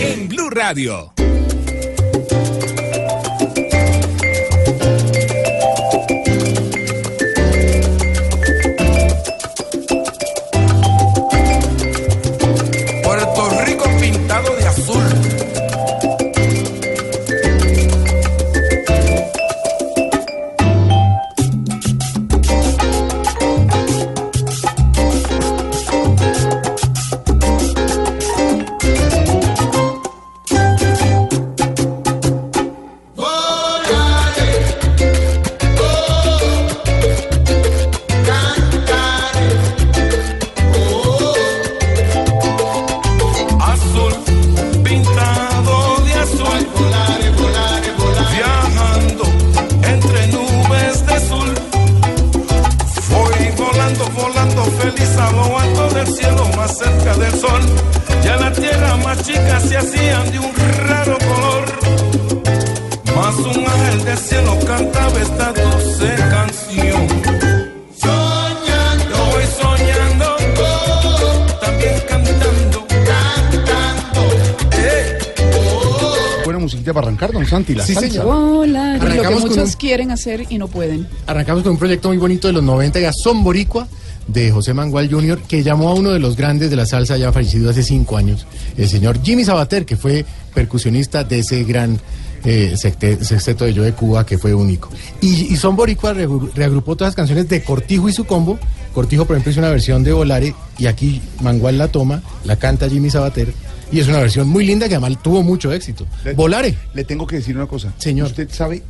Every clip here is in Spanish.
En Blue Radio. Arrancar, don Santi, la Sí, salsa. señor. Hola, lo que Arrancamos con muchos un- quieren hacer y no pueden. Arrancamos con un proyecto muy bonito de los 90, ya Son Boricua, de José Mangual Jr., que llamó a uno de los grandes de la salsa ya fallecido hace cinco años, el señor Jimmy Sabater, que fue percusionista de ese gran eh, sexteto de Yo de Cuba, que fue único. Y, y Son Boricua reagru- reagrupó todas las canciones de Cortijo y su combo. Cortijo, por ejemplo, hizo una versión de Volare, y aquí Mangual la toma, la canta Jimmy Sabater, y es una versión muy linda que además tuvo mucho éxito. Le- Volare. Le tengo que decir una cosa. Señor. Usted sabe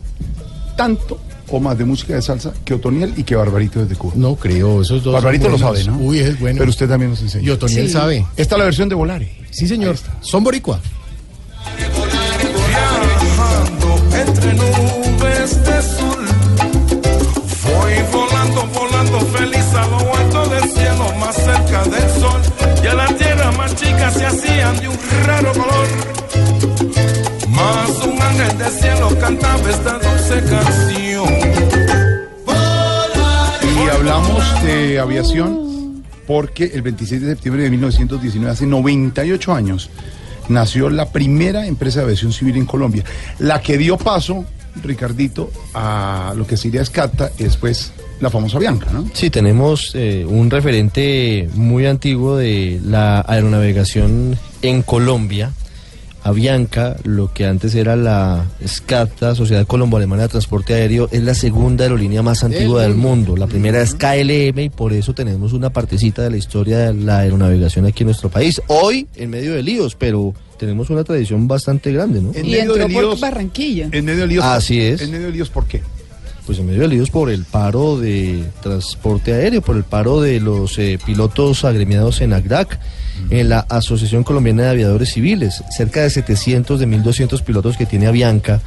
tanto o más de música de salsa que Otoniel y que Barbarito desde Cuba. No creo, esos dos. Barbarito lo sabe, ¿no? Uy, es bueno. Pero usted también nos enseña. Y Otoniel Sí. sabe. Esta es la versión de Volare. Sí, señor. Son boricua. viajando entre nubes de azul. Voy volando, volando feliz a lo alto del cielo, más cerca del más chica se hacían de un raro color. Más un ángel del cielo cantaba esta dulce canción. Y hablamos de aviación porque el 26 de septiembre de 1919, hace 98 años, nació la primera empresa de aviación civil en Colombia. La que dio paso, Ricardito, a lo que sería Escata y después la famosa Bianca, ¿no? Sí, tenemos eh, un referente muy antiguo de la aeronavegación en Colombia. Avianca, lo que antes era la SCATA, Sociedad Colombo-Alemana de Transporte Aéreo, es la segunda aerolínea más antigua del mundo. La primera es KLM y por eso tenemos una partecita de la historia de la aeronavegación aquí en nuestro país. Hoy en medio de líos, pero tenemos una tradición bastante grande, ¿no? En y medio de por líos- Barranquilla. En medio de líos. Así es. En medio de líos, ¿por qué? Pues en medio de líos por el paro de transporte aéreo, por el paro de los eh, pilotos agremiados en AGDAC, en la Asociación Colombiana de Aviadores Civiles. Cerca de 700 de 1.200 pilotos que tiene Avianca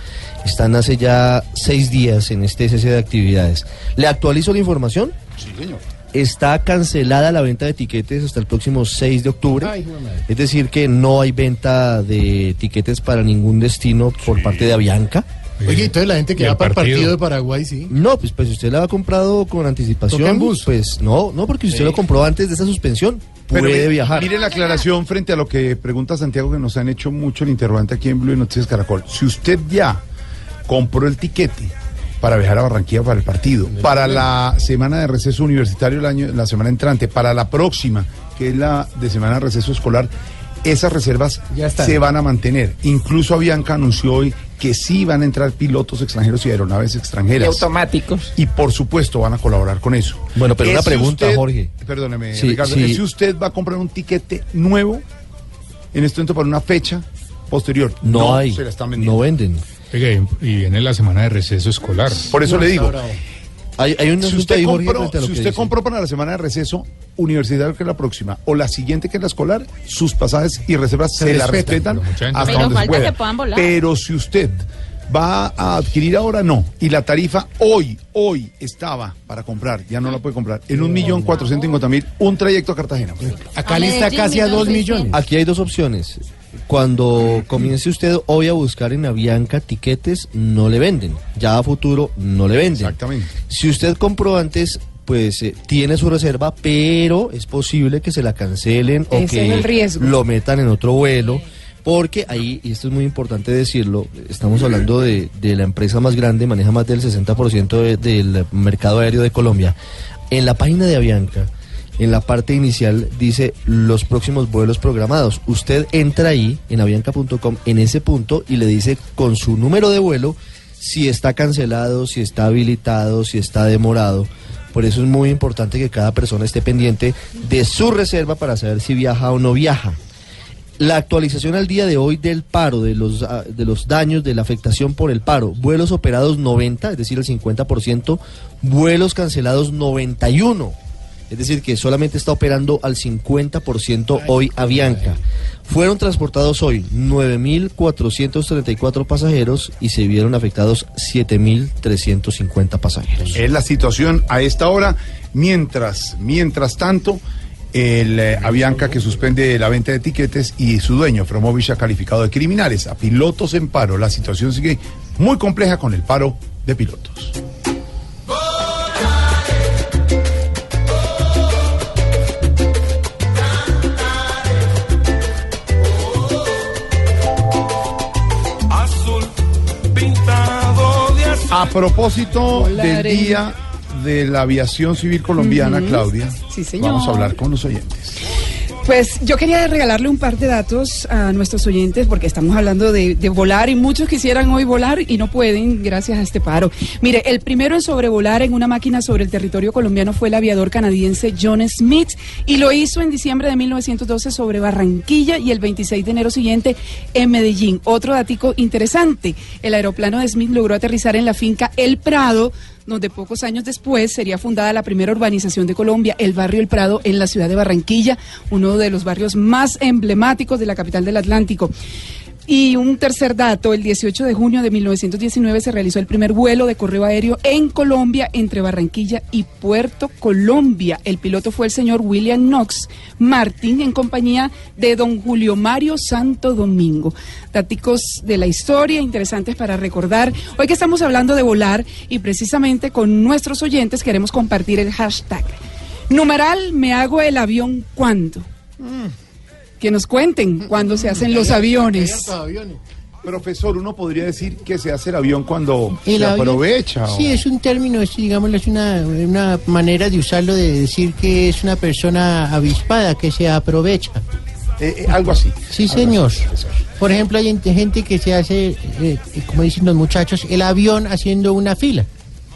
están hace ya seis días en este cese de actividades. ¿Le actualizo la información? Sí, señor. Está cancelada la venta de tiquetes hasta el próximo 6 de octubre. Ay. Es decir, que no hay venta de tiquetes para ningún destino por parte de Avianca. Oye, entonces la gente que ¿Y va para el partido de Paraguay, sí. No, pues, pues si usted la ha comprado con anticipación, en bus. pues no, no, porque si usted lo compró antes de esa suspensión, puede viajar. Mire la aclaración frente a lo que pregunta Santiago, que nos han hecho mucho el interrogante aquí en Blue y Noticias Caracol. Si usted ya compró el tiquete para viajar a Barranquilla para el partido, para la semana de receso universitario el año, la semana entrante, para la próxima, que es la de semana de receso escolar, esas reservas Ya están. se van a mantener. Incluso Avianca anunció hoy que sí van a entrar pilotos extranjeros y aeronaves extranjeras. automáticos. Y por supuesto van a colaborar con eso. Bueno, pero una pregunta, usted- Jorge. Perdóneme, Sí, Ricardo. sí. si usted va a comprar un tiquete nuevo en este momento para una fecha posterior. No, hay, Se la están vendiendo. no venden. Y y viene la semana de receso escolar. Por eso No, le digo. bravo. Hay, hay un Si usted, compró, si usted compró para la semana de receso universitario, que es la próxima, o la siguiente, que es la escolar, sus pasajes y reservas se, Se la respetan, pero hasta no. donde Pero se pueda. que puedan volar. Pero si usted va a adquirir ahora, no. Y la tarifa hoy, hoy estaba para comprar, ya no la puede comprar, en un millón cuatrocientos cincuenta mil, un trayecto a Cartagena. por ejemplo. Acá A le está casi a dos 1.600.000. millones. Aquí hay dos opciones. Cuando comience usted hoy a buscar en Avianca tiquetes, no le venden. Ya a futuro no le venden. Exactamente. Si usted compró antes, pues eh, tiene su reserva, pero es posible que se la cancelen o Ese que es el riesgo. lo metan en otro vuelo. Porque ahí, y esto es muy importante decirlo, estamos hablando de, de la empresa más grande, maneja más del 60% de- del mercado aéreo de Colombia. En la página de Avianca, en la parte inicial dice los próximos vuelos programados. Usted entra ahí en avianca.com en ese punto y le dice con su número de vuelo si está cancelado, si está habilitado, si está demorado. Por eso es muy importante que cada persona esté pendiente de su reserva para saber si viaja o no viaja. La actualización al día de hoy del paro, de los, ah, de los daños, de la afectación por el paro. Vuelos operados 90, es decir, el 50%. Vuelos cancelados 91. Es decir, que solamente está operando al 50% hoy Avianca. Fueron transportados hoy 9.434 pasajeros y se vieron afectados 7.350 pasajeros. Es la situación a esta hora. Mientras, mientras tanto, el eh, Avianca que suspende la venta de etiquetes y su dueño, Fromovich, ha calificado de criminales a pilotos en paro. La situación sigue muy compleja con el paro de pilotos. A propósito del Día de la Aviación Civil Colombiana, Claudia, Sí, señor. vamos a hablar con los oyentes. Pues yo quería regalarle un par de datos a nuestros oyentes porque estamos hablando de, de volar y muchos quisieran hoy volar y no pueden gracias a este paro. Mire, el primero en sobrevolar en una máquina sobre el territorio colombiano fue el aviador canadiense John Smith y lo hizo en diciembre de 1912 sobre Barranquilla y el 26 de enero siguiente en Medellín. Otro datico interesante, el aeroplano de Smith logró aterrizar en la finca El Prado donde pocos años después sería fundada la primera urbanización de Colombia, el barrio El Prado, en la ciudad de Barranquilla, uno de los barrios más emblemáticos de la capital del Atlántico. Y un tercer dato, el 18 de junio de 1919 se realizó el primer vuelo de correo aéreo en Colombia entre Barranquilla y Puerto Colombia. El piloto fue el señor William Knox Martin en compañía de don Julio Mario Santo Domingo. Daticos de la historia interesantes para recordar. Hoy que estamos hablando de volar y precisamente con nuestros oyentes queremos compartir el hashtag. Numeral, me hago el avión cuando. Que nos cuenten cuándo se hacen los aviones. Profesor, uno podría decir que se hace el avión cuando El se avión- aprovecha. o- Sí, es un término, es, digamos, es una, una manera de usarlo de decir que es una persona avispada, que se aprovecha. Eh, eh, algo así. Sí, Algo señor. así. Por ejemplo, hay ente- gente que se hace, eh, como dicen los muchachos, el avión haciendo una fila.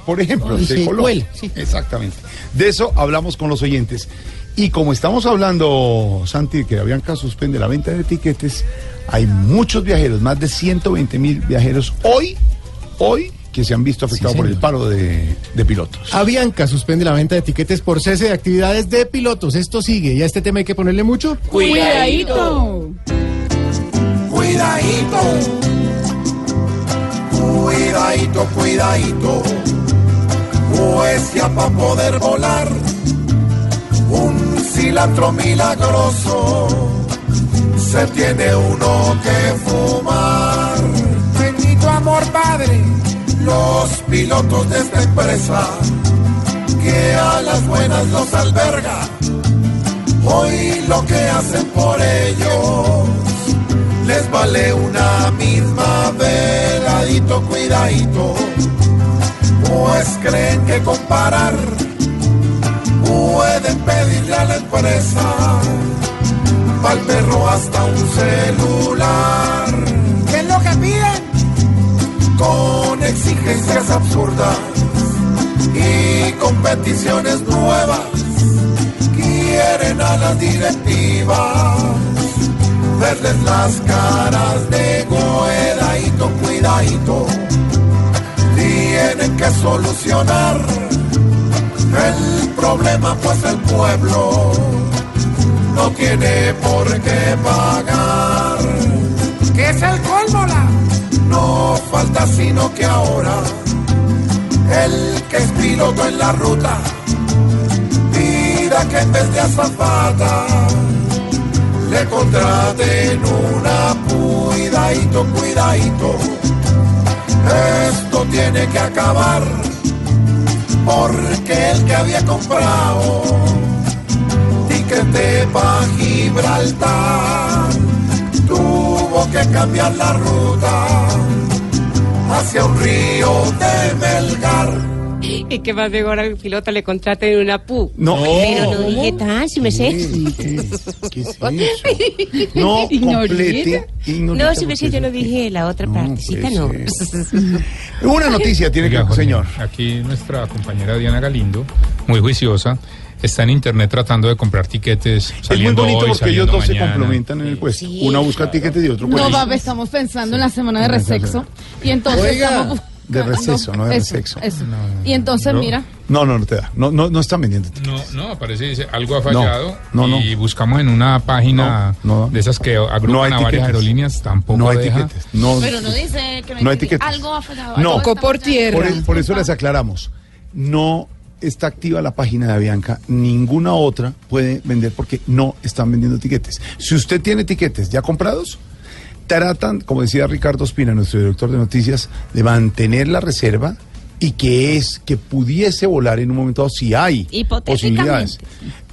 Por ejemplo, Y se se coló. cuela, sí. Exactamente. De eso hablamos con los oyentes. Y como estamos hablando, Santi, que Avianca suspende la venta de etiquetes, hay muchos viajeros, más de 120 mil viajeros hoy, hoy, que se han visto afectados por el paro de, de pilotos. Avianca suspende la venta de etiquetes por cese de actividades de pilotos. Esto sigue y a este tema hay que ponerle mucho. Cuidadito. Cuidadito, cuidadito, cuidadito, pues ya para poder volar, cilantro milagroso, se tiene uno que fumar. Bendito amor padre, los pilotos de esta empresa, que a las buenas los alberga, hoy lo que hacen por ellos les vale una misma veladito, cuidadito, pues creen que comparar pueden pedirle a la empresa pa'l perro hasta un celular. ¿Qué es lo que piden? Con exigencias absurdas y competiciones nuevas, quieren a las directivas verles las caras de cuidadito, cuidadito. Tienen que solucionar el problema, pues el pueblo no tiene por qué pagar. ¿Qué es el cólmola? No falta sino que ahora el que es piloto en la ruta pida que en vez de azafata le contraten una cuidadito, cuidadito. Esto tiene que acabar. Porque el que había comprado tiquete para Gibraltar tuvo que cambiar la ruta hacia un río de Melgar. Y que más mejor al piloto le contraten una PU. No. Pero no dije tan, si me sé. ¿Qué, qué es eso? No complete. No, si me sé, yo no eso- dije la otra No, partecita, no. Una noticia tiene Oiga, que, Jorge, señor. Aquí nuestra compañera Diana Galindo, muy juiciosa, está en internet tratando de comprar tiquetes. Es muy Saliendo bonito hoy, porque ellos saliendo dos se mañana. complementan en el puesto. Sí. Una busca tiquetes y otro No, pues, va, estamos pensando en la semana de resexo y entonces Oiga, estamos buscando... de receso, no de eso, eso. Y entonces, no. mira, No, no, no te da. No, no, no están vendiendo tiquetes. No, no, parece dice algo ha fallado. no, no. Y buscamos en una página No, no. de esas que agrupan No hay a varias tiquetes. aerolíneas, tampoco No hay deja. tiquetes. No, pero no dice que no hay, No hay ticket. tiquetes. Algo ha fallado. No. algo por tierra. por, por eso les aclaramos. No está activa la página de Avianca. Ninguna otra puede vender porque no están vendiendo tiquetes. Si usted tiene tiquetes ya comprados, tratan, como decía Ricardo Espina, nuestro director de noticias, de mantener la reserva y que es que pudiese volar en un momento dado si hay posibilidades.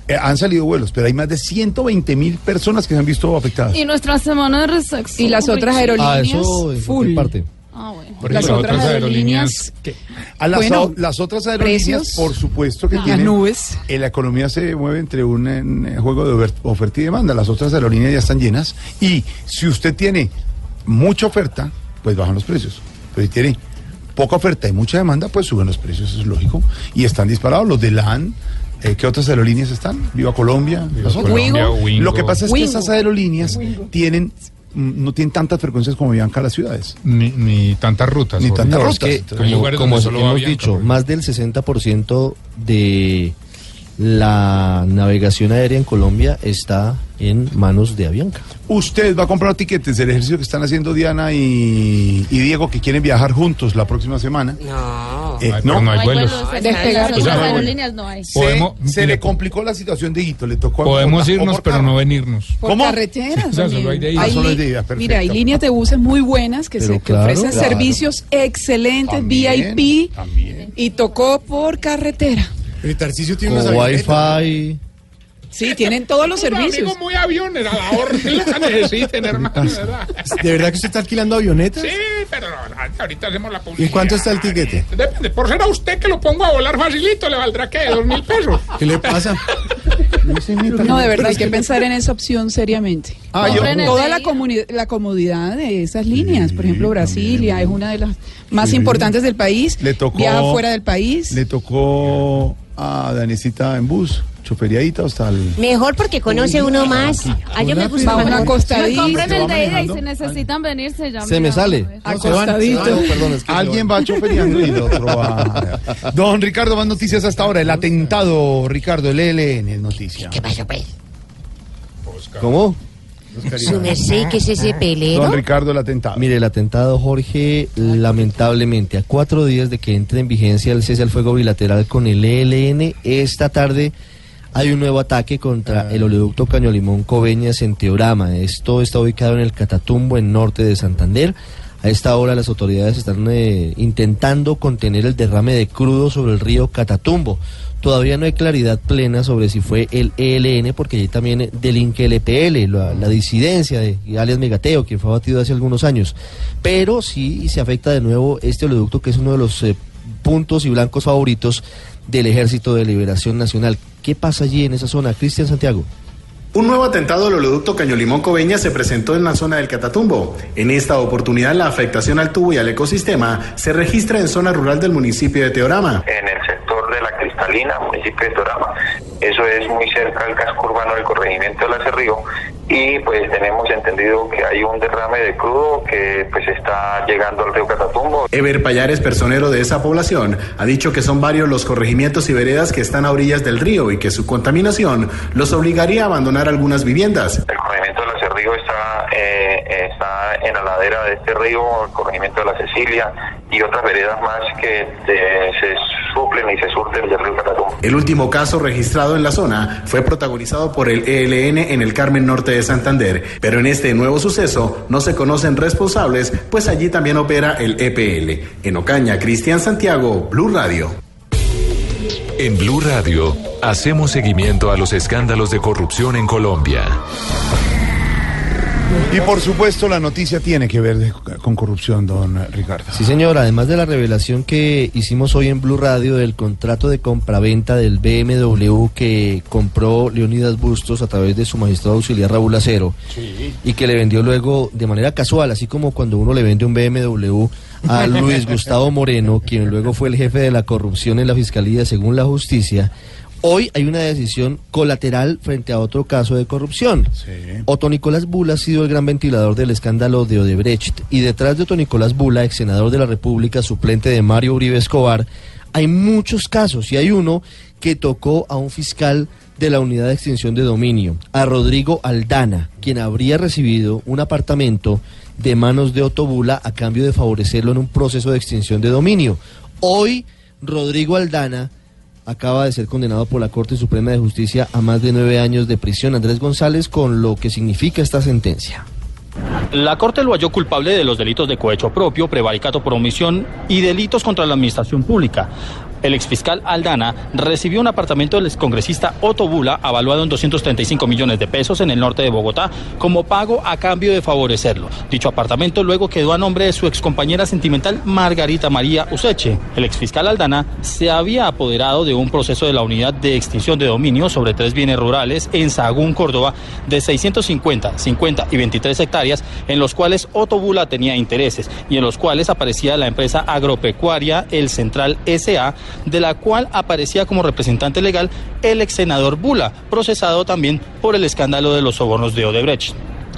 Eh, han salido vuelos, pero hay más de 120 mil personas que se han visto afectadas. Y nuestra semana de. Y las otras aerolíneas, Ah, eso full. parte. Ah, bueno. Por Las otras aerolíneas, que A las, Bueno, las otras aerolíneas, precios, por supuesto que las tienen. nubes. eh, la economía se mueve entre un eh, juego de ofer- oferta y demanda. Las otras aerolíneas ya están llenas. Y si usted tiene mucha oferta, pues bajan los precios. Pero si tiene poca oferta y mucha demanda, pues suben los precios, eso es lógico. Y están disparados. Los de LAN, eh, ¿qué otras aerolíneas están? Viva Colombia. otras. Colombia, Wingo. Lo que pasa es que esas aerolíneas tienen no tienen tantas frecuencias como Bianca las ciudades. ni, ni tantas rutas. Ni tantas No, es rutas, que, como, solo hemos Bianca, dicho, más del 60% de la navegación aérea en Colombia está en manos de Avianca. Usted va a comprar tiquetes del ejercicio que están haciendo Diana y, y Diego que quieren viajar juntos la próxima semana. No. Eh, no, pero no hay No hay vuelos. Despegar. Las aerolíneas no hay. se, le- complicó la situación de Hito, le tocó a- Podemos irnos, pero no venirnos. Por ¿Cómo? carretera. O sea, también. solo hay de ida. Hay Solo hay li- de ida, perfecto. Mira, hay líneas de buses muy buenas que, Pero se, que claro, ofrecen claro. servicios excelentes, También, VIP, también. y tocó por carretera. El Tarcisio tiene unas. Wi-Fi. Sí, tienen todos los servicios. Amigos muy aviones, a la orden lo que necesiten, hermano. ¿verdad? ¿De verdad que usted está alquilando avionetas? Sí, pero ahorita hacemos la publicidad. ¿Y cuánto está el tiquete? Depende, por ser a usted que lo pongo a volar facilito, le valdrá que dos mil pesos. ¿Qué le pasa? No, de verdad, hay que pensar en esa opción seriamente. Ah, Toda la, comodidad de esas líneas, por ejemplo, Brasilia es una de las más Sí. importantes del país. Le tocó- Viaja fuera del país. Le tocó a Danesita en bus, choferiadita hasta el... Mejor porque conoce uno más. A yo me gusta Va una más. acostadita. Compren ¿Se va el de ida y manejando? si necesitan venirse ya. Se me sale. Acostadito. No, perdón, es que Alguien va choferiando y el otro va... Don Ricardo, más noticias hasta ahora. El atentado, Ricardo, el ELN, es noticia. ¿Qué pasó, pues? ¿Cómo? Su merced, ¿qué es ese pelero? Don Ricardo, el atentado. Mire, el atentado, Jorge, lamentablemente, a cuatro días de que entre en vigencia el cese al fuego bilateral con el ELN, esta tarde hay un nuevo ataque contra el oleoducto Caño Limón Coveñas en Teorama. Esto está ubicado en el Catatumbo, en norte de Santander. A esta hora las autoridades están eh, intentando contener el derrame de crudo sobre el río Catatumbo. Todavía no hay claridad plena sobre si fue el ELN, porque allí también delinque el EPL, la, la disidencia de alias Megateo, quien fue abatido hace algunos años. Pero sí se afecta de nuevo este oleoducto, que es uno de los eh, puntos y blancos favoritos del Ejército de Liberación Nacional. ¿Qué pasa allí en esa zona? Cristian Santiago. Un nuevo atentado al oleoducto Cañolimón Coveña se presentó en la zona del Catatumbo. En esta oportunidad, la afectación al tubo y al ecosistema se registra en zona rural del municipio de Teorama. en el sector de la Cristalina, municipio de Torama. Eso es muy cerca al casco urbano del corregimiento de la Cerrío y pues tenemos entendido que hay un derrame de crudo que pues está llegando al río Catatumbo. Ever Payares, personero de esa población, ha dicho que son varios los corregimientos y veredas que están a orillas del río y que su contaminación los obligaría a abandonar algunas viviendas. El corregimiento de la Cerrío está, eh, está en la ladera de este río, el corregimiento de la Cecilia y otras veredas más que eh, se suplen y se surten del río Catatumbo. El último caso registrado en la zona fue protagonizado por el ELN en el Carmen Norte de Santander, pero en este nuevo suceso no se conocen responsables, pues allí también opera el EPL. En Ocaña, Cristian Santiago, Blue Radio. En Blue Radio, hacemos seguimiento a los escándalos de corrupción en Colombia. Y por supuesto la noticia tiene que ver de- con corrupción, don Ricardo. Sí, señor, además de la revelación que hicimos hoy en Blue Radio del contrato de compraventa del BMW que compró Leonidas Bustos a través de su magistrado auxiliar Raúl Acero y que le vendió luego de manera casual, así como cuando uno le vende un BMW a Luis Gustavo Moreno, quien luego fue el jefe de la corrupción en la Fiscalía según la justicia. Hoy hay una decisión colateral frente a otro caso de corrupción. Otto Nicolás Bula ha sido el gran ventilador del escándalo de Odebrecht y detrás de Otto Nicolás Bula, ex senador de la República, suplente de Mario Uribe Escobar, hay muchos casos y hay uno que tocó a un fiscal de la unidad de extinción de dominio, a Rodrigo Aldana, quien habría recibido un apartamento de manos de Otto Bula a cambio de favorecerlo en un proceso de extinción de dominio. Hoy, Rodrigo Aldana acaba de ser condenado por la Corte Suprema de Justicia a más de nueve años de prisión. Andrés González, con lo que significa esta sentencia. La Corte lo halló culpable de los delitos de cohecho propio, prevaricato por omisión y delitos contra la administración pública. El exfiscal Aldana recibió un apartamento del excongresista Otto Bula, avaluado en 235 millones de pesos en el norte de Bogotá, como pago a cambio de favorecerlo. Dicho apartamento luego quedó a nombre de su excompañera sentimental Margarita María Useche. El exfiscal Aldana se había apoderado de un proceso de la unidad de extinción de dominio sobre tres bienes rurales en Sagún, Córdoba, de 650, 50 y 23 hectáreas, en los cuales Otto Bula tenía intereses y en los cuales aparecía la empresa agropecuaria El Central SA, de la cual aparecía como representante legal el ex senador Bula, procesado también por el escándalo de los sobornos de Odebrecht.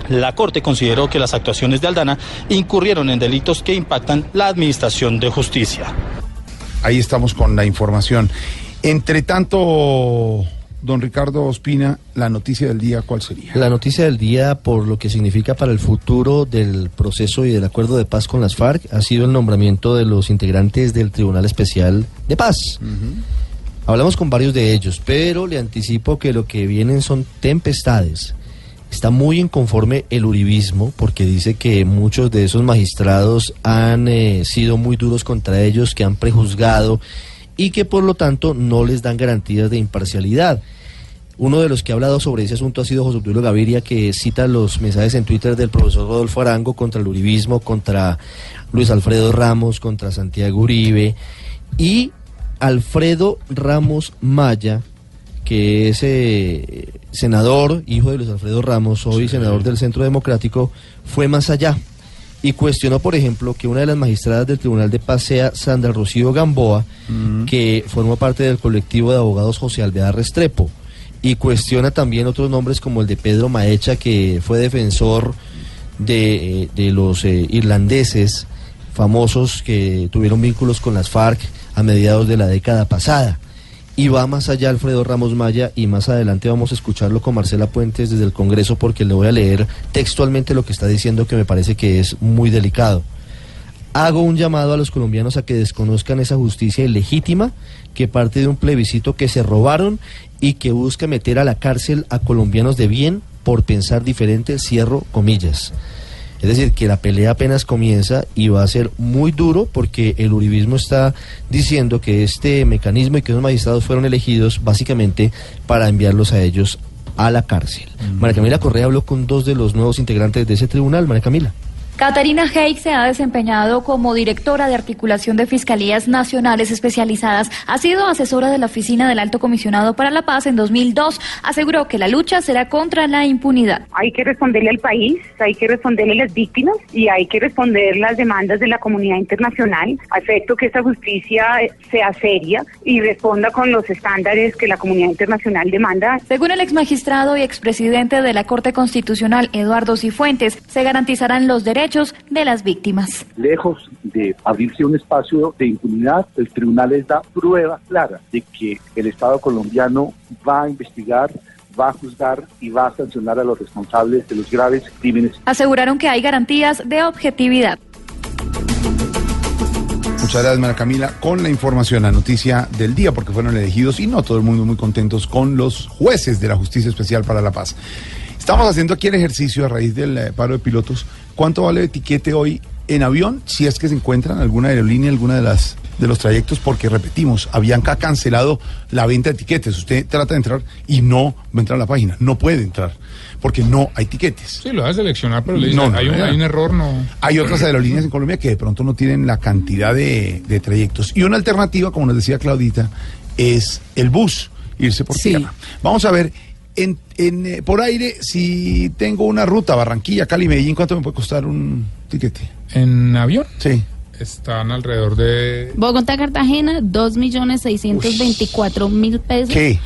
La Corte consideró que las actuaciones de Aldana incurrieron en delitos que impactan la administración de justicia. Ahí estamos con la información. Entre tanto, don Ricardo Ospina, la noticia del día, ¿cuál sería? La noticia del día, por lo que significa para el futuro del proceso y del acuerdo de paz con las FARC, ha sido el nombramiento de los integrantes del Tribunal Especial de Paz. Hablamos con varios de ellos, pero le anticipo que lo que vienen son tempestades. Está muy inconforme el uribismo porque dice que muchos de esos magistrados han eh, sido muy duros contra ellos, que han prejuzgado y que por lo tanto no les dan garantías de imparcialidad. Uno de los que ha hablado sobre ese asunto ha sido José Obdulio Gaviria, que cita los mensajes en Twitter del profesor Rodolfo Arango contra el uribismo, contra Luis Alfredo Ramos, contra Santiago Uribe y Alfredo Ramos Maya, que es eh, senador, hijo de Luis Alfredo Ramos, hoy senador del Centro Democrático, fue más allá y cuestionó, por ejemplo, que una de las magistradas del Tribunal de Paz sea Sandra Rocío Gamboa, que formó parte del colectivo de abogados José Alvear Restrepo, y cuestiona también otros nombres como el de Pedro Maecha, que fue defensor de, eh, de los eh, irlandeses famosos que tuvieron vínculos con las FARC a mediados de la década pasada. Y va más allá Alfredo Ramos Maya y más adelante vamos a escucharlo con Marcela Puentes desde el Congreso porque le voy a leer textualmente lo que está diciendo que me parece que es muy delicado. Hago un llamado a los colombianos a que desconozcan esa justicia ilegítima que parte de un plebiscito que se robaron y que busca meter a la cárcel a colombianos de bien por pensar diferente, cierro comillas. Es decir, que la pelea apenas comienza y va a ser muy duro porque el uribismo está diciendo que este mecanismo y que los magistrados fueron elegidos básicamente para enviarlos a ellos a la cárcel. María Camila Correa habló con dos de los nuevos integrantes de ese tribunal. María Camila. Catarina Heik se ha desempeñado como directora de articulación de fiscalías nacionales especializadas. Ha sido asesora de la oficina del Alto Comisionado para la Paz en 2002. Aseguró que la lucha será contra la impunidad. Hay que responderle al país, hay que responderle a las víctimas y hay que responder las demandas de la comunidad internacional, a efecto que esta justicia sea seria y responda con los estándares que la comunidad internacional demanda. Según el exmagistrado y expresidente de la Corte Constitucional, Eduardo Cifuentes, se garantizarán los derechos de las víctimas. Lejos de abrirse un espacio de impunidad, el tribunal les da prueba clara de que el Estado colombiano va a investigar va a juzgar y va a sancionar a los responsables de los graves crímenes. Aseguraron que hay garantías de objetividad. Muchas gracias, María Camila, con la información, la noticia del día, porque fueron elegidos y no todo el mundo muy contentos con los jueces de la Justicia Especial para la Paz. Estamos haciendo aquí el ejercicio a raíz del eh, paro de pilotos. ¿Cuánto vale el etiquete hoy en avión? Si es que se encuentra en alguna aerolínea, alguna de las de los trayectos porque, repetimos, Avianca ha cancelado la venta de tiquetes. Usted trata de entrar y no va a entrar a la página. No puede entrar porque no hay tiquetes. Sí, lo vas a seleccionar, pero le dice, No, no, hay, un, no. hay un error, no. Hay otras aerolíneas en Colombia que de pronto no tienen la cantidad de, de trayectos. Y una alternativa, como nos decía Claudita, es el bus, irse por tierra. Vamos a ver, en, en, eh, por aire, si tengo una ruta, Barranquilla, Cali, Medellín, ¿cuánto me puede costar un tiquete? ¿En avión? Sí. Están alrededor de... Bogotá, Cartagena, 2.624.000 pesos. ¿Qué?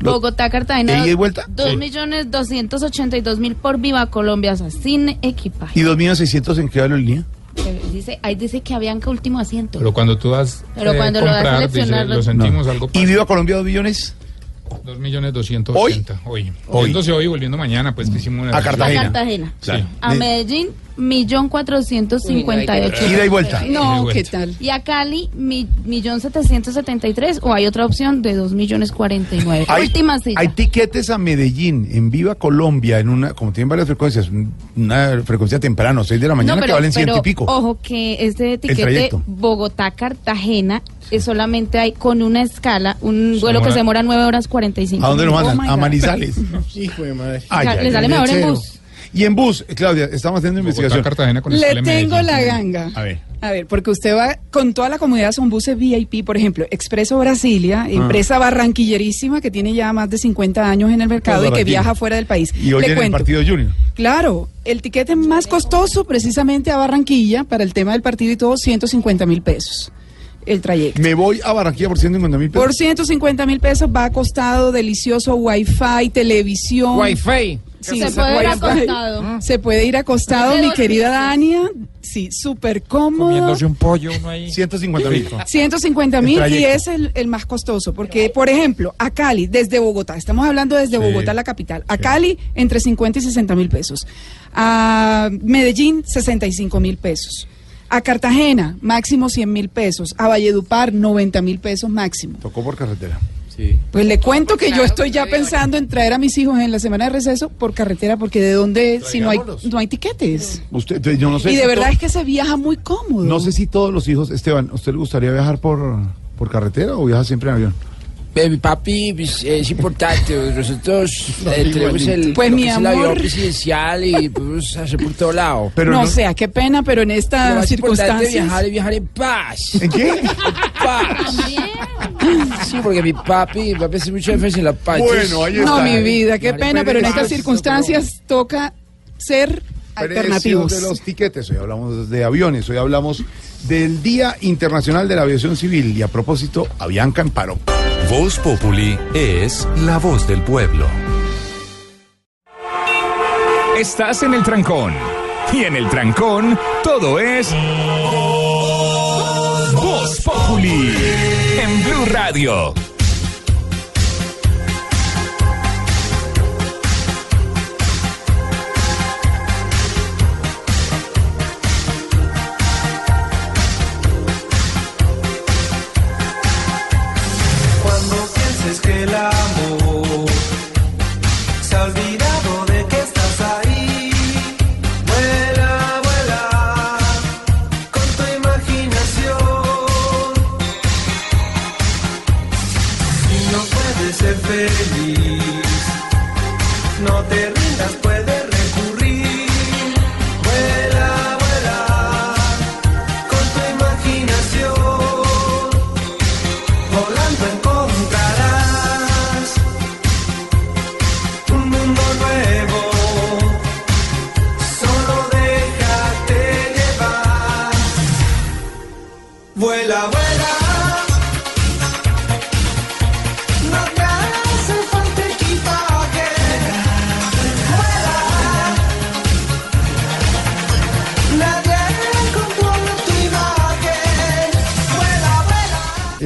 Bogotá, Cartagena, ¿Ida y vuelta? 2.282.000 por Viva Colombia, o sea, sin equipaje. ¿Y 2.600 en qué aerolínea? Eh, Dice, ahí dice que Avianca último asiento. Pero cuando tú vas Pero eh, cuando lo das a comprar, dice, seleccionar, lo lo- sentimos No. algo ¿Y Viva Colombia 2 millones? 2 millones 280 hoy. Hoy. Yéndose hoy y volviendo mañana, pues que hicimos una A Cartagena. A Cartagena. Claro. A Medellín, millón cuatrocientos cincuenta y ocho. Ida y vuelta. No, ¿qué tal? Y a Cali, mi- millón setecientos setenta y tres, o hay otra opción de dos millones cuarenta y nueve. Última cita. hay tiquetes a Medellín, en Viva Colombia, en una, como tienen varias frecuencias, una frecuencia temprano, 6 de la mañana, no, que pero, valen ciento pero y pico. ojo que este tiquete trayecto. Bogotá-Cartagena es solamente hay con una escala, un vuelo que se demora nueve horas cuarenta y cinco ¿A dónde lo mandan? a Manizales. Hijo de madre. Le sale mejor en bus. Y en bus, eh, Claudia, estamos haciendo investigación. Cartagena con Le tengo la ganga. A ver. A ver, porque usted va con toda la comodidad, son buses VIP, por ejemplo, Expreso Brasilia, Ah. empresa barranquillerísima que tiene ya más de 50 años en el mercado y que viaja fuera del país. Y hoy Le en el cuento. partido Junior. Claro, el tiquete más costoso precisamente a Barranquilla para el tema del partido y todo, 150 mil pesos. El trayecto. Me voy a Barranquilla por 150 mil pesos. Por 150 mil pesos va acostado delicioso wifi, televisión. Wi-Fi. Sí, Se puede ir acostado. Se puede ir acostado, De mi querida. Dania. Sí, súper cómodo. Comiéndose un pollo uno ahí. 150 mil. 150 El mil y es el, el más costoso, porque, por ejemplo, a Cali, desde Bogotá, estamos hablando desde Sí. Bogotá, la capital, a Cali entre 50 y 60 mil pesos, a Medellín 65 mil pesos, a Cartagena máximo 100 mil pesos, a Valledupar 90 mil pesos máximo. Tocó por carretera. Pues le cuento que yo estoy ya pensando en traer a mis hijos en la semana de receso por carretera, porque de dónde, si no hay, no hay tiquetes. Usted, yo no sé Y de si verdad es que se viaja muy cómodo. No sé si todos los hijos, Esteban, ¿usted le gustaría viajar por, por carretera o viaja siempre en avión? Baby, papi, pues, es importante. Nosotros eh, tenemos el, Pues, mi el avión presidencial y podemos hacer por todo lado. no, o sea, qué pena, pero en esta circunstancia. es viajar y viajar en paz. ¿En qué? En paz. Sí, porque mi papi, mi papi hace mucho énfasis en la paz. Bueno, ahí No, está. mi vida, qué pena, pero en estas circunstancias toca ser alternativos. Precios de los tiquetes. Hoy hablamos de aviones, hoy hablamos del Día Internacional de la Aviación Civil y a propósito, Avianca en paro. Voz Populi es la voz del pueblo. Estás en el trancón. Y en el trancón, todo es. Voz Populi. En Blue Radio. Pienses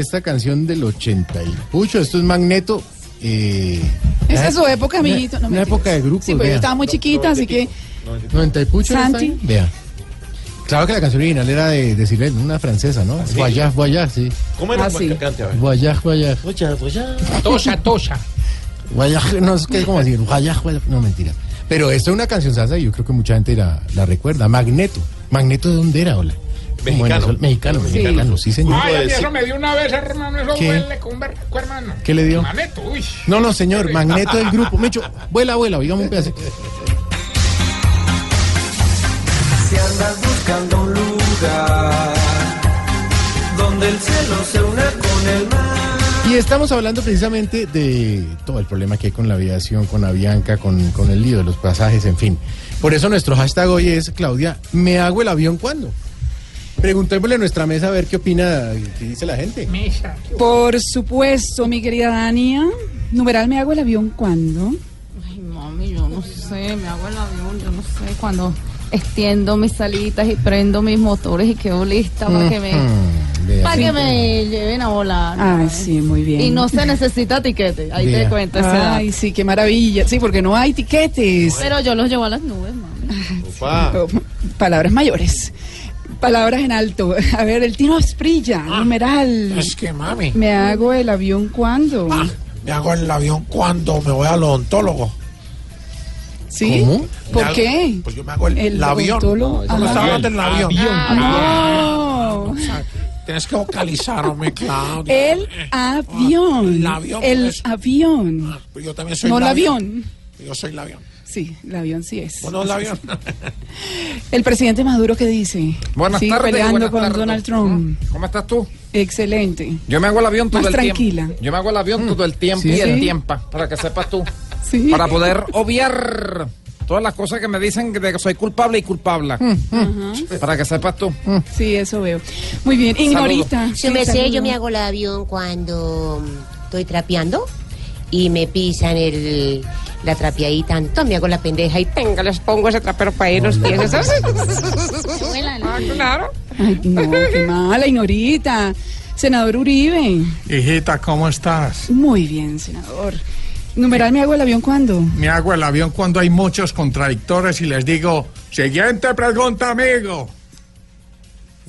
Esta canción del 80 y pucho, esto es Magneto. Eh, Esa es su época, amiguito. No, Una mentiras. época de grupos, Sí, pero yo vea. estaba muy chiquita, así que 90 y pucho. ¿no Santi. Vea. Claro que la canción original era de, de una francesa, ¿no? Voyage, voyage, sí. ¿Cómo era? Ah, sí. cante? A ver. Voyage, voyage. Tosha, tosha. Voyage, no sé qué es como decir. Voyage, voyage. No, mentira. Pero esto es una canción salsa y yo creo que mucha gente la, la recuerda. Magneto. ¿Magneto de dónde era, hola? Mexicano. Mexicano, Sí. mexicano, sí, señor. Ay, a mí eso me dio una vez, hermano, eso ¿Qué? huele con berraco, hermano. ¿Qué le dio? Magneto, uy. No, no, señor, Magneto del grupo. Mecho, vuela, vuela, oigamos un pedacito. Si andas buscando un lugar donde el cielo se una con el mar. Y estamos hablando precisamente de todo el problema que hay con la aviación, con Avianca, con, con el lío de los pasajes, en fin. Por eso nuestro hashtag hoy es, Claudia, ¿me hago el avión cuándo? Preguntémosle a nuestra mesa a ver qué opina, qué dice la gente. Por supuesto, mi querida Dania. Numeral, ¿me hago el avión cuándo? Ay, mami, yo no sé, me hago el avión, yo no sé, cuando extiendo mis salitas y prendo mis motores y quedo lista para que me, para que me lleven a volar. Ay, sí, muy bien. Y no se necesita tiquete, ahí te cuento Ay, sí, qué maravilla. Sí, porque no hay tiquetes. Pero yo los llevo a las nubes, mami. Palabras mayores. Palabras en alto. A ver, el Tino Asprilla, numeral. Es que, mami, ¿Me hago el avión cuándo? me hago el avión cuando me voy al odontólogo. ¿Sí? ¿Cómo? ¿Por hago- qué? Pues yo me hago el, El el avión. odontólogo. No, me Ajá. estaba hablando del avión. No. Tienes que vocalizarme, Claudia. El avión. El avión, El avión. Pues yo también soy No el el avión. Yo soy el avión. Sí, el avión sí es. Bueno, el avión. El presidente Maduro, ¿qué dice? Buenas Sigue tardes, peleando buenas con tardes. Donald Trump. ¿Cómo estás tú? Excelente. Yo me hago el avión todo Más el tranquila. tiempo. Yo me hago el avión todo el tiempo Sí. y el Sí. tiempo, para que sepas tú. Sí. Para poder obviar todas las cosas que me dicen de que soy culpable y culpable. Para que sepas tú. Sí, eso veo. Muy bien, Ignorita. Su merced, yo me hago el avión cuando mm, estoy trapeando y me pisan el, la trapeadita. Me hago la pendeja y tenga, les pongo ese trapero para ir los pies. ¿sabes? Ah, claro. Ay, no, qué mala, Ignorita. Senador Uribe. Hijita, ¿cómo estás? Muy bien, senador. Numeral, ¿me hago el avión cuándo? Me hago el avión cuando hay muchos contradictores y les digo, siguiente pregunta, amigo.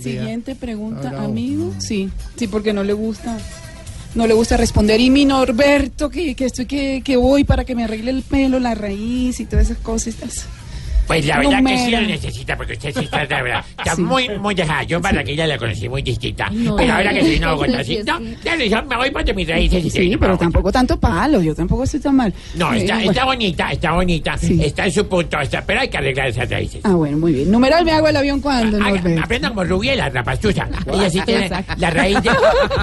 Siguiente pregunta, amigo. Sí, sí, porque no le gusta. No le gusta responder. Y mi Norberto, que, que estoy que, que voy para que me arregle el pelo, la raíz y todas esas cositas. Pues la verdad que sí lo necesita, porque usted sí está, la verdad, está Sí. muy, muy dejada. Yo para que ella la conocí muy distinta. No. pero ahora que soy una Sí, sí. No, ya le dije, me voy para mis raíces Sí, pero tampoco tanto palo, yo tampoco estoy tan mal. No, Eh, está, bueno. está bonita, está bonita. Está en su punto, está, pero hay que arreglar esas raíces. Ah, bueno, muy bien. Numeral, ¿me hago el avión cuándo, Haga- Norberto? Aprendan como Rubia y la rapazuza. Ella sí tiene la raíz de,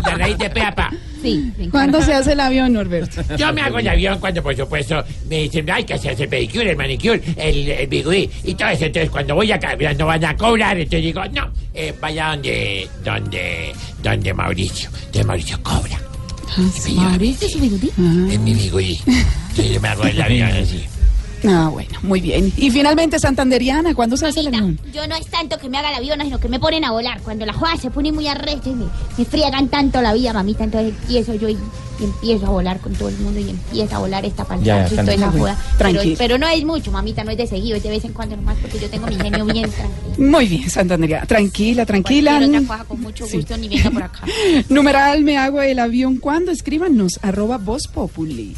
la raíz de pe a pa. Sí. ¿Cuándo se hace el avión, Norberto? Yo me hago el avión cuando, por supuesto, me dicen, hay que hacerse el pedicure, el manicure, el, el bigudí y todo eso. Entonces, cuando voy acá, mira, no van a cobrar, entonces digo, no, eh, vaya donde, donde, donde Mauricio. Entonces Mauricio cobra. Mauricio, su bigudí. Es mi bigudí. Entonces yo me hago el avión así. Ah, bueno, muy bien. Y finalmente, Santanderiana, ¿cuándo se hace el avión? Yo no es tanto que me haga el avión, sino que me ponen a volar. Cuando la joda se pone muy arrecha y me, me friegan tanto la vida, mamita, entonces empiezo yo y, y empiezo a volar con todo el mundo y empieza a volar esta pantalla y toda esa joda. Pero, Tranquila. pero no es mucho, mamita, no es de seguido, es de vez en cuando nomás porque yo tengo mi genio bien tranquilo. Muy bien, Santanderiana. Tranquila, tranquila. Otra cosa con mucho Sí. gusto, ni venga por acá. Numeral, ¿me hago el avión cuándo? Escríbanos, arroba Voz Populi.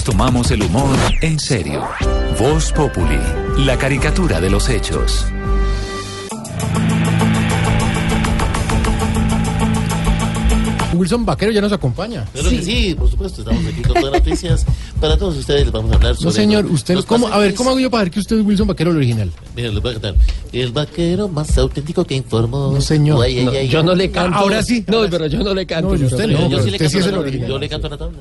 Nos tomamos el humor en serio. Voz Populi, la caricatura de los hechos. Wilson Vaquero ya nos acompaña. Claro que sí, por supuesto, estamos aquí con todas las noticias. Para todos ustedes les vamos a hablar sobre... No, señor, usted, los ¿cómo, a ver. ¿cómo hago yo para ver que usted es Wilson Vaquero el original? Mira, les voy a cantar. El vaquero más auténtico que informó... No, señor. Ay, ay, No, ay, yo ay. no le canto. Ahora sí. No, pero yo no le canto. No, Yo usted no, yo pero sí le usted sí canto es el original. Yo le canto la tabla.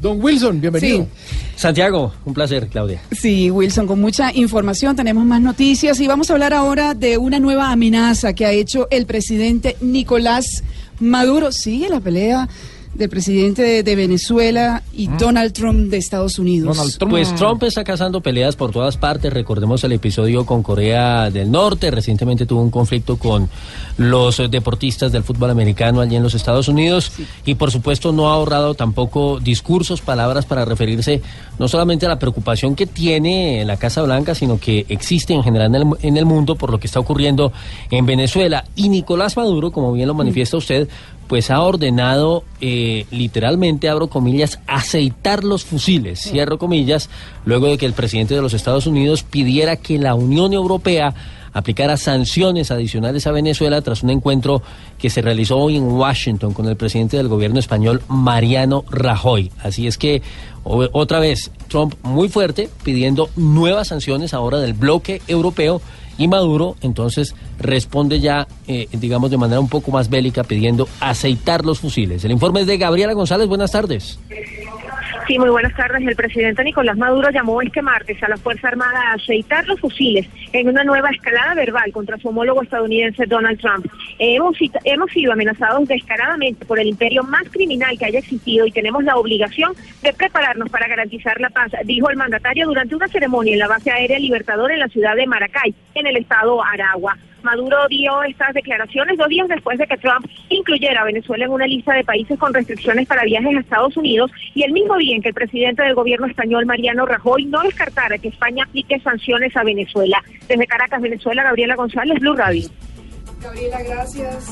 Don Wilson, bienvenido. Santiago, un placer, Claudia. Sí, Wilson, con mucha información tenemos más noticias y vamos a hablar ahora de una nueva amenaza que ha hecho el presidente Nicolás Maduro. Sigue la pelea del presidente de, de Venezuela y Donald Trump de Estados Unidos. Pues Trump está cazando peleas por todas partes. Recordemos el episodio con Corea del Norte. Recientemente tuvo un conflicto con los deportistas del fútbol americano allí en los Estados Unidos. Y por supuesto no ha ahorrado tampoco discursos, palabras para referirse no solamente a la preocupación que tiene la Casa Blanca, sino que existe en general en el, en el mundo por lo que está ocurriendo en Venezuela. Y Nicolás Maduro, como bien lo manifiesta usted, pues ha ordenado eh, literalmente, abro comillas, aceitar los fusiles, cierro comillas, luego de que el presidente de los Estados Unidos pidiera que la Unión Europea aplicara sanciones adicionales a Venezuela tras un encuentro que se realizó hoy en Washington con el presidente del gobierno español, Mariano Rajoy. Así es que otra vez Trump muy fuerte pidiendo nuevas sanciones ahora del bloque europeo y Maduro entonces responde ya, eh, digamos, de manera un poco más bélica pidiendo aceitar los fusiles. El informe es de Gabriela González. Buenas tardes. Sí, muy buenas tardes. El presidente Nicolás Maduro llamó este martes a la Fuerza Armada a aceitar los fusiles en una nueva escalada verbal contra su homólogo estadounidense Donald Trump. Hemos, hemos sido amenazados descaradamente por el imperio más criminal que haya existido y tenemos la obligación de prepararnos para garantizar la paz, dijo el mandatario durante una ceremonia en la base aérea Libertador en la ciudad de Maracay, en el estado Aragua. Maduro dio estas declaraciones dos días después de que Trump incluyera a Venezuela en una lista de países con restricciones para viajes a Estados Unidos y el mismo día en que el presidente del gobierno español, Mariano Rajoy, no descartara que España aplique sanciones a Venezuela. Desde Caracas, Venezuela, Gabriela González, Blue Radio. Gabriela, gracias.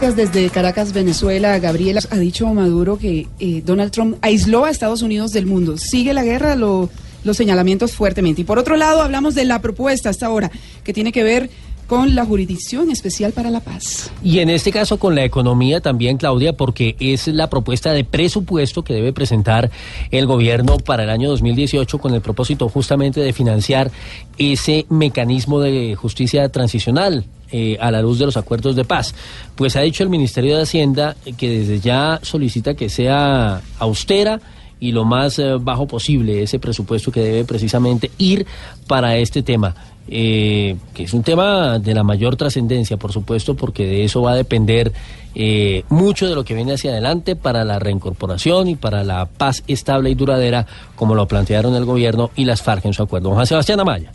Gracias desde Caracas, Venezuela. Gabriela ha dicho Maduro que eh, Donald Trump aisló a Estados Unidos del mundo. Sigue la guerra, lo- los señalamientos fuertemente. Y por otro lado, hablamos de la propuesta hasta ahora, que tiene que ver con la Jurisdicción Especial para la Paz. Y en este caso con la economía también, Claudia, porque es la propuesta de presupuesto que debe presentar el gobierno para el año 2018 con el propósito justamente de financiar ese mecanismo de justicia transicional. eh, a la luz de los acuerdos de paz. Pues ha dicho el Ministerio de Hacienda que desde ya solicita que sea austera y lo más eh, bajo posible ese presupuesto que debe precisamente ir para este tema. eh, que es un tema de la mayor trascendencia, por supuesto, porque de eso va a depender eh, mucho de lo que viene hacia adelante para la reincorporación y para la paz estable y duradera, como lo plantearon el gobierno y las FARC en su acuerdo. Juan Sebastián Amaya.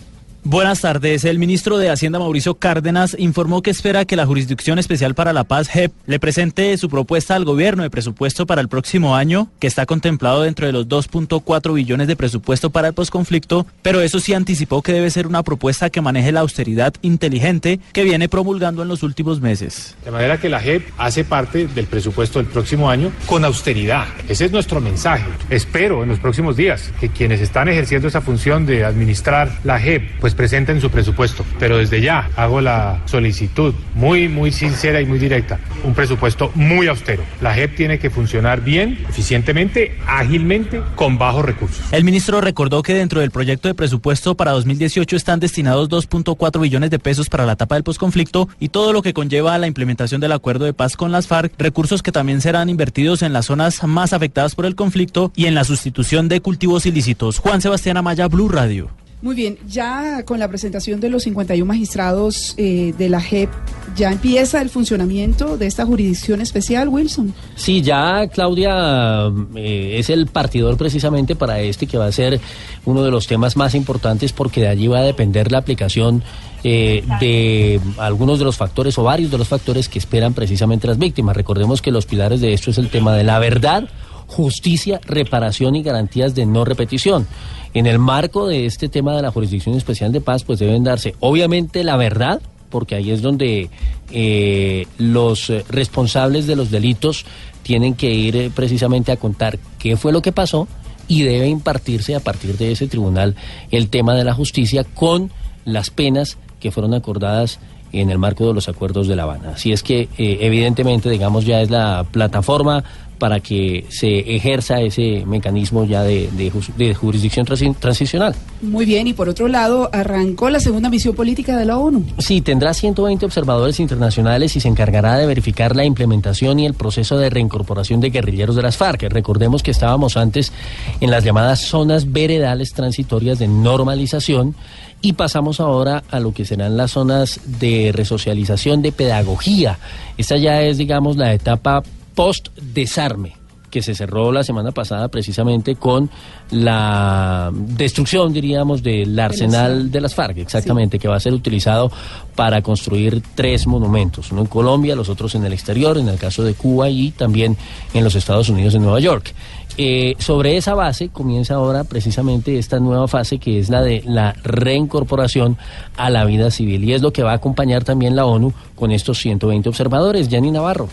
Buenas tardes. El ministro de Hacienda Mauricio Cárdenas informó que espera que la Jurisdicción Especial para la Paz JEP le presente su propuesta al gobierno de presupuesto para el próximo año, que está contemplado dentro de los 2.4 billones de presupuesto para el posconflicto, pero eso sí anticipó que debe ser una propuesta que maneje la austeridad inteligente que viene promulgando en los últimos meses. De manera que la JEP hace parte del presupuesto del próximo año con austeridad. Ese es nuestro mensaje. Espero en los próximos días que quienes están ejerciendo esa función de administrar la JEP pues presenten su presupuesto. Pero desde ya hago la solicitud muy, muy sincera y muy directa. Un presupuesto muy austero. La JEP tiene que funcionar bien, eficientemente, ágilmente, con bajos recursos. El ministro recordó que dentro del proyecto de presupuesto para 2018 están destinados 2.4 billones de pesos para la etapa del posconflicto y todo lo que conlleva a la implementación del acuerdo de paz con las FARC, recursos que también serán invertidos en las zonas más afectadas por el conflicto y en la sustitución de cultivos ilícitos. Juan Sebastián Amaya, Blue Radio. Muy bien, ya con la presentación de los 51 magistrados eh, de la JEP, ya empieza el funcionamiento de esta jurisdicción especial, Wilson. Sí, ya Claudia eh, es el partidor precisamente para este que va a ser uno de los temas más importantes porque de allí va a depender la aplicación eh, de algunos de los factores o varios de los factores que esperan precisamente las víctimas. Recordemos que los pilares de esto es el tema de la verdad, justicia, reparación y garantías de no repetición. En el marco de este tema de la Jurisdicción Especial de Paz, pues deben darse obviamente la verdad, porque ahí es donde eh, los responsables de los delitos tienen que ir eh, precisamente a contar qué fue lo que pasó y debe impartirse a partir de ese tribunal el tema de la justicia con las penas que fueron acordadas en el marco de los acuerdos de La Habana. Así es que eh, evidentemente, digamos, ya es la plataforma para que se ejerza ese mecanismo ya de, de jurisdicción transi- transicional. Muy bien, y por otro lado, arrancó la segunda misión política de la ONU. Sí, tendrá 120 observadores internacionales y se encargará de verificar la implementación y el proceso de reincorporación de guerrilleros de las FARC. Recordemos que estábamos antes en las llamadas zonas veredales transitorias de normalización y pasamos ahora a lo que serán las zonas de resocialización de pedagogía. Esta ya es, digamos, la etapa post-desarme. que se cerró la semana pasada precisamente con la destrucción, diríamos, del arsenal de las FARC, exactamente, que va a ser utilizado para construir tres monumentos, uno en Colombia, los otros en el exterior, en el caso de Cuba y también en los Estados Unidos, en Nueva York. Eh, sobre esa base comienza ahora precisamente esta nueva fase que es la de la reincorporación a la vida civil y es lo que va a acompañar también la ONU con estos 120 observadores. Yanni Navarro.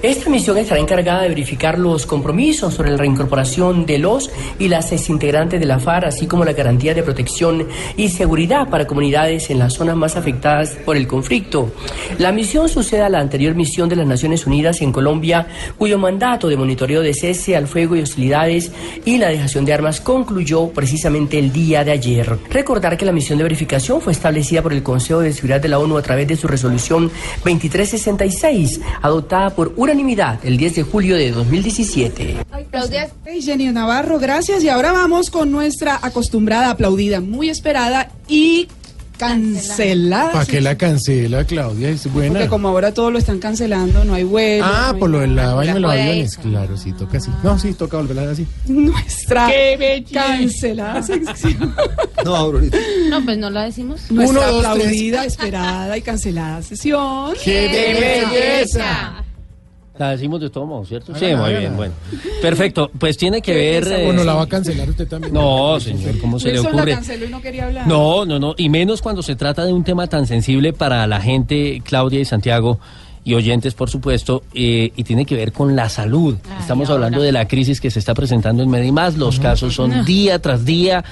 Esta misión estará encargada de verificar los compromisos sobre la reincorporación de los y las exintegrantes de la FARC, así como la garantía de protección y seguridad para comunidades en las zonas más afectadas por el conflicto. La misión sucede a la anterior misión de las Naciones Unidas en Colombia, cuyo mandato de monitoreo de cese al fuego y hostilidades y la dejación de armas concluyó precisamente el día de ayer. Recordar que la misión de verificación fue establecida por el Consejo de Seguridad de la ONU a través de su resolución 2366, adoptada por unanimidad el 10 de julio de 2017. Claudia Jenny Navarro, gracias. Y ahora vamos con nuestra acostumbrada aplaudida, muy esperada y cancelada. ¿Para qué la cancela, Claudia? Es buena. Porque como ahora todo lo están cancelando, no hay vuelo. Ah, no por lo de la vaina de los aviones. Claro, sí, toca así. No, sí, toca volverla así. Nuestra ¡Qué belleza! cancelada sección. No, Aurorita. No, pues no la decimos. Nuestra Uno, dos, tres. aplaudida, esperada y cancelada sesión. ¡Qué belleza! La decimos de todo modo, ¿cierto? Sí, muy bien, bueno. Perfecto, pues tiene que ver... eh, Bueno, la va a cancelar usted también. No, señor, ¿cómo se le Wilson la ocurre? canceló y no quería hablar. No, no, no, y menos cuando se trata de un tema tan sensible para la gente, Claudia y Santiago, y oyentes, por supuesto, eh, y tiene que ver con la salud. Estamos hablando de la crisis que se está presentando en Medimás, los casos son No. día tras día.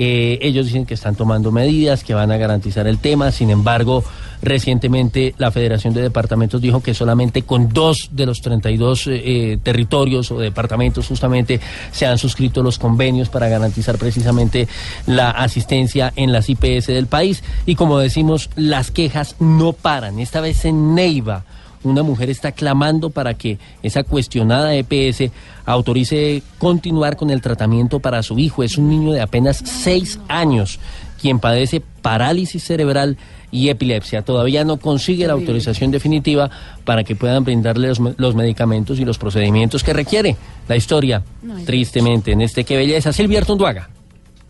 Eh, ellos dicen que están tomando medidas, que van a garantizar el tema. Sin embargo, recientemente la Federación de Departamentos dijo que solamente con dos de los 32 eh, eh, territorios o departamentos justamente se han suscrito los convenios para garantizar precisamente la asistencia en las IPS del país. Y como decimos, las quejas no paran. Esta vez en Neiva una mujer está clamando para que esa cuestionada EPS autorice continuar con el tratamiento para su hijo. Es un niño de apenas seis años quien padece parálisis cerebral y epilepsia. Todavía no consigue la autorización definitiva para que puedan brindarle los, los medicamentos y los procedimientos que requiere. La historia, tristemente, en este que belleza, Silvia Artunduaga.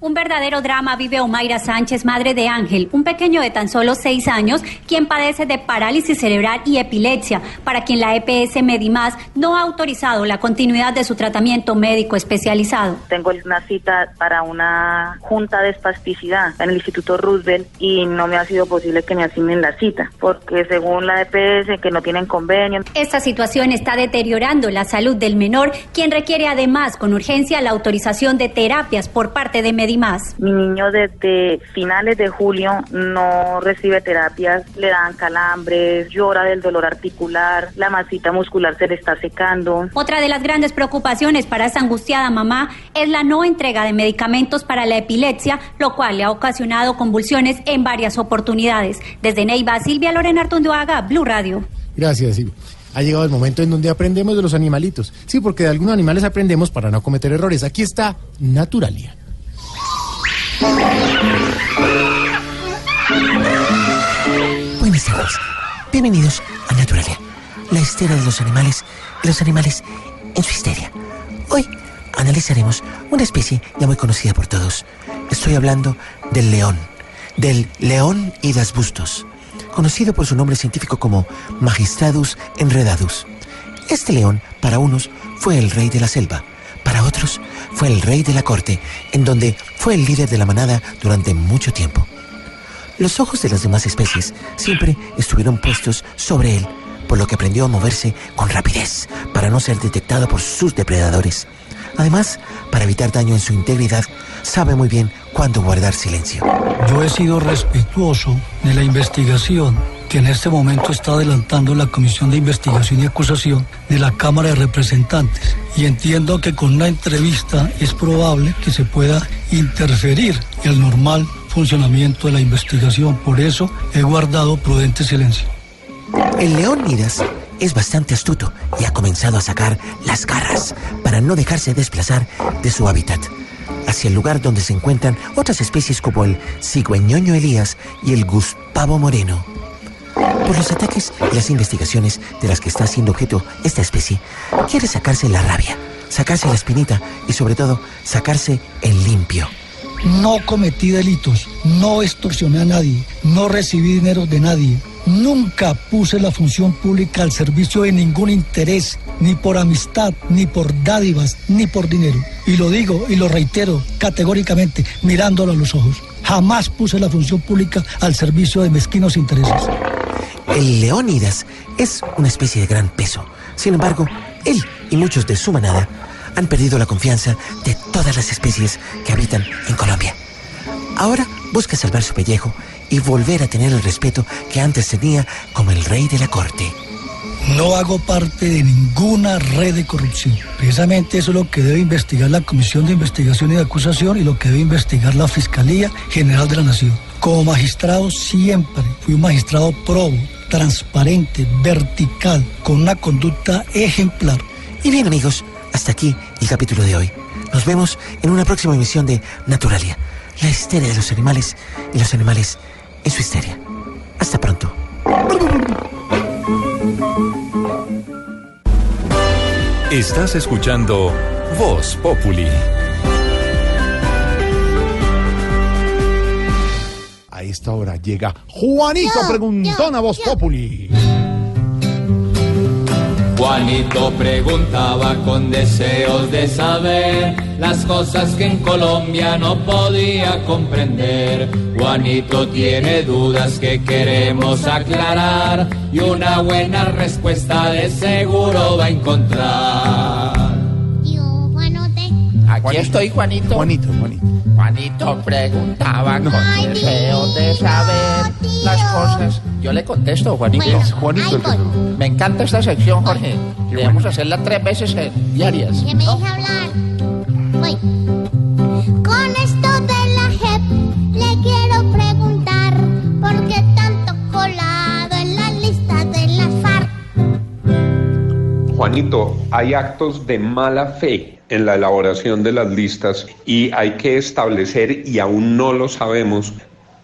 Un verdadero drama vive Omaira Sánchez, madre de Ángel, un pequeño de tan solo seis años, quien padece de parálisis cerebral y epilepsia, para quien la EPS Medimás no ha autorizado la continuidad de su tratamiento médico especializado. Tengo una cita para una junta de espasticidad en el Instituto Roosevelt y no me ha sido posible que me asignen la cita, porque según la EPS que no tienen convenio. Esta situación está deteriorando la salud del menor, quien requiere además con urgencia la autorización de terapias por parte de Medimás. Mi niño desde finales de julio no recibe terapias, le dan calambres, llora del dolor articular, la masita muscular se le está secando. Otra de las grandes preocupaciones para esta angustiada mamá es la no entrega de medicamentos para la epilepsia, lo cual le ha ocasionado convulsiones en varias oportunidades. Desde Neiva, Silvia Lorena Artunduaga, Blue Radio. Gracias, Silvia. Ha llegado el momento en donde aprendemos de los animalitos. Sí, porque de algunos animales aprendemos para no cometer errores. Aquí está Naturalia. Buenas tardes. Bienvenidos a Naturalia, la histeria de los animales y los animales en su histeria. Hoy analizaremos una especie ya muy conocida por todos. Estoy hablando del león, del león idas bustos, conocido por su nombre científico como Magistradus enredadus. Este león, para unos, fue el rey de la selva, para otros, fue el rey de la corte, en donde fue el líder de la manada durante mucho tiempo. Los ojos de las demás especies siempre estuvieron puestos sobre él, por lo que aprendió a moverse con rapidez para no ser detectado por sus depredadores. Además, para evitar daño en su integridad, sabe muy bien cuándo guardar silencio. Yo he sido respetuoso de la investigación que en este momento está adelantando la Comisión de Investigación y Acusación de la Cámara de Representantes y entiendo que con una entrevista es probable que se pueda interferir el normal funcionamiento de la investigación. Por eso he guardado prudente silencio. El león Midas es bastante astuto y ha comenzado a sacar las garras para no dejarse desplazar de su hábitat hacia el lugar donde se encuentran otras especies como el cigüeñoño Elías y el guspavo moreno. Por los ataques y las investigaciones de las que está siendo objeto esta especie, quiere sacarse la rabia sacarse la espinita y sobre todo sacarse el limpio. No cometí delitos, no extorsioné a nadie, no recibí dinero de nadie. Nunca puse la función pública al servicio de ningún interés, ni por amistad, ni por dádivas, ni por dinero. Y lo digo y lo reitero categóricamente, mirándolo a los ojos. Jamás puse la función pública al servicio de mezquinos intereses. El Leónidas es una especie de gran peso. Sin embargo, él y muchos de su manada han perdido la confianza de todas las especies que habitan en Colombia. Ahora busca salvar su pellejo y volver a tener el respeto que antes tenía como el rey de la corte. No hago parte de ninguna red de corrupción. Precisamente eso es lo que debe investigar la Comisión de Investigación y de Acusación y lo que debe investigar la Fiscalía General de la Nación. Como magistrado siempre fui un magistrado probo, transparente, vertical, con una conducta ejemplar. Y bien amigos, hasta aquí el capítulo de hoy. Nos vemos en una próxima emisión de Naturalia, la histeria de los animales y los animales en su histeria. Hasta pronto. Estás escuchando Voz Populi. Esta hora llega Juanito Preguntón a Voz Populi. Juanito preguntaba con deseos de saber las cosas que en Colombia no podía comprender. Juanito tiene dudas que queremos aclarar y una buena respuesta de seguro va a encontrar. Aquí estoy, Juanito. Juanito, Juanito. Juanito preguntaba con deseo de saber las cosas. Yo le contesto, Juanito. Bueno. Juanito Me encanta esta sección, Jorge. Debemos hacerla tres veces eh, diarias. Que me deje hablar. Voy. Con esto de la JEP le quiero preguntar por qué tanto colado en la lista de las FARC. Juanito, hay actos de mala fe en la elaboración de las listas y hay que establecer, y aún no lo sabemos,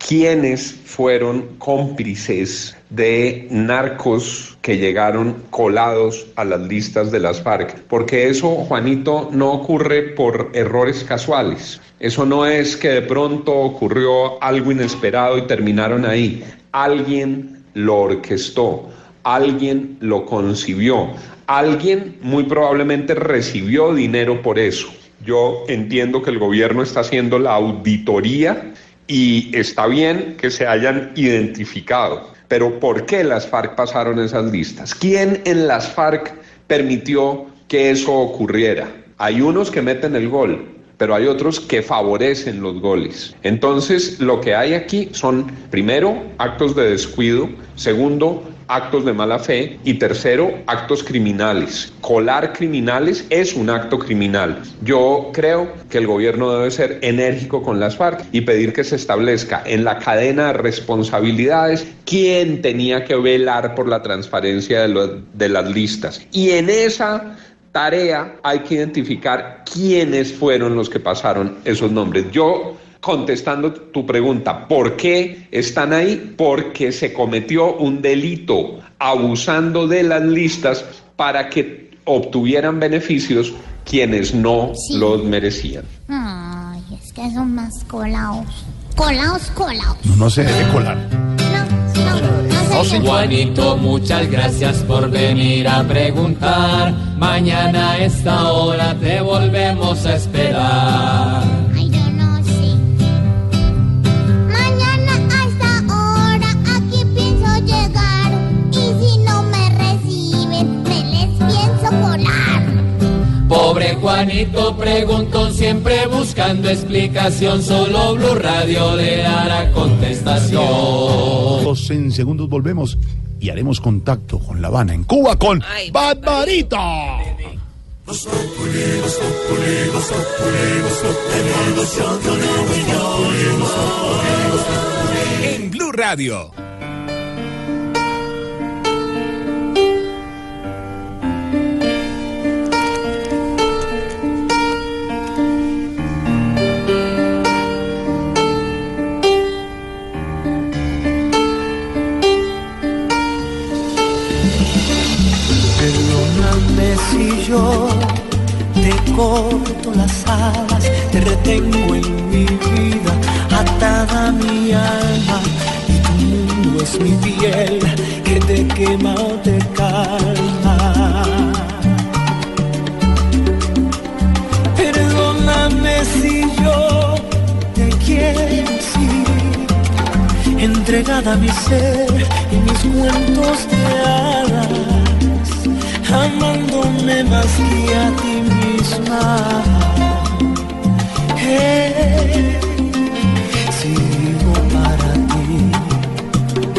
quiénes fueron cómplices de narcos que llegaron colados a las listas de las FARC. Porque eso, Juanito, no ocurre por errores casuales. Eso no es que de pronto ocurrió algo inesperado y terminaron ahí. Alguien lo orquestó, alguien lo concibió, alguien muy probablemente recibió dinero por eso. Yo entiendo que el gobierno está haciendo la auditoría y está bien que se hayan identificado. Pero ¿por qué las FARC pasaron esas listas? ¿Quién en las FARC permitió que eso ocurriera? Hay unos que meten el gol, pero hay otros que favorecen los goles. Entonces, lo que hay aquí son, primero, actos de descuido, segundo, actos de mala fe y tercero, actos criminales. Colar criminales es un acto criminal. Yo creo que el gobierno debe ser enérgico con las FARC y pedir que se establezca en la cadena de responsabilidades quién tenía que velar por la transparencia de, de las listas. Y en esa tarea hay que identificar quiénes fueron los que pasaron esos nombres. Yo contestando tu pregunta, ¿por qué están ahí? Porque se cometió un delito abusando de las listas para que obtuvieran beneficios quienes no los merecían. Ay, es que son más colados. Colados, colados. No, no se debe colar. Juanito, muchas gracias por venir a preguntar. Mañana a esta hora te volvemos a esperar. Juanito preguntó siempre buscando explicación. Solo Blue Radio le dará contestación. En segundos volvemos y haremos contacto con La Habana, en Cuba, con Barbarita. En Blue Radio. Yo te corto las alas, te retengo en mi vida, atada mi alma. Y tu mundo es mi piel que te quema o te calma. Perdóname si yo te quiero así, entregada a mi ser y mis cuentos de hadas, amándome más que a ti misma. Hey, si vivo para ti,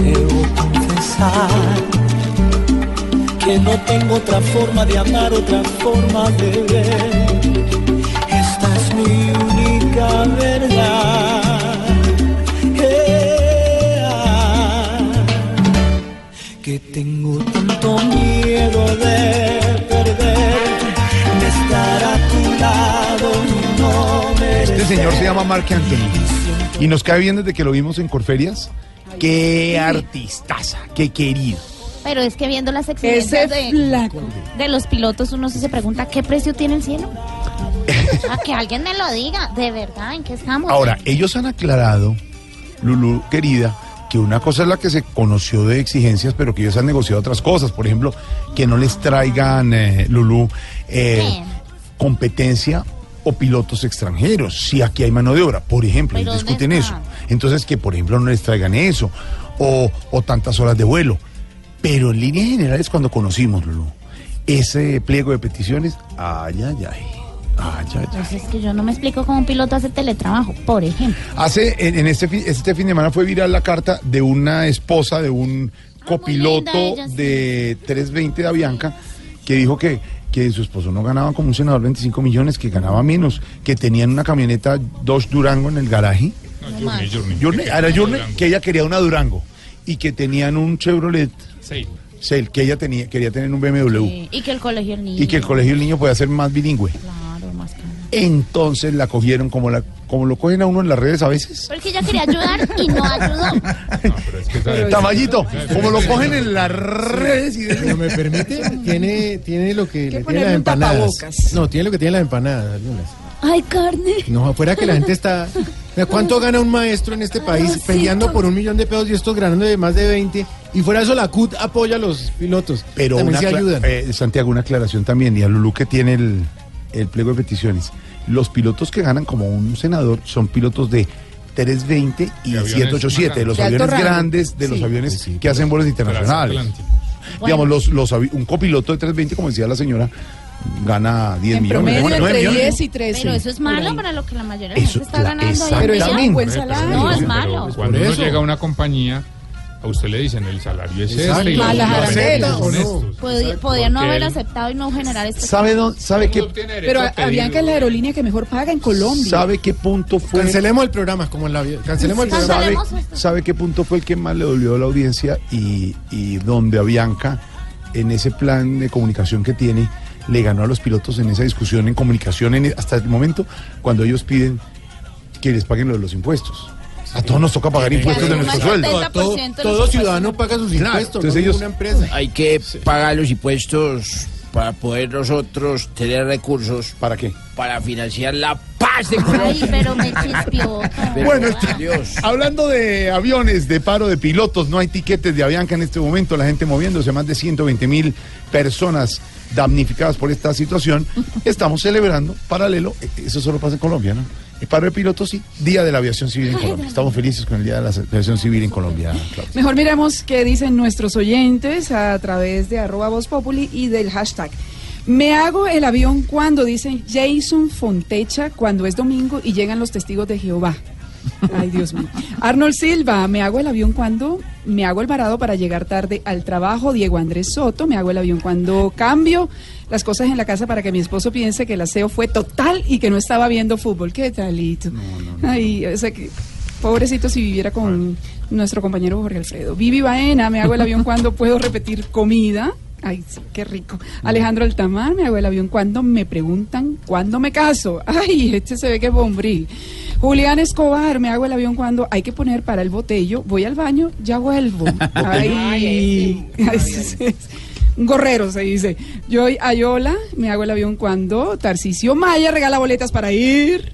debo confesar que no tengo otra forma de amar, otra forma de ver. Esta es mi única verdad. Yeah. Que tengo tu lado y no merecer. Este señor se llama Mark Anthony y nos cae bien desde que lo vimos en Corferias. Qué artistaza, qué querido. Pero es que viendo las exigencias Ese de, flaco. de los pilotos, uno sí se pregunta qué precio tiene el cielo. A que alguien me lo diga, de verdad, ¿en qué estamos? Ahora, ellos han aclarado, Lulu, querida, que una cosa es la que se conoció de exigencias, pero que ellos han negociado otras cosas. Por ejemplo, que no les traigan, eh, Lulu, eh, competencia o pilotos extranjeros, si aquí hay mano de obra. Por ejemplo, ellos ¿Pero dónde discuten eso. Entonces, que por ejemplo no les traigan eso, o, o tantas horas de vuelo. Pero en líneas generales, cuando conocimos, ese pliego de peticiones, ay, ay, ay. Ay, ay, ay. Pues es que yo no me explico cómo un piloto hace teletrabajo, por ejemplo. Hace, en, en este, fin, este fin de semana fue viral la carta de una esposa de un copiloto ella, sí. de 320 de Avianca que dijo que, que su esposo no ganaba como un senador 25 millones, que ganaba menos, que tenían una camioneta Dodge Durango en el garaje. Journey, era Journey, que ella quería una Durango y que tenían un Chevrolet Sail, que ella tenía, quería tener un BMW Sí, Y que el colegio del niño. y que el colegio del niño puede ser más bilingüe. Claro, más caro. Entonces la cogieron como la como lo cogen a uno en las redes a veces. Porque ella quería ayudar y no ayudó. Tamayito, como lo cogen en las redes y Pero me permite, tiene, tiene lo que le tiene las empanadas. No, tiene lo que tiene las empanadas, algunas. Ay, carne. No, afuera que la gente está. Mira, ¿Cuánto gana un maestro en este país peleando por un millón de pesos y estos ganando de más de 20? Y fuera de eso, la CUT apoya a los pilotos. Pero También una se ayudan. eh, Santiago, una aclaración también, y a Lulú que tiene el, el pliego de peticiones. Los pilotos que ganan como un senador son pilotos de 320 y De aviones 787, de los aviones rango. grandes, de los Sí. aviones que hacen vuelos internacionales. Digamos, los, los un copiloto de 320, como decía la señora, gana 10 En millones. promedio nueve entre millones. 10 y 13. Pero eso es malo para lo que la mayoría de la gente está la- ganando. Pero es un buen salario. No, es Pero malo. Cuando uno llega a una compañía, a usted le dicen el salario es Exacto. este. y Más las lo arandelas. aceptan, son estos. Podía, podía no haber él- aceptado y no generar este. ¿Sabe, dónde- sabe, qué, Pero a a- Avianca es la aerolínea que mejor paga en Colombia. ¿Sabe qué punto fue? Cancelemos el programa, como en la vida. Cancelemos el programa. ¿Sabe, Cancelemos esto. sabe qué punto fue el que más le dolió a la audiencia y, y donde Avianca, en ese plan de comunicación que tiene, le ganó a los pilotos en esa discusión en comunicación en- hasta el momento cuando ellos piden que les paguen lo de los impuestos? A todos nos toca pagar impuestos de nuestro sueldo. Todo, todo ciudadano paga sus Claro, impuestos. entonces no ellos- una empresa. Hay que pagar los impuestos para poder nosotros tener recursos. ¿Para qué? Para financiar la paz de Colombia. Ay, pero me chispió. Pero, Bueno, Dios. hablando de aviones, de paro de pilotos, no hay tiquetes de Avianca en este momento, la gente moviéndose, más de 120 mil personas damnificadas por esta situación. Estamos celebrando, paralelo, eh, eso solo pasa en Colombia, ¿no? El paro de pilotos, sí, Día de la Aviación Civil en Colombia. Estamos felices con el Día de la Aviación Civil en Colombia, Claudia. Mejor miremos qué dicen nuestros oyentes a través de arroba Voz Populi y del hashtag. Me hago el avión cuando dicen Jason Fontecha cuando es domingo y llegan los testigos de Jehová. Ay, Dios mío. Arnold Silva, me hago el avión cuando me hago el varado para llegar tarde al trabajo. Diego Andrés Soto, me hago el avión cuando cambio las cosas en la casa para que mi esposo piense que el aseo fue total y que no estaba viendo fútbol. ¿Qué talito? Ay, o sea que pobrecito si viviera con nuestro compañero Jorge Alfredo. Vivi Baena, me hago el avión cuando puedo repetir comida. Ay, sí, qué rico. Alejandro Altamar, me hago el avión cuando me preguntan cuándo me caso. Ay, este se ve que es bombril. Julián Escobar, me hago el avión cuando hay que poner para el botello, voy al baño, ya vuelvo. Ay, ay, sí, sí. Gorrero se dice. Yo Ayola me hago el avión cuando Tarcisio Maya regala boletas para ir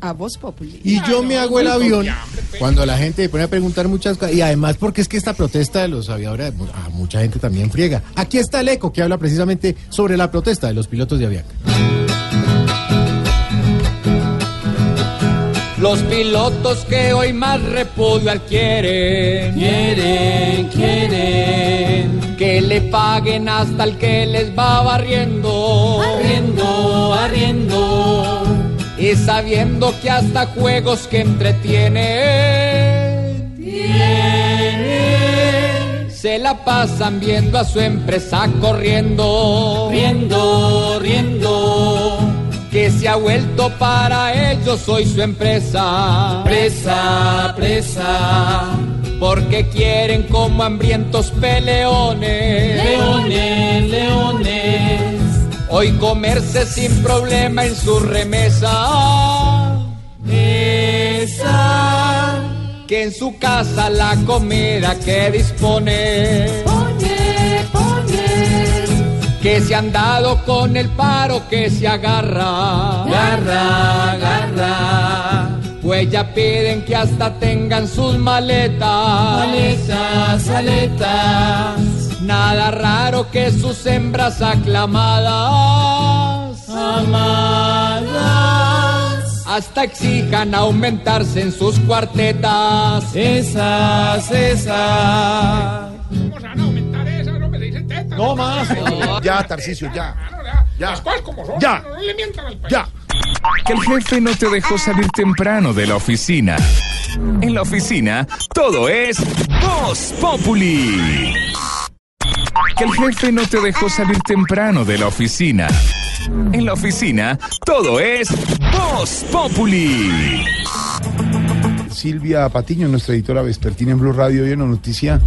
a Voz Populi. Y yo me hago el avión cuando la gente me pone a preguntar muchas cosas. Y además porque es que esta protesta de los aviadores, a mucha gente también friega. Aquí está el eco que habla precisamente sobre la protesta de los pilotos de Aviaca. Los pilotos que hoy más repudio adquieren, quieren, quieren que le paguen hasta el que les va barriendo, arriendo, arriendo, y sabiendo que hasta juegos que entretienen, tienen, se la pasan viendo a su empresa corriendo, riendo, riendo que se ha vuelto para ellos hoy su empresa. Presa, presa. Porque quieren como hambrientos peleones. Leones, leones. Hoy comerse sin problema en su remesa. Esa. Que en su casa la comida que dispone. Oye, que se han dado con el paro que se agarra. Garra, agarra. Pues ya piden que hasta tengan sus maletas. Maletas, aletas. Nada raro que sus hembras aclamadas. Amadas. Hasta exijan aumentarse en sus cuartetas. Esas, esas. No más. Ya, Tarcicio, ya. Ya. Las cosas como son. Ya. No le mientan al país. Ya. Que el jefe no te dejó salir temprano de la oficina. En la oficina, todo es Voz Populi. Que el jefe no te dejó salir temprano de la oficina. En la oficina, todo es Voz Populi. Silvia Patiño, nuestra editora vespertina en Blue Radio, hoy una noticia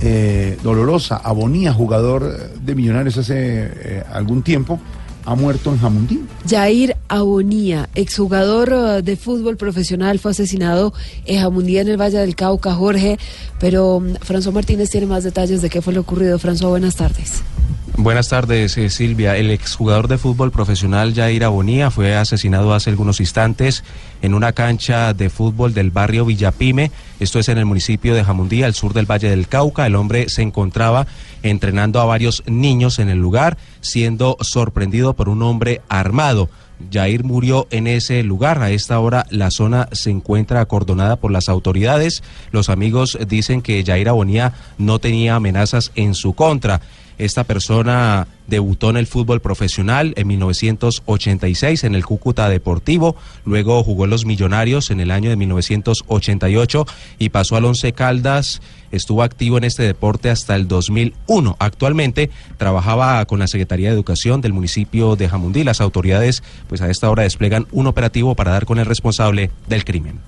eh, dolorosa. Abonía, jugador de Millonarios hace eh, algún tiempo, ha muerto en Jamundí. Jair Abonía, exjugador eh, de fútbol profesional, fue asesinado en Jamundí, en el Valle del Cauca, Jorge. Pero mm, François Martínez tiene más detalles de qué fue lo ocurrido. François, buenas tardes. Buenas tardes, eh, Silvia. El exjugador de fútbol profesional Jair Abonía fue asesinado hace algunos instantes en una cancha de fútbol del barrio Villapime. Esto es en el municipio de Jamundí, al sur del Valle del Cauca. El hombre se encontraba entrenando a varios niños en el lugar, siendo sorprendido por un hombre armado. Jair murió en ese lugar. A esta hora la zona se encuentra acordonada por las autoridades. Los amigos dicen que Jair Abonía no tenía amenazas en su contra. Esta persona debutó en el fútbol profesional en 1986 en el Cúcuta Deportivo, luego jugó en los Millonarios en el año de 1988 y pasó al Once Caldas. Estuvo activo en este deporte hasta el 2001. Actualmente trabajaba con la Secretaría de Educación del municipio de Jamundí. Las autoridades, pues a esta hora desplegan un operativo para dar con el responsable del crimen.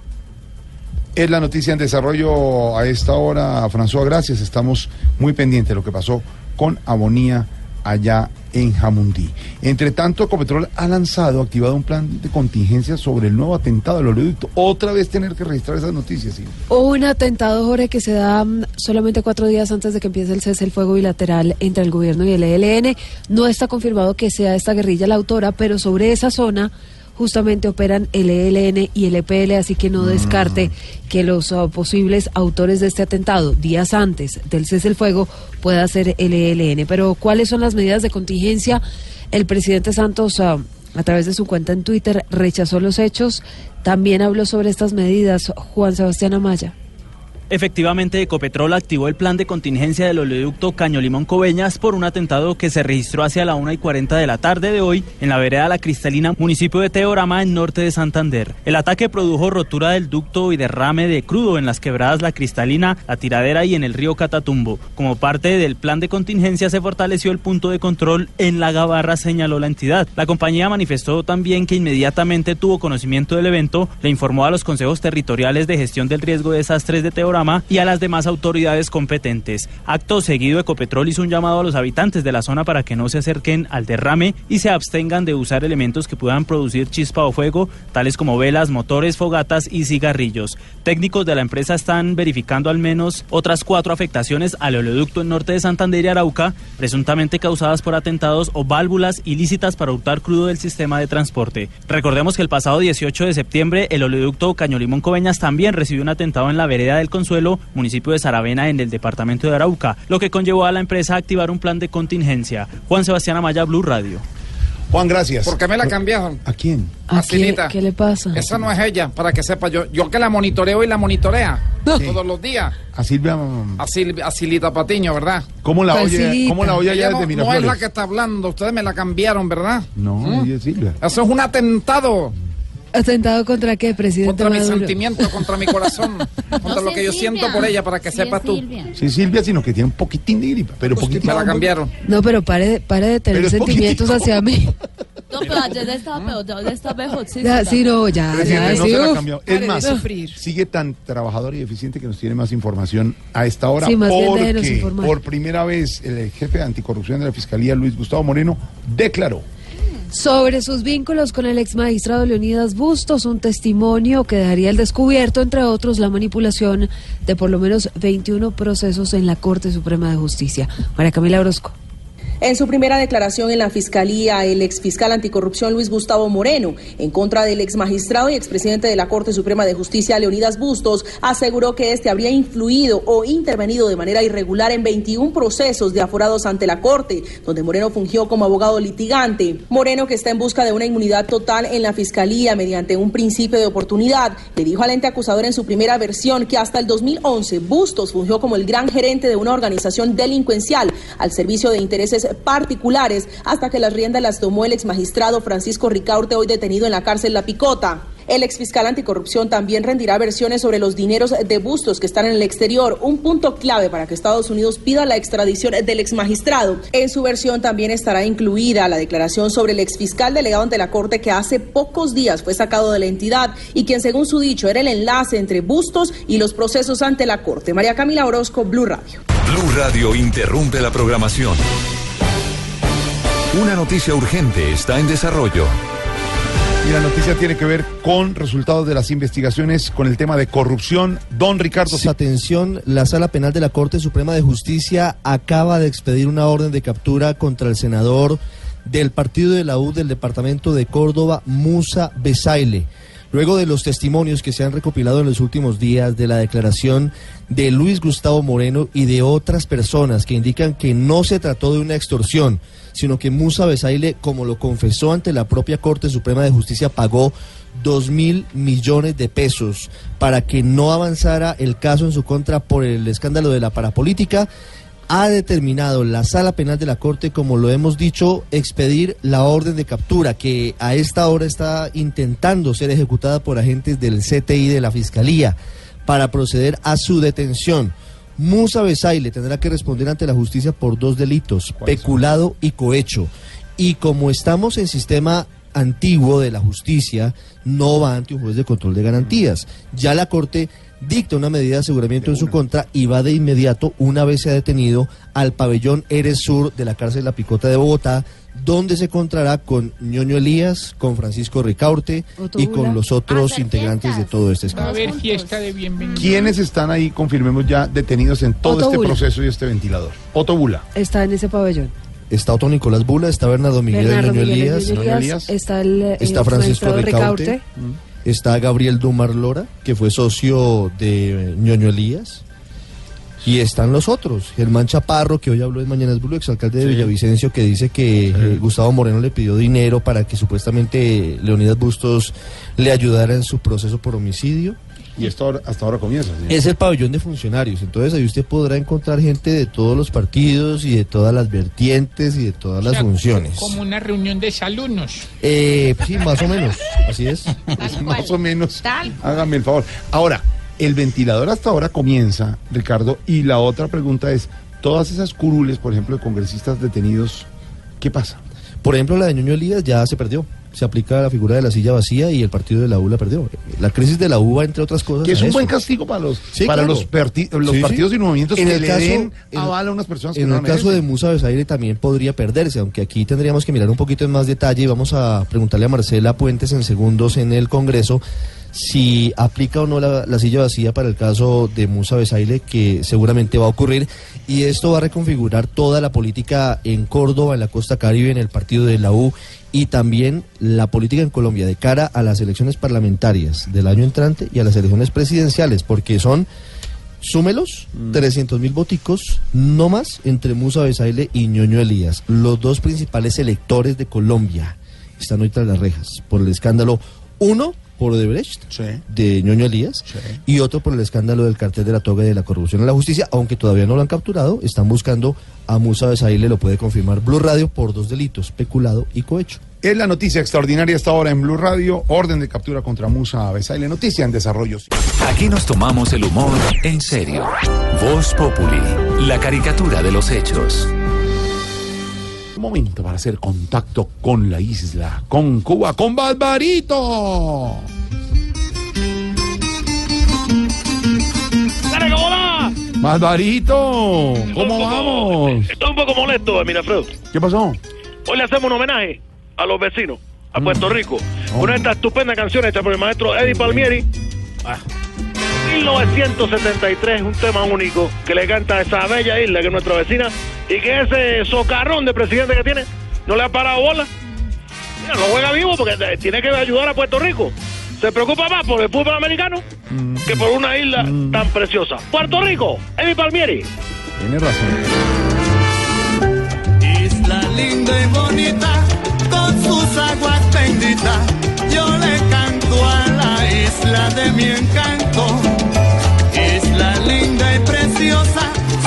Es la noticia en desarrollo a esta hora, François. Gracias. Estamos muy pendientes de lo que pasó con Abonía allá en Jamundí. Entre tanto, Ecopetrol ha lanzado, activado un plan de contingencia sobre el nuevo atentado del oleoducto. Otra vez tener que registrar esas noticias. ¿sí? Un atentado, Jorge, que se da mm, solamente cuatro días antes de que empiece el cese el fuego bilateral entre el gobierno y el ELN. No está confirmado que sea esta guerrilla la autora, pero sobre esa zona justamente operan el ELN y el EPL, así que no descarte que los uh, posibles autores de este atentado, días antes del cese el fuego, pueda ser el ELN. Pero, ¿cuáles son las medidas de contingencia? El presidente Santos, uh, a través de su cuenta en Twitter, rechazó los hechos. También habló sobre estas medidas Juan Sebastián Amaya. Efectivamente, Ecopetrol activó el plan de contingencia del oleoducto Caño Limón Coveñas por un atentado que se registró hacia la 1 y 40 de la tarde de hoy en la vereda La Cristalina, municipio de Teorama, en norte de Santander. El ataque produjo rotura del ducto y derrame de crudo en las quebradas La Cristalina, La Tiradera y en el río Catatumbo. Como parte del plan de contingencia se fortaleció el punto de control en La Gabarra, señaló la entidad. La compañía manifestó también que inmediatamente tuvo conocimiento del evento, le informó a los consejos territoriales de gestión del riesgo de desastres de Teorama y a las demás autoridades competentes. Acto seguido, Ecopetrol hizo un llamado a los habitantes de la zona para que no se acerquen al derrame y se abstengan de usar elementos que puedan producir chispa o fuego, tales como velas, motores, fogatas y cigarrillos. Técnicos de la empresa están verificando al menos otras cuatro afectaciones al oleoducto en norte de Santander y Arauca, presuntamente causadas por atentados o válvulas ilícitas para hurtar crudo del sistema de transporte. Recordemos que el pasado 18 de septiembre el oleoducto Cañolimón Coveñas también recibió un atentado en la vereda del Consuelo, municipio de Saravena, en el departamento de Arauca, lo que conllevó a la empresa a activar un plan de contingencia. Juan Sebastián Amaya, Blue Radio. Juan, gracias. ¿Por qué me la cambiaron? ¿A quién? ¿A A qué, Silita. qué le pasa? Esa no es ella, para que sepa yo. Yo que la monitoreo y la monitorea todos los días. A Silvia. mm, A, Sil- a Silita Patiño, ¿verdad? ¿Cómo la oye, ¿cómo la oye Ella no, desde no es la que está hablando, ustedes me la cambiaron, ¿verdad? No, ella es Silvia. Eso es un atentado ¿Atentado contra qué, presidente contra mi Maduro? sentimiento, contra mi corazón, contra lo que yo siento por ella, para que sepas tú. Sí, Silvia, sino que tiene un poquitín de gripa, pero poquitín. Me la cambiaron. No, pero pare, de- pare de tener sentimientos poquitico. hacia mí. No, pero ayer estaba peor, ya está mejor. Sí, Ya, sí, sí, no, ya, ya, no sí, se la uf. Pare Es más, sigue tan trabajador y eficiente que nos tiene más información a esta hora. Sí, más bien porque informar. por primera vez el jefe de anticorrupción de la Fiscalía, Luis Gustavo Moreno, declaró Sobre sus vínculos con el ex magistrado Leonidas Bustos, un testimonio que dejaría al descubierto, entre otros, la manipulación de por lo menos 21 procesos en la Corte Suprema de Justicia. María Camila Orozco. En su primera declaración en la Fiscalía, el exfiscal anticorrupción Luis Gustavo Moreno, en contra del ex magistrado y expresidente de la Corte Suprema de Justicia, Leonidas Bustos, aseguró que este habría influido o intervenido de manera irregular en 21 procesos de aforados ante la Corte, donde Moreno fungió como abogado litigante. Moreno, que está en busca de una inmunidad total en la Fiscalía mediante un principio de oportunidad, le dijo al ente acusador en su primera versión que hasta el 2011 Bustos fungió como el gran gerente de una organización delincuencial al servicio de intereses particulares hasta que las riendas las tomó el ex magistrado Francisco Ricaurte, hoy detenido en la cárcel La Picota. El exfiscal anticorrupción también rendirá versiones sobre los dineros de bustos que están en el exterior, un punto clave para que Estados Unidos pida la extradición del exmagistrado. En su versión también estará incluida la declaración sobre el exfiscal delegado ante la Corte que hace pocos días fue sacado de la entidad y quien según su dicho era el enlace entre bustos y los procesos ante la Corte. María Camila Orozco, Blue Radio. Blue Radio interrumpe la programación. Una noticia urgente está en desarrollo. Y la noticia tiene que ver con resultados de las investigaciones con el tema de corrupción. Don Ricardo. Sí, atención, la Sala Penal de la Corte Suprema de Justicia acaba de expedir una orden de captura contra el senador del partido de la U del departamento de Córdoba, Musa Besaile. Luego de los testimonios que se han recopilado en los últimos días de la declaración de Luis Gustavo Moreno y de otras personas que indican que no se trató de una extorsión, sino que Musa Besaile, como lo confesó ante la propia Corte Suprema de Justicia, pagó dos mil millones de pesos para que no avanzara el caso en su contra por el escándalo de la parapolítica, ha determinado la sala penal de la Corte, como lo hemos dicho, expedir la orden de captura que a esta hora está intentando ser ejecutada por agentes del CTI de la Fiscalía para proceder a su detención. Musa Besaile tendrá que responder ante la justicia por dos delitos, peculado y cohecho. Y como estamos en sistema antiguo de la justicia, no va ante un juez de control de garantías. Ya la Corte dicta una medida de aseguramiento en su contra y va de inmediato, una vez se ha detenido, al pabellón Eres Sur de la cárcel La Picota de Bogotá, donde se encontrará con Ñoño Elías, con Francisco Ricaurte y con los otros integrantes de todo este Va a escándalo. haber fiesta de bienvenida. ¿Quiénes están ahí, confirmemos ya, detenidos en todo este proceso y este ventilador? Otto Bula. Está en ese pabellón. Está Otto Nicolás Bula, está Bernardo Miguel Bernardo Ñoño Miguel Elías, está el eh, está Francisco Ricaurte, está Gabriel Dumar Lora, que fue socio de Ñoño Elías, y están los otros. Germán Chaparro, que hoy habló en Mañanas Blue, exalcalde de Sí. Villavicencio, que dice que eh, Gustavo Moreno le pidió dinero para que supuestamente Leonidas Bustos le ayudara en su proceso por homicidio. Y esto ahora- hasta ahora comienza. señor. Es el pabellón de funcionarios, entonces ahí usted podrá encontrar gente de todos los partidos y de todas las vertientes y de todas las O sea, funciones. Como una reunión de alumnos. Eh, sí, más o menos, así es. Más o menos. Hágame el favor. Ahora, el ventilador hasta ahora comienza, Ricardo, y la otra pregunta es, todas esas curules, por ejemplo, de congresistas detenidos, ¿qué pasa? Por ejemplo, la de Ñoño Elías ya se perdió. Se aplica la figura de la silla vacía y el partido de la U la perdió. La crisis de la U entre otras cosas. Que es un eso. buen castigo para los, Sí, para claro. los, los Sí, sí. partidos y movimientos En que el le caso- den en- aval a unas personas que En el caso de. Musa Besaire también podría perderse, aunque aquí tendríamos que mirar un poquito en más detalle y vamos a preguntarle a Marcela Puentes en segundos en el Congreso si aplica o no la, la silla vacía para el caso de Musa Besaile, que seguramente va a ocurrir, y esto va a reconfigurar toda la política en Córdoba, en la costa caribe, en el partido de la U, y también la política en Colombia de cara a las elecciones parlamentarias del año entrante y a las elecciones presidenciales, porque son Súmelos, 300 mil boticos, no más, entre Musa Besaile y Ñoño Elías, los dos principales electores de Colombia. Están hoy tras las rejas por el escándalo, uno por Odebrecht, de Ñoño Elías, y otro por el escándalo del cartel de la toga y de la corrupción en la justicia, aunque todavía no lo han capturado, están buscando a Musa Besaile, lo puede confirmar Blue Radio, por dos delitos, peculado y cohecho. Es la noticia extraordinaria hasta ahora en Blue Radio. Orden de captura contra Musa Besaile. Noticia en desarrollo. Aquí nos tomamos el humor en serio. Voz Populi, la caricatura de los hechos. Momento para hacer contacto con la isla, con Cuba, con Barbarito. ¡Dale, cómo va! Barbarito, ¿cómo vamos? Estoy un poco molesto, Mirafredo. ¿Qué pasó? Hoy le hacemos un homenaje a los vecinos, a Puerto Rico, con esta estupenda canción hecha por el maestro Eddie Palmieri. Ah. 1973 un tema único que le canta a esa bella isla que es nuestra vecina y que ese socarrón de presidente que tiene no le ha parado bola. Mira, no juega vivo porque tiene que ayudar a Puerto Rico. Se preocupa más por el fútbol americano que por una isla tan preciosa. Puerto Rico, Eddie Palmieri. Tiene razón. Isla linda y bonita, con sus aguas benditas, yo le a la isla de mi encanto. Isla linda y preciosa,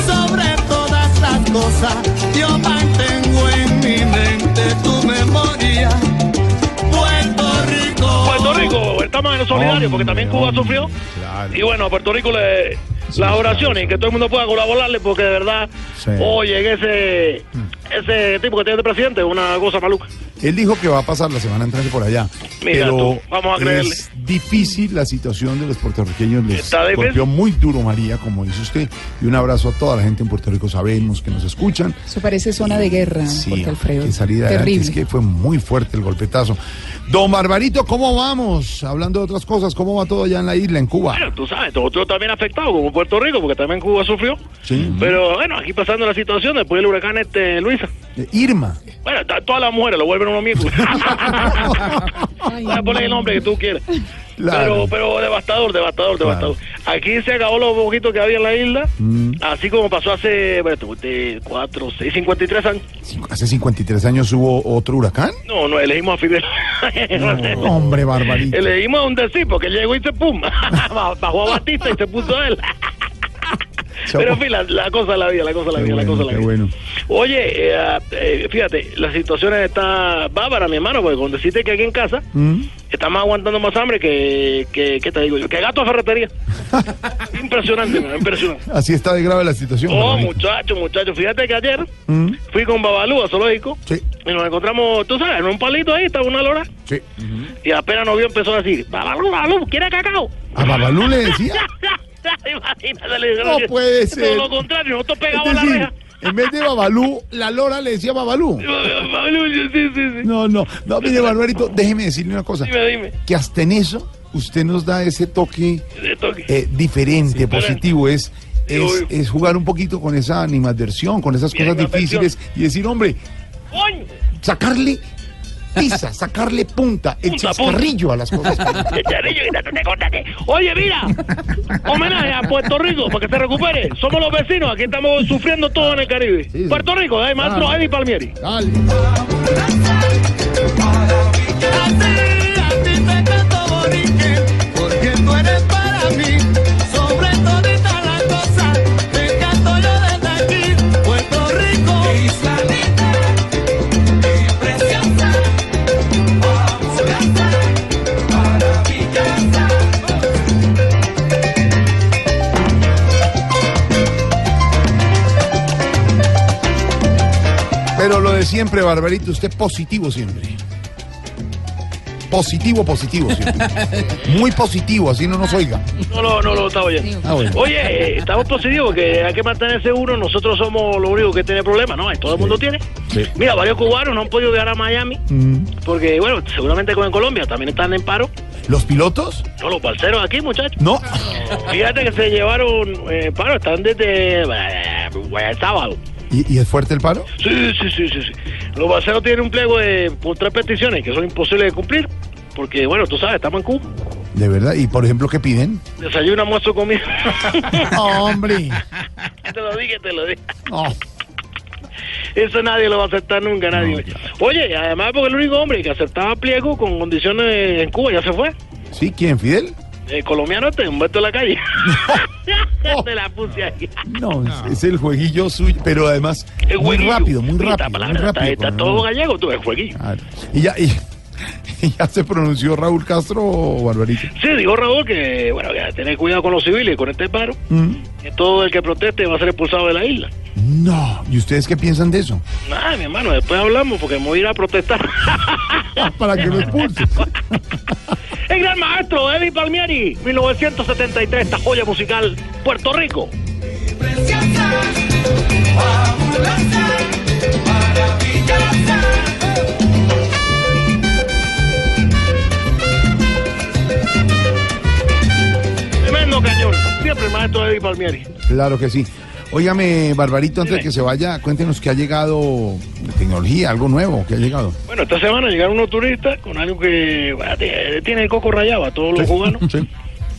sobre todas las cosas, yo mantengo en mi mente tu memoria. Puerto Rico. Puerto Rico, estamos en solidario porque también Cuba sufrió. Y bueno, a Puerto Rico le, las oraciones que todo el mundo pueda colaborarle porque de verdad, Sí. oye, que ese, ese tipo que tiene de presidente es una cosa maluca. Él dijo que va a pasar la semana entrante por allá. Mira pero tú, vamos a creerle. es difícil la situación de los puertorriqueños. Les Está difícil. golpeó muy duro, María, como dice usted. Y un abrazo a toda la gente en Puerto Rico. Sabemos que nos escuchan. Eso parece zona de guerra, Sí, Jorge Alfredo. que adelante. Terrible. Es que fue muy fuerte el golpetazo. Don Barbarito, ¿cómo vamos? Hablando de otras cosas, ¿cómo va todo allá en la isla, en Cuba? Bueno, tú sabes, nosotros también afectados como Puerto Rico porque también Cuba sufrió. Sí. Pero bueno, aquí pasando la situación después del huracán este Luisa. Irma. Bueno, todas las mujeres lo vuelven uno a poner el nombre que tú quieras. Claro. Pero, pero devastador, devastador, devastador. Aquí se acabó los poquitos que había en la isla, Mm. así como pasó hace 4, 6, 53 años. Hace 53 años hubo otro huracán. No, no, elegimos a Fidel. No, hombre, Barbarito. Elegimos a un decir porque llegó y se pum. Bajó a Batista y se puso él. Pero en fin, la, la cosa de la vida, la cosa la vida, la cosa la vida. bueno. Oye, eh, eh, fíjate, la situación está bárbara, mi hermano, porque cuando deciste que aquí en casa Mm. estamos aguantando más hambre que, que, ¿qué te digo yo? Que gato de ferretería. impresionante, man, impresionante. Así está de grave la situación. Oh, Barbarito. muchacho, muchacho, fíjate que ayer Mm. fui con Babalú a Zoológico Sí. y nos encontramos, tú sabes, en un palito ahí, estaba una lora, Sí. y apenas nos vio empezó a decir, Babalú, Babalú, ¿quiere cacao? ¿A Babalú le decía? Imagínate, No puede Todo ser. lo contrario, nosotros pegamos la reja. en vez de Babalú, la Lora le decía Babalú. Babalú, sí, sí, sí. No, no, no, mire, Barbarito, déjeme decirle una cosa. Dime, dime. Que hasta en eso usted nos da ese toque eh, diferente, positivo. Es, es, jugar un poquito con esa animadversión, con esas Bien, cosas difíciles y decir, hombre, sacarle pisa, sacarle punta, el Punta, chascarrillo a las cosas. Te córtate. Oye, mira, homenaje a Puerto Rico para que se recupere. Somos los vecinos, aquí estamos sufriendo todo en el Caribe. Puerto Rico, ¿eh? maestro. Eddie Palmieri. Dale. Siempre, Barbarito, usted positivo siempre. Positivo, positivo, sí. Muy positivo, así no nos oiga. No, no, no lo estaba oyendo. Ah, bueno. Oye, eh, estamos positivos que hay que mantenerse uno. Nosotros somos los únicos que tiene problemas, ¿no? Todo el mundo tiene. Sí. Mira, varios cubanos no han podido viajar a Miami Mm. porque, bueno, seguramente como en Colombia también están en paro. ¿Los pilotos? No, los parceros aquí, muchachos. No. Fíjate que se llevaron eh, paro, están desde eh, el sábado. ¿Y, y es fuerte el paro? Sí, sí, sí, sí, sí. Los parceros tienen un pliego de por tres peticiones que son imposibles de cumplir. Porque, bueno, tú sabes, estamos en Cuba. De verdad. ¿Y por ejemplo qué piden? Desayuno, almuerzo, comida. Hombre. te lo dije, te lo dije. No. Eso nadie lo va a aceptar nunca, nadie. Oye, además porque el único hombre que aceptaba pliego con condiciones en Cuba ya se fue. ¿Sí? ¿Quién? ¿Fidel? El colombiano este, Humberto de la calle. te la puse ahí. No, es, es el jueguillo suyo, pero además El muy rápido, muy rápido, muy palabra rápido. Está, está todo gallego, tú, el jueguillo. Claro. ¿Y ya, y, y ya se pronunció Raúl Castro o Barbarito? Sí, dijo Raúl que, bueno, que tener cuidado con los civiles, con este paro. Mm. Que todo el que proteste va a ser expulsado de la isla. No. ¿Y ustedes qué piensan de eso? Ay, mi hermano, después hablamos porque me voy a ir a protestar. Para que lo expulsen. El gran maestro Eddie Palmieri, 1973, esta joya musical, Puerto Rico. Tremendo cañón. Siempre el maestro Eddie Palmieri. Claro que sí. Óigame, Barbarito, antes de que se vaya, cuéntenos que ha llegado tecnología, algo nuevo que ha llegado. Bueno, esta semana llegaron unos turistas con algo que bueno, tiene tiene el coco rayado a todos los cubanos.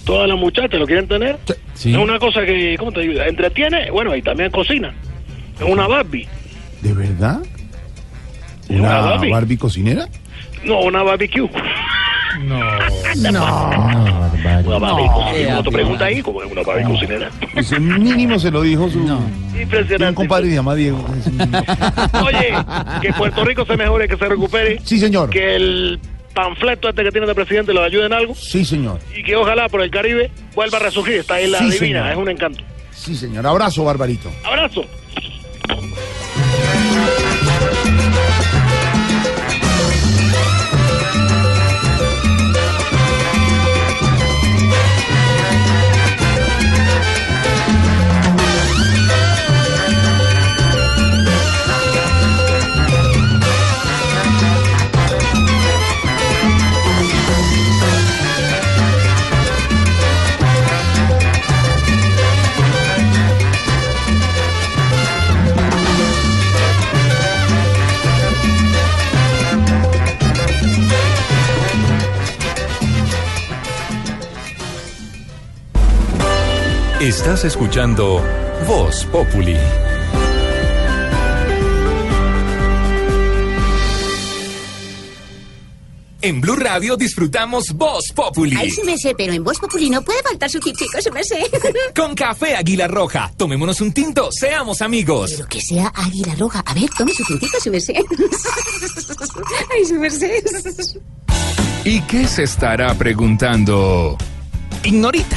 Todas las muchachas lo quieren tener. Es una cosa que, ¿cómo te ayuda? Entretiene, bueno, y también cocina. Es una Barbie. ¿De verdad? ¿Una ¿Una Barbie? Barbie cocinera? No, una barbecue. No. Cocinera. No te pregunta ahí cómo es una cocinera. Ese mínimo se lo dijo su Impresionante. un compadre se llama Diego. Oye, que Puerto Rico se mejore, que se recupere. Sí, señor. Que el panfleto este que tiene de presidente lo ayude en algo. Sí, señor. Y que ojalá por el Caribe vuelva a resurgir esta isla Sí, divina. señor. Es un encanto. Sí, señor. Abrazo, Barbarito. Abrazo. Estás escuchando Voz Populi. En Blue Radio disfrutamos Voz Populi. Ay, sí me sé, pero en Voz Populi no puede faltar su tintico, sí me sé. Con café Águila Roja. Tomémonos un tinto, seamos amigos. Pero que sea águila roja. A ver, tome su tintico, sí me sé. Ay, sí me sé. ¿Y qué se estará preguntando? Ignorita.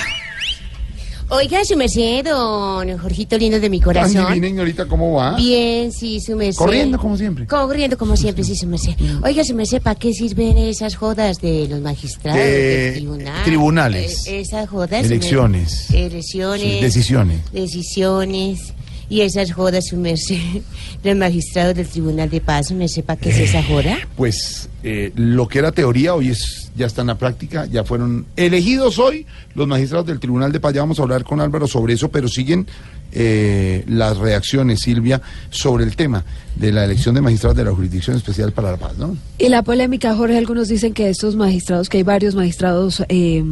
Oiga, su merced, don Jorgito lindo de mi corazón. divina, señorita, ¿cómo va? Bien, sí, su merced. Corriendo, como siempre. Corriendo como siempre, sí, su merced. Oiga, su merced, ¿para qué sirven esas jodas de los magistrados, De del tribunal? tribunales. Eh, esas jodas. Elecciones. Elecciones. Sí, decisiones. Decisiones. Y esas jodas, su merced. Los magistrados del Tribunal de Paz, merced, ¿para qué es esa joda? Pues eh, lo que era teoría hoy es ya está en la práctica, ya fueron elegidos hoy los magistrados del Tribunal de Paz. Ya vamos a hablar con Álvaro sobre eso, pero siguen eh, las reacciones, Silvia, sobre el tema de la elección de magistrados de la Jurisdicción Especial para la Paz, ¿no? Y la polémica, Jorge, algunos dicen que estos magistrados, que hay varios magistrados eh,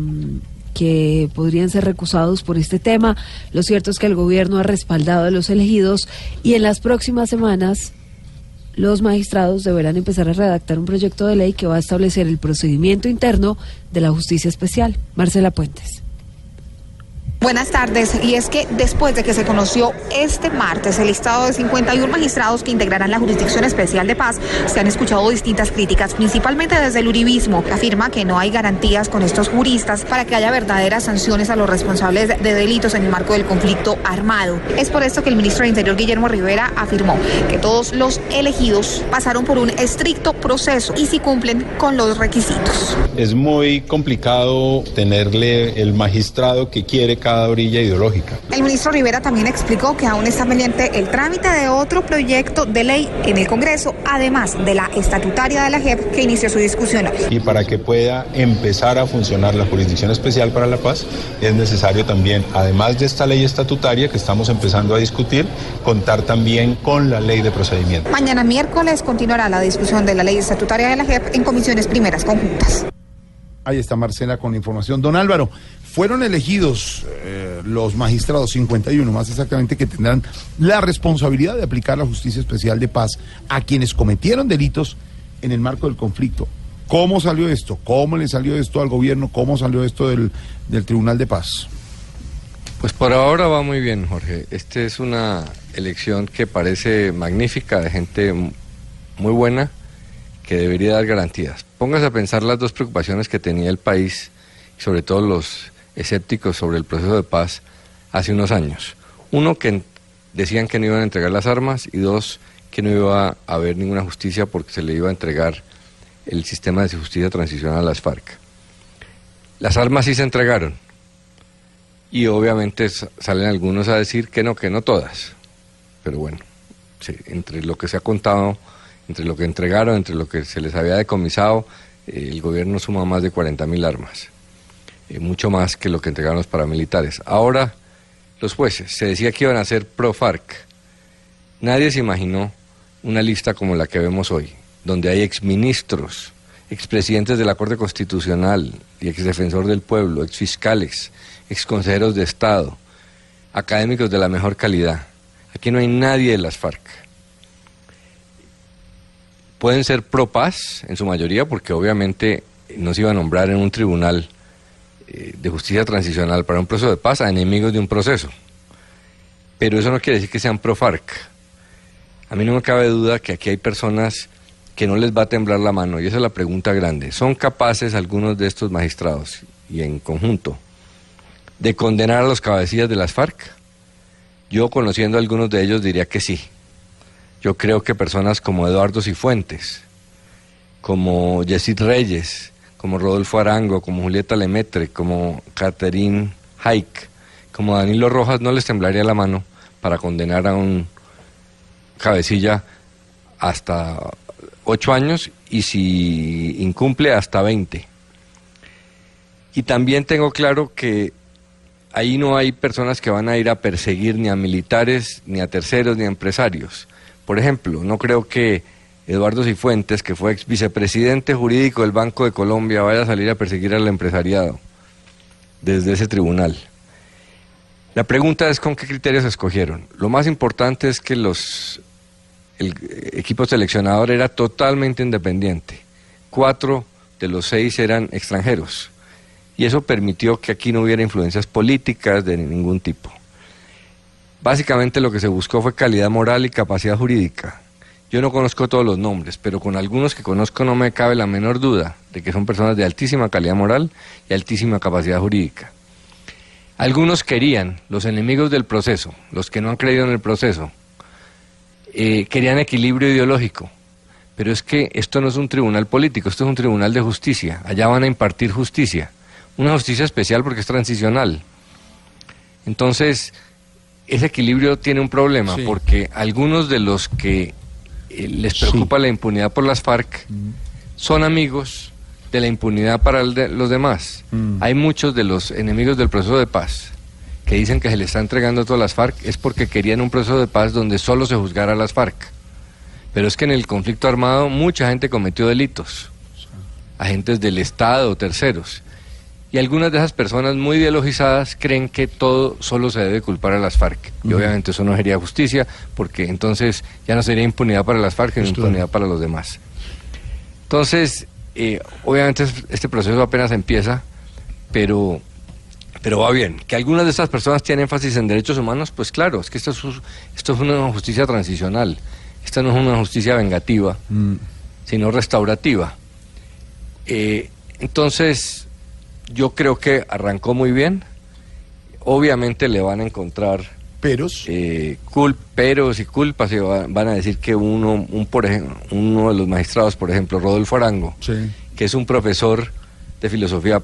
que podrían ser recusados por este tema. Lo cierto es que el gobierno ha respaldado a los elegidos y en las próximas semanas los magistrados deberán empezar a redactar un proyecto de ley que va a establecer el procedimiento interno de la justicia especial. Marcela Puentes. Buenas tardes. Y es que después de que se conoció este martes el listado de 51 magistrados que integrarán la Jurisdicción Especial de Paz, se han escuchado distintas críticas, principalmente desde el Uribismo, que afirma que no hay garantías con estos juristas para que haya verdaderas sanciones a los responsables de delitos en el marco del conflicto armado. Es por esto que el ministro de Interior, Guillermo Rivera, afirmó que todos los elegidos pasaron por un estricto proceso y si cumplen con los requisitos. Es muy complicado tenerle el magistrado que quiere cada orilla ideológica. El ministro Rivera también explicó que aún está pendiente el trámite de otro proyecto de ley en el Congreso, además de la estatutaria de la JEP que inició su discusión. Y para que pueda empezar a funcionar la Jurisdicción Especial para la Paz, es necesario también, además de esta ley estatutaria que estamos empezando a discutir, contar también con la ley de procedimiento. Mañana miércoles continuará la discusión de la ley estatutaria de la JEP en comisiones primeras conjuntas. Ahí está Marcela con la información. Don Álvaro, fueron elegidos eh, los magistrados 51, más exactamente, que tendrán la responsabilidad de aplicar la justicia especial de paz a quienes cometieron delitos en el marco del conflicto. ¿Cómo salió esto? ¿Cómo le salió esto al gobierno? ¿Cómo salió esto del, del Tribunal de Paz? Pues por ahora va muy bien, Jorge. Esta es una elección que parece magnífica, de gente muy buena, que debería dar garantías. Póngase a pensar las dos preocupaciones que tenía el país, sobre todo los escépticos sobre el proceso de paz hace unos años. Uno, que decían que no iban a entregar las armas y dos, que no iba a haber ninguna justicia porque se le iba a entregar el sistema de justicia transicional a las FARC. Las armas sí se entregaron y obviamente salen algunos a decir que no, que no todas. Pero bueno, entre lo que se ha contado, entre lo que entregaron, entre lo que se les había decomisado, eh, el gobierno suma más de 40.000 armas. Eh, mucho más que lo que entregaron los paramilitares. Ahora, los jueces, se decía que iban a ser pro-FARC. Nadie se imaginó una lista como la que vemos hoy, donde hay exministros, expresidentes de la Corte Constitucional y exdefensor del pueblo, exfiscales, exconsejeros de Estado, académicos de la mejor calidad. Aquí no hay nadie de las FARC. Pueden ser pro-paz en su mayoría, porque obviamente no se iba a nombrar en un tribunal eh, de justicia transicional para un proceso de paz a enemigos de un proceso. Pero eso no quiere decir que sean pro-FARC. A mí no me cabe duda que aquí hay personas que no les va a temblar la mano, y esa es la pregunta grande. ¿Son capaces algunos de estos magistrados, y en conjunto, de condenar a los cabecillas de las FARC? Yo, conociendo a algunos de ellos, diría que sí. Yo creo que personas como Eduardo Cifuentes, como Yesid Reyes, como Rodolfo Arango, como Julieta Lemetre, como Catherine Haik, como Danilo Rojas, no les temblaría la mano para condenar a un cabecilla hasta ocho años y si incumple hasta veinte. Y también tengo claro que ahí no hay personas que van a ir a perseguir ni a militares, ni a terceros, ni a empresarios. Por ejemplo, no creo que Eduardo Cifuentes, que fue ex vicepresidente jurídico del Banco de Colombia, vaya a salir a perseguir al empresariado desde ese tribunal. La pregunta es con qué criterios escogieron. Lo más importante es que los el equipo seleccionador era totalmente independiente. Cuatro de los seis eran extranjeros. Y eso permitió que aquí no hubiera influencias políticas de ningún tipo. Básicamente lo que se buscó fue calidad moral y capacidad jurídica. Yo no conozco todos los nombres, pero con algunos que conozco no me cabe la menor duda de que son personas de altísima calidad moral y altísima capacidad jurídica. Algunos querían, los enemigos del proceso, los que no han creído en el proceso, eh, querían equilibrio ideológico. Pero es que esto no es un tribunal político, esto es un tribunal de justicia. Allá van a impartir justicia. Una justicia especial porque es transicional. Entonces, ese equilibrio tiene un problema porque algunos de los que eh, les preocupa la impunidad por las FARC, son amigos de la impunidad para los demás. Mm. Hay muchos de los enemigos del proceso de paz que dicen que se le está entregando a todas las FARC, es porque querían un proceso de paz donde solo se juzgara a las FARC. Pero es que en el conflicto armado mucha gente cometió delitos, agentes del Estado, terceros. Y algunas de esas personas muy ideologizadas creen que todo solo se debe culpar a las FARC. Y obviamente eso no sería justicia, porque entonces ya no sería impunidad para las FARC, sino impunidad para los demás. Entonces, eh, obviamente es- este proceso apenas empieza, pero Pero va bien. Que algunas de esas personas tienen énfasis en derechos humanos, pues claro, es que esto es, esto es una justicia transicional. Esta no es una justicia vengativa, sino restaurativa. Eh, entonces, yo creo que arrancó muy bien. Obviamente le van a encontrar peros, eh, cul peros y culpas. Y va- van a decir que uno, un, por ejemplo, uno de los magistrados, por ejemplo, Rodolfo Arango, que es un profesor de filosofía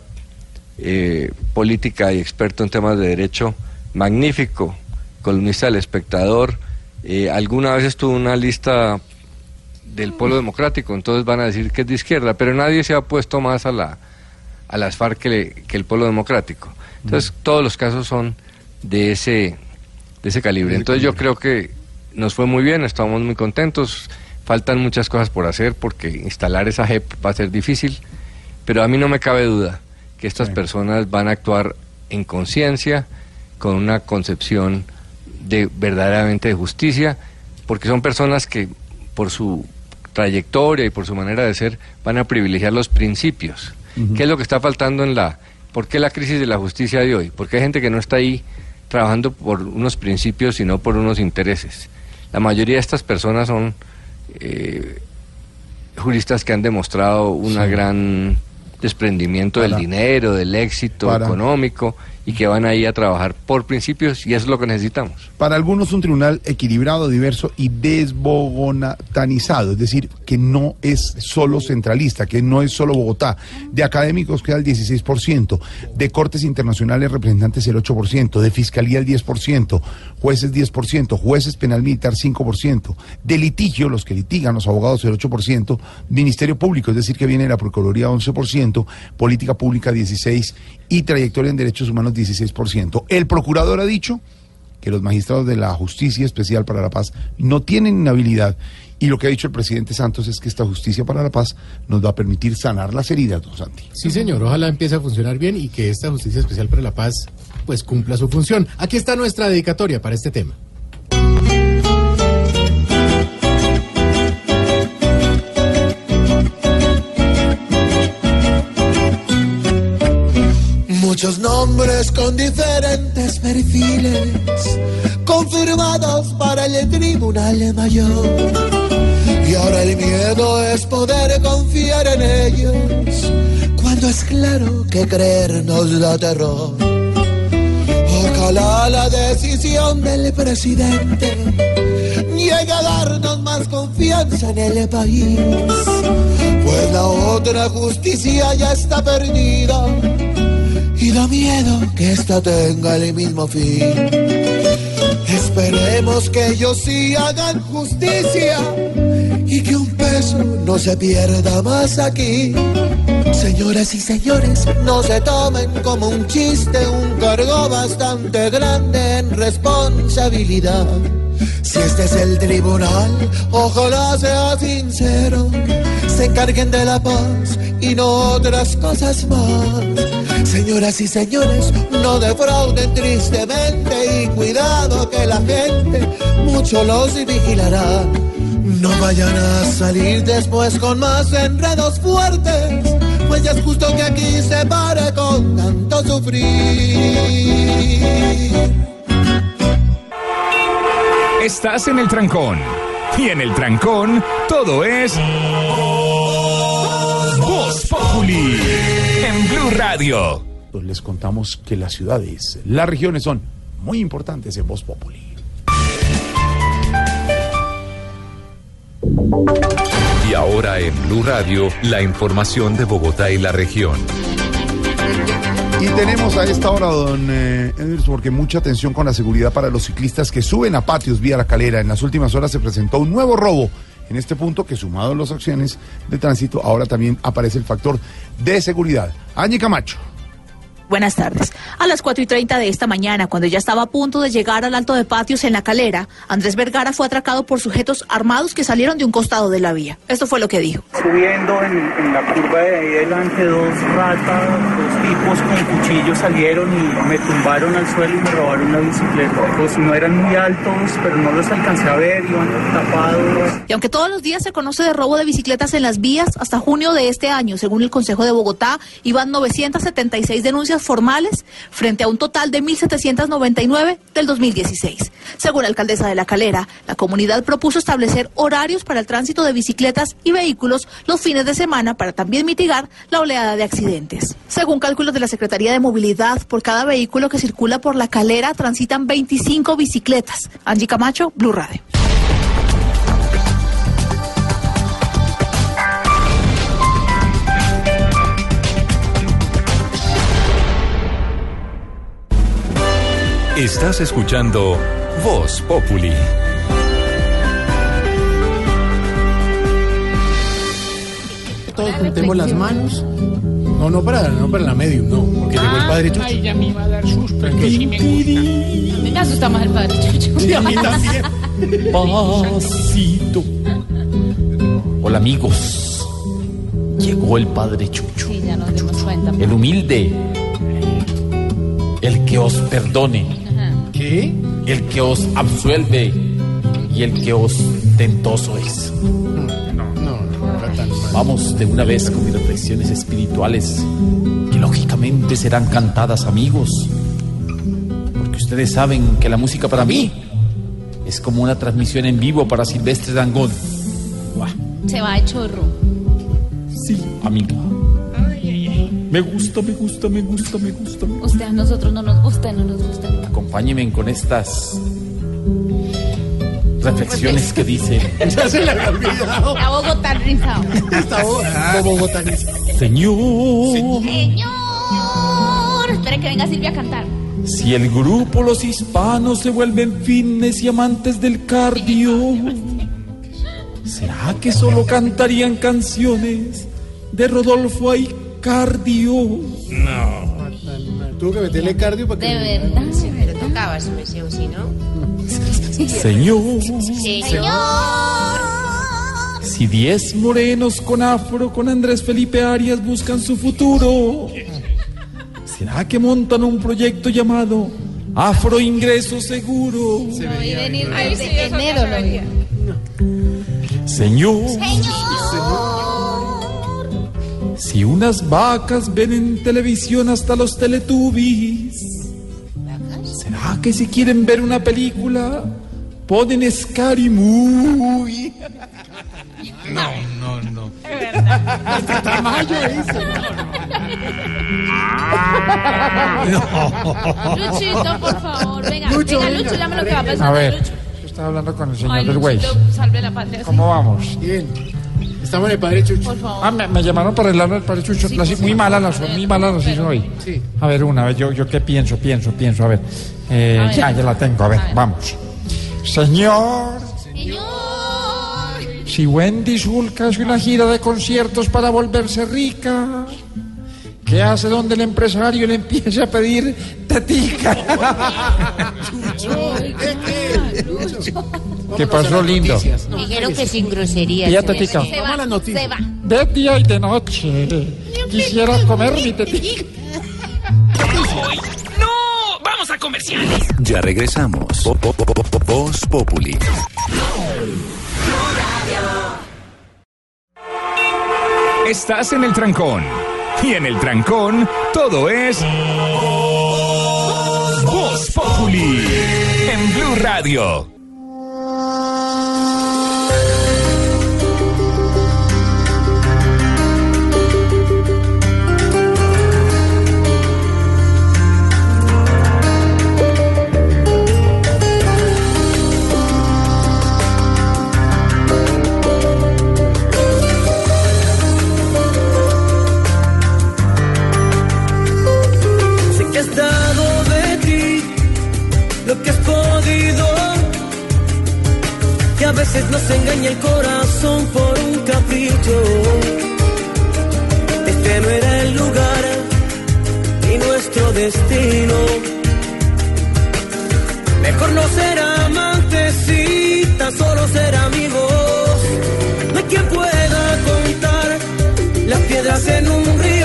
eh, política y experto en temas de derecho, magnífico, columnista del espectador, eh, alguna vez estuvo una lista del Polo Democrático, entonces van a decir que es de izquierda, pero nadie se ha puesto más a la a las FARC que, le- que el Polo Democrático. Entonces todos los casos son de ese de ese calibre. Entonces yo creo que nos fue muy bien, estamos muy contentos. Faltan muchas cosas por hacer porque instalar esa JEP va a ser difícil, pero a mí no me cabe duda que estas personas van a actuar en conciencia, con una concepción de verdaderamente de justicia, porque son personas que por su trayectoria y por su manera de ser van a privilegiar los principios. ¿Qué es lo que está faltando en la... ¿Por qué la crisis de la justicia de hoy? Porque hay gente que no está ahí trabajando por unos principios, sino por unos intereses. La mayoría de estas personas son eh, juristas que han demostrado un gran desprendimiento del dinero, del éxito para- económico y que van ahí a trabajar por principios y eso es lo que necesitamos. Para algunos un tribunal equilibrado, diverso y desbogonatanizado, es decir, que no es solo centralista, que no es solo Bogotá. De académicos queda el 16%, de cortes internacionales representantes el 8%, de fiscalía el 10%, jueces 10%, jueces penal militar 5%, de litigio, los que litigan, los abogados el 8%, Ministerio Público, es decir, que viene la Procuraduría 11%, política pública 16% y trayectoria en derechos humanos 16%. El procurador ha dicho que los magistrados de la Justicia Especial para la Paz no tienen inhabilidad y lo que ha dicho el presidente Santos es que esta Justicia para la Paz nos va a permitir sanar las heridas, don Santi. Sí, señor, ojalá empiece a funcionar bien y que esta Justicia Especial para la Paz pues cumpla su función. Aquí está nuestra dedicatoria para este tema. Muchos nombres con diferentes perfiles, confirmados para el tribunal mayor. Y ahora el miedo es poder confiar en ellos, cuando es claro que creer nos da terror. Ojalá la decisión del presidente llegue a darnos más confianza en el país, pues la otra justicia ya está perdida da miedo que esta tenga el mismo fin. Esperemos que ellos sí hagan justicia y que un peso no se pierda más aquí. Señoras y señores, no se tomen como un chiste un cargo bastante grande en responsabilidad. Si este es el tribunal, ojalá sea sincero, se encarguen de la paz y no otras cosas más. Señoras y señores, no defrauden tristemente y cuidado que la gente mucho los vigilará. No vayan a salir después con más enredos fuertes, pues ya es justo que aquí se pare con tanto sufrir. Estás en el trancón. Y en el trancón, todo es. Populi. En Blue Radio. Pues les contamos que las ciudades, las regiones son muy importantes en Voz Populi. Y ahora en Blue Radio, la información de Bogotá y la región. Y tenemos a esta hora, don eh, Edwards, porque mucha atención con la seguridad para los ciclistas que suben a patios vía la calera. En las últimas horas se presentó un nuevo robo en este punto que sumado a las acciones de tránsito, ahora también aparece el factor de seguridad. Añi Camacho. Buenas tardes. A las 4 y 30 de esta mañana, cuando ya estaba a punto de llegar al alto de patios en la calera, Andrés Vergara fue atracado por sujetos armados que salieron de un costado de la vía. Esto fue lo que dijo. Subiendo en, en la curva de ahí delante, dos ratas, dos tipos con cuchillos salieron y me tumbaron al suelo y me robaron la bicicleta. Pues no eran muy altos, pero no los alcancé a ver, iban tapados. Y aunque todos los días se conoce de robo de bicicletas en las vías, hasta junio de este año, según el Consejo de Bogotá, iban 976 denuncias formales frente a un total de 1.799 del 2016. Según la alcaldesa de La Calera, la comunidad propuso establecer horarios para el tránsito de bicicletas y vehículos los fines de semana para también mitigar la oleada de accidentes. Según cálculos de la Secretaría de Movilidad, por cada vehículo que circula por La Calera transitan 25 bicicletas. Angie Camacho, Blue Radio. Estás escuchando Voz Populi. Todos juntemos las manos. No, no para, no para la medium, no, porque llegó el padre Chucho. Ay, ya me iba a dar susto, es que sí me gusta. Me asusta más el padre Chucho. Sí, a mí también. Pasito. Hola amigos. Llegó el padre Chucho. Sí, ya nos dimos cuenta. El humilde. El que os perdone. Ajá. ¿Qué? El que os absuelve. Y el que os tentoso es. Vamos de una vez con mis reflexiones espirituales, que lógicamente serán cantadas amigos, porque ustedes saben que la música para mí es como una transmisión en vivo para Silvestre Dangón. Se va de chorro. Sí, amiga. Me gusta, me gusta, me gusta, me gusta. me gusta. Usted a nosotros no nos gusta, no nos gusta. Acompáñenme con estas reflexiones que dicen, Ya se le había olvidado. La Bogotá rizado. Esta botanista. Señor, Señor. Espere que venga Silvia a cantar. si el grupo Los Hispanos se vuelven fines y amantes del cardio, ¿será que solo cantarían canciones de Rodolfo Aicardio? No. Tuvo que meterle cardio para que. De verdad. Sí, pero tocaba su meseo, si no. Señor, Señor. si diez morenos con afro con Andrés Felipe Arias buscan su futuro, ¿será que montan un proyecto llamado Afro Ingreso Seguro? Vi venir desde enero, lo vi. Señor, si unas vacas ven en televisión hasta los teletubbies, ¿será que si quieren ver una película ponen Scary Movie? No, no, no. Hasta Tamayo hizo. Luchito, por favor, venga. Lucho, venga. Lucho, llame lo que va a pasar. A ver, Lucho. yo estaba hablando con el señor Ay, del Waze. Salve la patria. ¿Cómo vamos? Bien. Estamos en el padre Chucho. Por favor. Ah, me, me llamaron para el lado del padre Chucho. Muy malas las muy malas las hizo hoy. Sí. A ver, una vez, yo, yo qué pienso, pienso, pienso. A ver, eh, A ver. ya, ya la tengo. A ver, A ver. vamos. Señor, si Wendy Zulka hace una gira de conciertos para volverse rica, ¿qué hace donde el empresario le empieza a pedir tetica? ¿Qué pasó, lindo? Dijeron que sin groserías. Ya, tetica. Se va, se va. De día y de noche. Quisiera comer mi tetica. ¡No! ¡Vamos a comerciales! Ya regresamos. Voz Populi. Estás en el trancón. Y en el trancón, todo es. Voz Populi. En Blue Radio. Veces nos engaña el corazón por un capricho. Este no era el lugar ni nuestro destino. Mejor no ser amantes y solo ser amigos. No hay quien pueda contar las piedras en un río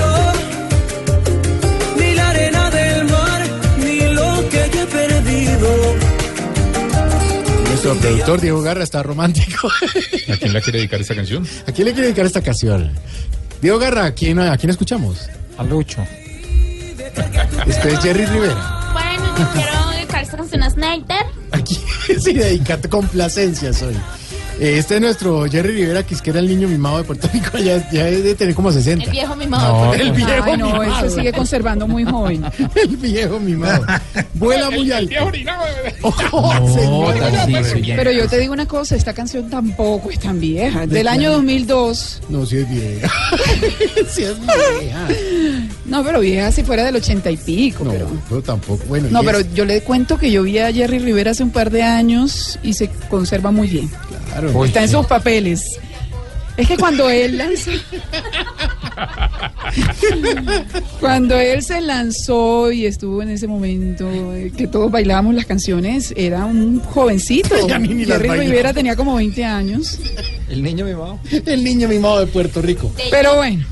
Nuestro productor Diego Garra está romántico. ¿A quién le quiere dedicar esta canción? ¿A quién le quiere dedicar esta canción? Diego Garra, ¿a quién, a quién escuchamos? A Lucho. Usted es Jerry Rivera. Bueno, yo quiero dedicar esta canción a Snyder. Aquí sí, dedicate complacencias hoy. Eh, Este es nuestro Jerry Rivera, que es que era el niño mimado de Puerto Rico, ya, ya debe tener como 60. El viejo mimado. No, el viejo Ay, no, mimado. se sigue conservando muy joven. El viejo mimado. Vuela muy alto. No, señor. Pero yo te digo una cosa, esta canción tampoco es tan vieja. Del año 2002. No, si es vieja. si es vieja. No, pero vieja si fuera del ochenta y pico. pero... No, tampoco. Bueno, No, pero es- yo le cuento que yo vi a Jerry Rivera hace un par de años y se conserva muy bien. Claro. Está en sus papeles. Es que cuando él lanzó, cuando él se lanzó y estuvo en ese momento eh, que todos bailábamos las canciones, era un jovencito. Las Jerry. Rivera tenía como 20 años. El niño mimado. El niño mimado de Puerto Rico. Pero bueno,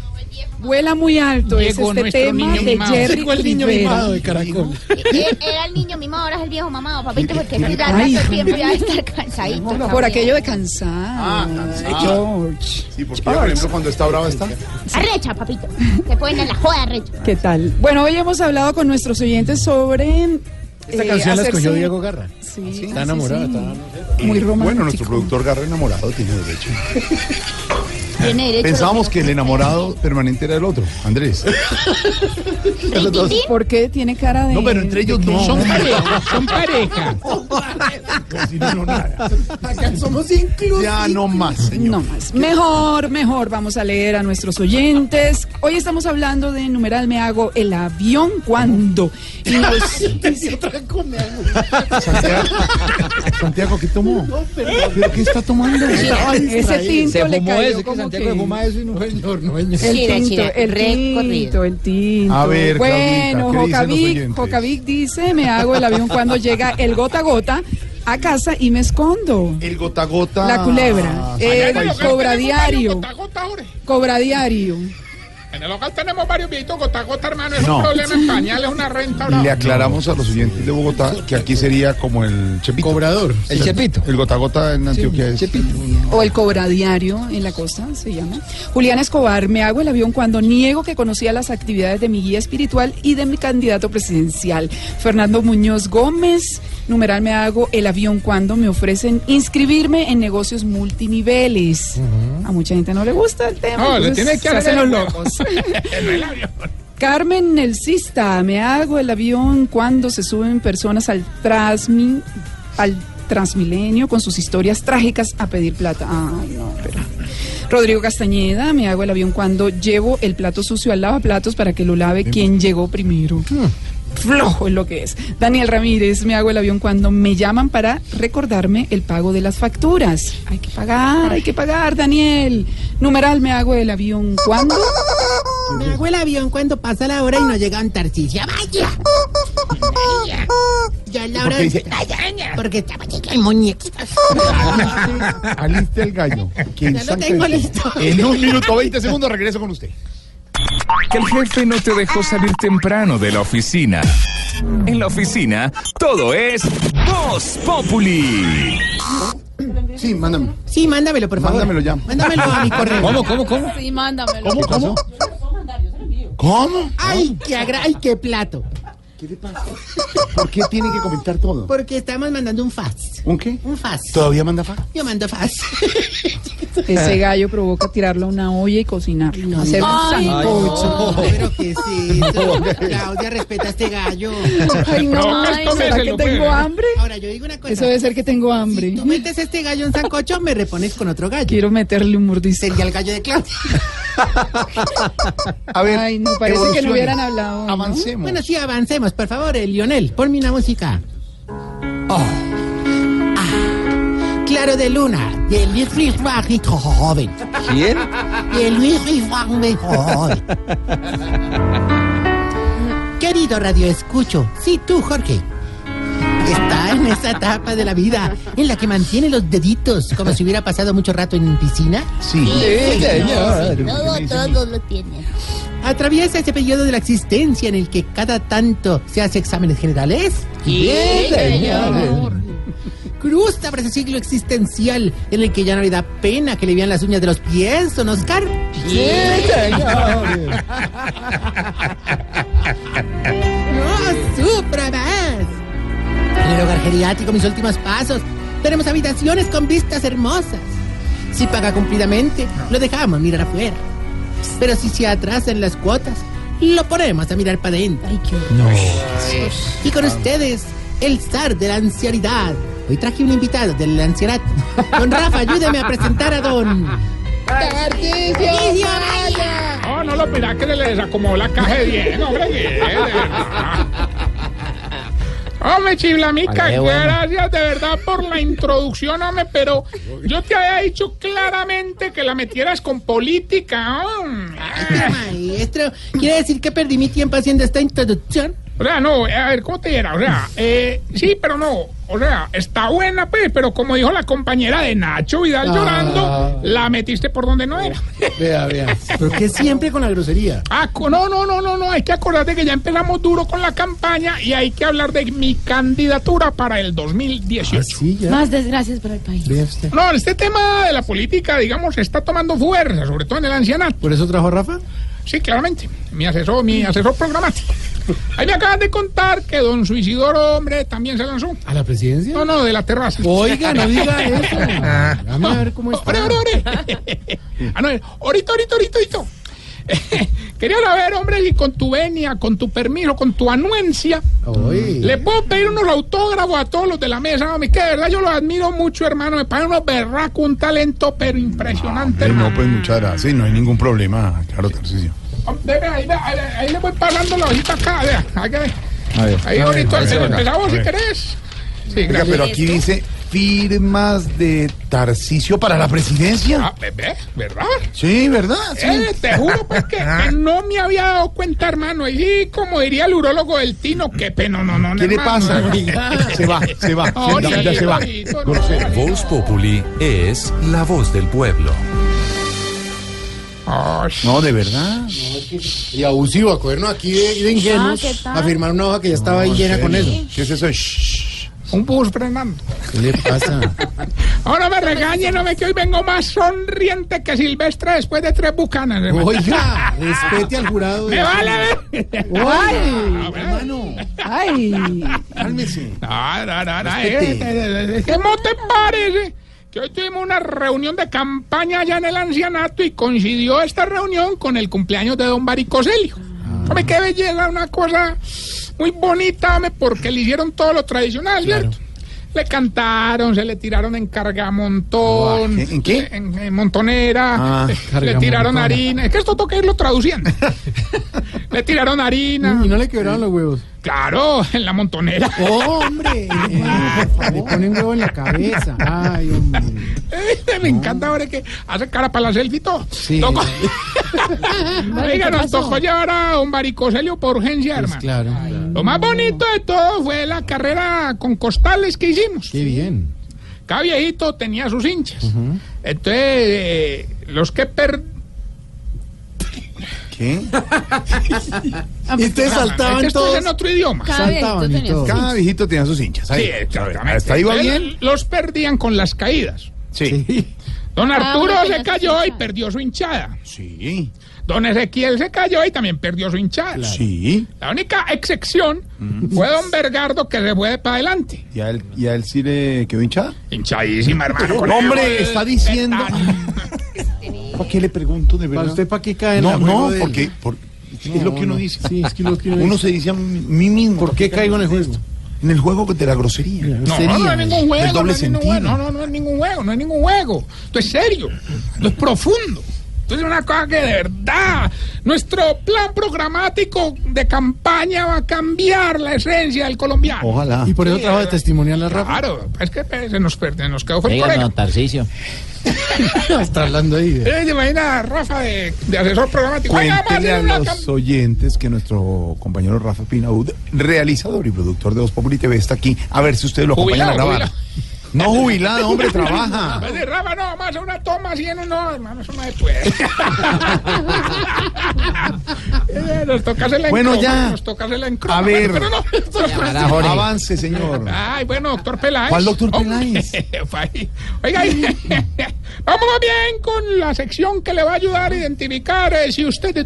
vuela muy alto. es Llegó este nuestro tema niño de. Jerry el niño mimado de Caracol. Era el niño mimado, ahora es el viejo mamado, papito, porque Ay, mira, tanto tiempo ya está cansadito. Por también. aquello de cansar. Ah, cansado. George. Sí, porque por ejemplo cuando está brava está. Arrecha, papito. Se ponen en la joda arrecha. ¿Qué tal? Bueno, hoy hemos hablado con nuestros oyentes sobre. Esta eh, canción la escogió Diego Garra. Sí, Está sí, enamorado. sí. está- Muy romántico. Bueno, nuestro productor Garra enamorado tiene derecho. Tiene derecho Pensábamos que el enamorado permanente era el otro, Andrés. ¿Por qué tiene cara de.? No, pero entre ellos no. Son pareja, son pareja. Si no, no, nada. Acá somos inclusivos. Ya no más, señor. No más. Mejor, mejor. Vamos a leer a nuestros oyentes. Hoy estamos hablando de numeral me hago el avión cuando. Y nos dice- Santiago, Santiago, ¿qué tomó? ¿Pero qué está tomando? ese tinto Se le cayó como Santiago que- se fuma eso y no Señor, no, señor. El tinto, el recorrido. tinto, el tinto. A ver, bueno, Claudita, ¿qué dicen los Jocavic? Jocavic dice, me hago el avión cuando llega el gota a gota a casa y me escondo. El gota a gota. La culebra, Allá el cobra diario, Gota a gota, ahora. cobra diario. En el hogar tenemos varios viejitos gota a gota, hermano. Es No. un problema en pañales, una renta. bravo. Le aclaramos a los oyentes de Bogotá que aquí sería como el chepito. Cobrador. El chepito. El gota a gota en Antioquia es. O el cobra diario en la costa, se llama. Julián Escobar, me hago el avión cuando niego que conocía las actividades de mi guía espiritual y de mi candidato presidencial. Fernando Muñoz Gómez, numeral me hago el avión cuando me ofrecen inscribirme en negocios multiniveles. A mucha gente no le gusta el tema. No, le tiene que hacer los locos. Carmen Nelsista, me hago el avión cuando se suben personas al Transmi, al Transmilenio con sus historias trágicas a pedir plata. Ay, no, pero. Rodrigo Castañeda, me hago el avión cuando llevo el plato sucio al lavaplatos para que lo lave quien llegó primero. Flojo es lo que es. Daniel Ramírez, me hago el avión cuando me llaman para recordarme el pago de las facturas. Hay que pagar, hay que pagar, Daniel. Numeral, me hago el avión cuando. Me hago el avión cuando pasa la hora y no llega a Tarcisio. ¡Vaya! Vaya. Ya es la ¿Por hora dice, Porque estaba chica el muñeco. Aliste el gallo. que Ya en lo tengo listo. En un minuto 20 segundos regreso con usted. Que el jefe no te dejó salir temprano de la oficina. En la oficina, todo es Voz Populi. Sí, mándame. Sí, mándamelo, por favor. Mándamelo ya. Mándamelo a mi correo. ¿Cómo, cómo, cómo? Sí, mándamelo. ¿Cómo, cómo? ¿Cómo? ¡Ay, qué, agra- ay, qué plato! ¿Qué le pasa? ¿Por qué tiene que comentar todo? Porque estamos mandando un fax. ¿Un qué? Un fax. ¿Todavía manda fa? Yo mando fax. Ese gallo provoca tirarlo a una olla y cocinarlo. hacer un Ay, sancocho. No, pero ¿qué es eso? Claudia, respeta a este gallo. Ay, no, esto, ¿será que tengo hambre? Ahora, yo digo una cosa. Eso debe ser que tengo hambre. Si tú metes este gallo en sancocho, me repones con otro gallo. Quiero meterle un mordisco. Sería el gallo de Claudia. A ver, Ay, no, parece que no hubieran hablado. ¿no? Avancemos. Bueno, sí, avancemos. Por favor, eh, Lionel, ponme una música. Oh. Ah, Claro de Luna, de Luis Frisbach joven. ¿Quién? De Luis Frisbach joven. Querido Radio Escucho, sí tú, Jorge. Está en esa etapa de la vida en la que mantiene los deditos como si hubiera pasado mucho rato en piscina. Sí. señor. Todo, todo lo tiene. Atraviesa ese periodo de la existencia en el que cada tanto se hace exámenes generales. señor. Cruza por ese ciclo existencial en el que ya no le da pena que le vean las uñas de los pies, ¿don Oscar? Sí, señor. No, geriátrico mis últimos pasos. Tenemos habitaciones con vistas hermosas. Si paga cumplidamente, lo dejamos mirar afuera. Pero si se atrasan las cuotas, lo ponemos a mirar para adentro. Y con ustedes, el zar de la ancianidad. Hoy traje un invitado del ancianato. Don Rafa, ayúdeme a presentar a don... ¡Tarcisio Maya! No, no lo mira que le desacomodó la caja de bien, hombre. bien. Hombre, Chiblamica, Vale, bueno. gracias de verdad por la introducción, hombre, pero yo te había dicho claramente que la metieras con política. hombre. Maestro, ¿quiere decir que perdí mi tiempo haciendo esta introducción? O sea, no, a ver, ¿cómo te dirá? O sea, eh, sí, pero no. O sea, está buena, pues, pero como dijo la compañera de Nacho Vidal Ah. llorando, la metiste por donde no era. Vea, vea. Pero que siempre con la grosería. Ah, no, no, no, no, no, hay que acordarte que ya empezamos duro con la campaña y hay que hablar de mi candidatura para el 2018. Más desgracias para el país. No, este tema de la política, digamos, está tomando fuerza, sobre todo en el ancianato. ¿Por eso trajo a Rafa? Sí, claramente. Mi asesor, mi asesor programático. Ahí me acaban de contar que don Suicidoro, hombre, también se lanzó. ¿A la presidencia? No, no, de la terraza. Oiga, no diga eso. Dame a ver cómo está. Ore, ore, ore. Ah, no, ahorita, ahorita, ahorita, ahorita. Quería saber, hombre, si con tu venia, con tu permiso, con tu anuencia, le puedo pedir unos autógrafos a todos los de la mesa, hombre, que de verdad yo los admiro mucho, hermano. Me pagan unos berracos, un talento, pero impresionante, Eh, hermano. no, pues muchas gracias. Sí, no hay ningún problema. Claro, Tarcisio. Hombre, Ahí, ahí, ahí le voy pasando la hojita acá, vea. Ahí, ahí A ver, ahorita empezamos si querés. Sí, Oiga, pero aquí dice firmas de Tarcisio para la presidencia. Ah, ve, ¿verdad? Sí, ¿verdad? Sí. Eh, te juro pues que, que no me había dado cuenta, hermano. Y como diría el urólogo del Tino, qué pena, no, no, no. ¿Qué le hermano. pasa? Se va, se va. No, sí, se va. No. Voz Populi es la voz del pueblo. No, de verdad. Y abusivo, a cogernos aquí de, de ingenuos Ah, ¿qué tal? a firmar una hoja que ya estaba ahí llena con eso. ¿Qué es eso? Shh. Un bus frenando. ¿Qué le pasa? Ahora me regañen, no me que hoy vengo más sonriente que Silvestre después de tres bucanas. hermano. Oiga, respete al jurado. Me vale ver. Ay, hermano. Ay. Cálmese. No, no, no, eh, eh, eh, ¿Cómo te parece? Que hoy tuvimos una reunión de campaña allá en el ancianato y coincidió esta reunión con el cumpleaños de don Baricoselio. Hombre, qué belleza, una cosa muy bonita, hombre, porque le hicieron todo lo tradicional, ¿cierto? Le cantaron, se le tiraron en cargamontón. ¿En- en qué? En, en montonera. Ah, le- le tiraron harina. Es que esto toca irlo traduciendo. le tiraron harina. Y no le quebraron los huevos. Claro, en la montonera. ¡Oh, hombre! Le ponen huevo en la cabeza. Ay, hombre. Me encanta ahora que hace cara para la selfie todo. Sí. Vale, Oiga, ¿qué nos tocó llevar a un varicoselio por urgencia, Pues hermano. claro. Lo más bonito de todo fue la carrera con costales que hicimos. Qué bien. Cada viejito tenía sus hinchas. Entonces, eh, los que per... ¿Qué? Y ustedes Es saltaban que esto todos. es en otro idioma. Cada viejito Saltaban y tenía todo. Cada viejito tenía sus hinchas. Ahí. Sí, exactamente. ¿Hasta ahí Entonces, bien? Los perdían con las caídas. Sí. Don Arturo Ah, se tenía cayó y perdió su hinchada. Sí. Don Ezequiel se cayó y también perdió su hinchada. Sí. La única excepción fue don Bergardo que se fue para adelante. ¿Y a él, y a él sí le quedó hinchada? Hinchadísima, hermano. con Hombre, está diciendo. ¿Para qué le pregunto de verdad? ¿Para usted para qué cae en No, la no, juego del- porque, por- es lo que uno no. dice. Sí, es que lo que uno Uno dice. se dice a mí mismo. ¿Por qué caigo en el juego? En el juego de la grosería. No, Sería, no, no es ningún juego. del doble no, es ningún sentido. juego. no, no, no es ningún juego, no es ningún juego. Esto es serio, esto es profundo. Esto es una cosa que de verdad, nuestro plan programático de campaña va a cambiar la esencia del colombiano. Ojalá. Y por eso Sí, trabaja de testimonial a Rafa. Claro, es que eh, se nos, per- se nos quedó fue don Tarcicio. Está hablando ahí. de- Eh, ¿Se imagina a Rafa de, de asesor programático? Vamos a los oyentes que nuestro compañero Rafa Pinaud, realizador y productor de Voz Populi TV, está aquí. A ver si ustedes lo acompañan a grabar. No jubilado, hombre, trabaja. Pues de Rafa, no, hacer una toma así en uno, hermano, eso no se puede. Eh, nos toca hacerla en Bueno, ya. Nos toca hacerla en croma. A ver. Pero no. Avance, señor. Ay, bueno, doctor Peláez. ¿Cuál doctor Peláez? Oiga, vamos bien con la sección que le va a ayudar a identificar eh, si usted...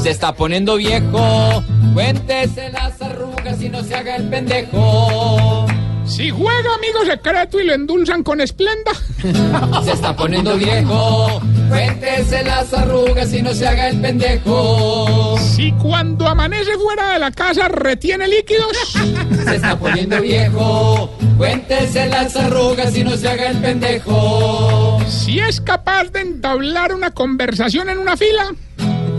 Se está poniendo viejo, cuéntese las arrugas y no se haga el pendejo. Si juega amigo secreto y lo endulzan con esplenda. Se está poniendo viejo. Cuéntese las arrugas y no se haga el pendejo. Si cuando amanece fuera de la casa retiene líquidos. Se está poniendo viejo. Cuéntese las arrugas y no se haga el pendejo. Si es capaz de entablar una conversación en una fila.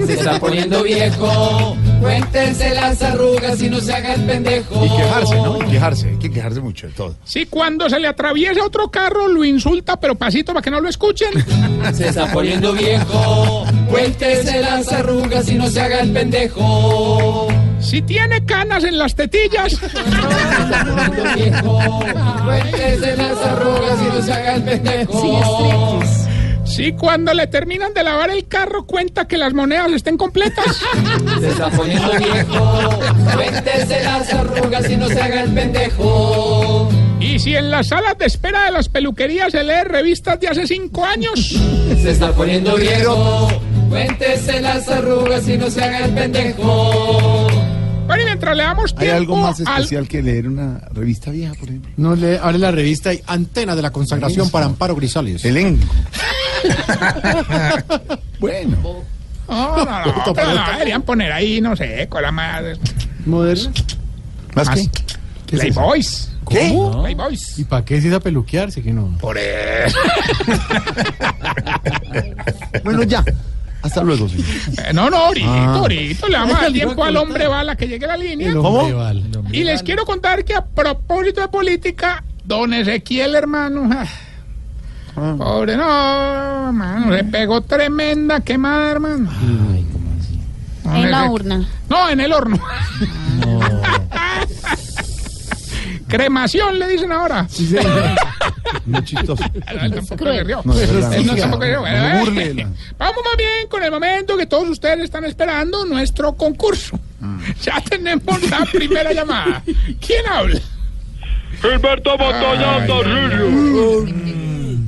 Se está poniendo viejo. Cuéntese las arrugas y no se haga el pendejo. Y quejarse, ¿no? Y quejarse, hay que quejarse mucho de todo. Si cuando se le atraviesa otro carro lo insulta, pero pasito para que no lo escuchen. Se está poniendo viejo. Cuéntese las arrugas y no se haga el pendejo. Si tiene canas en las tetillas. viejo. Cuéntese las arrugas y no se haga el pendejo. Si cuando le terminan de lavar el carro cuenta que las monedas estén completas. Se está poniendo viejo. Cuéntese las arrugas y no se haga el pendejo. Y si en las salas de espera de las peluquerías se lee revistas de hace cinco años. Se está poniendo viejo. Cuéntese las arrugas y no se haga el pendejo. Bueno, y mientras le damos ¿Hay algo más al- especial que leer una revista vieja, por ejemplo? No le abre la revista y Antena de la Consagración para Amparo Grisales. Elenco. bueno. No, no, no, pero no, deberían poner ahí, no sé, con la más... ¿Moderna? ¿Más qué? ¿Qué es? Playboys. ¿Cómo? Playboys. ¿Y para qué se iba a peluquearse? Que no. Por eso. Bueno, ya. Hasta luego, señor. Eh, no, no, ahorita, Ah. ahorita le damos el tiempo al hombre bala que llegue a la línea. Bala. Y les quiero contar que a propósito de política, don Ezequiel, hermano, ah, pobre, no, hermano, le pegó tremenda quemada, hermano. Don En la urna. No, en el horno. Cremación, le dicen ahora. Muy chistoso. Él tampoco se rió. No. Él no tampoco rió. No eh, la- Vamos más bien con el momento que todos ustedes están esperando, nuestro concurso. Mm. Ya tenemos la primera llamada. ¿Quién habla? Gilberto Montoya Tarrillo.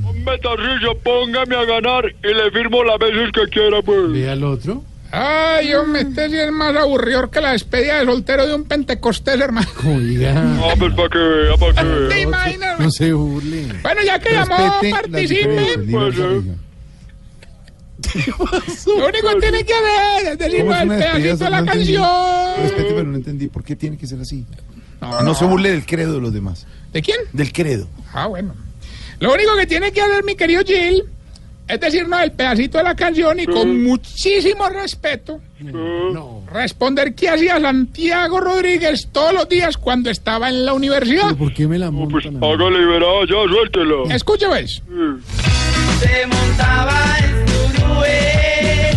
Hombre, Tarrillo, póngame a ganar y le firmo las veces que quiera, pues. Ve al otro. Ay, hombre, este sí es más aburrido que la despedida de soltero de un pentecostés, hermano. Oiga. Ah, pues para que vea, para que ¿Te vea. imaginas? No se burle. Bueno, ya que llamó, Respete las participe. diferencias, libertad de religión. Lo único que tiene que hacer es decirnos ¿Cómo es el pedacito de la No canción. Respete, pero no entendí. ¿Por qué tiene que ser así? No, No se burle del credo de los demás. ¿De quién? Del credo. Ah, bueno. Lo único que tiene que hacer mi querido Gil es decirnos el pedacito de la canción y con muchísimo respeto responder qué hacía Santiago Rodríguez todos los días cuando estaba en la universidad. ¿Pero por qué me la montan? a mí? Hágale y verá, ya, suéltela. Escuche, pues. Se montaba en su nube,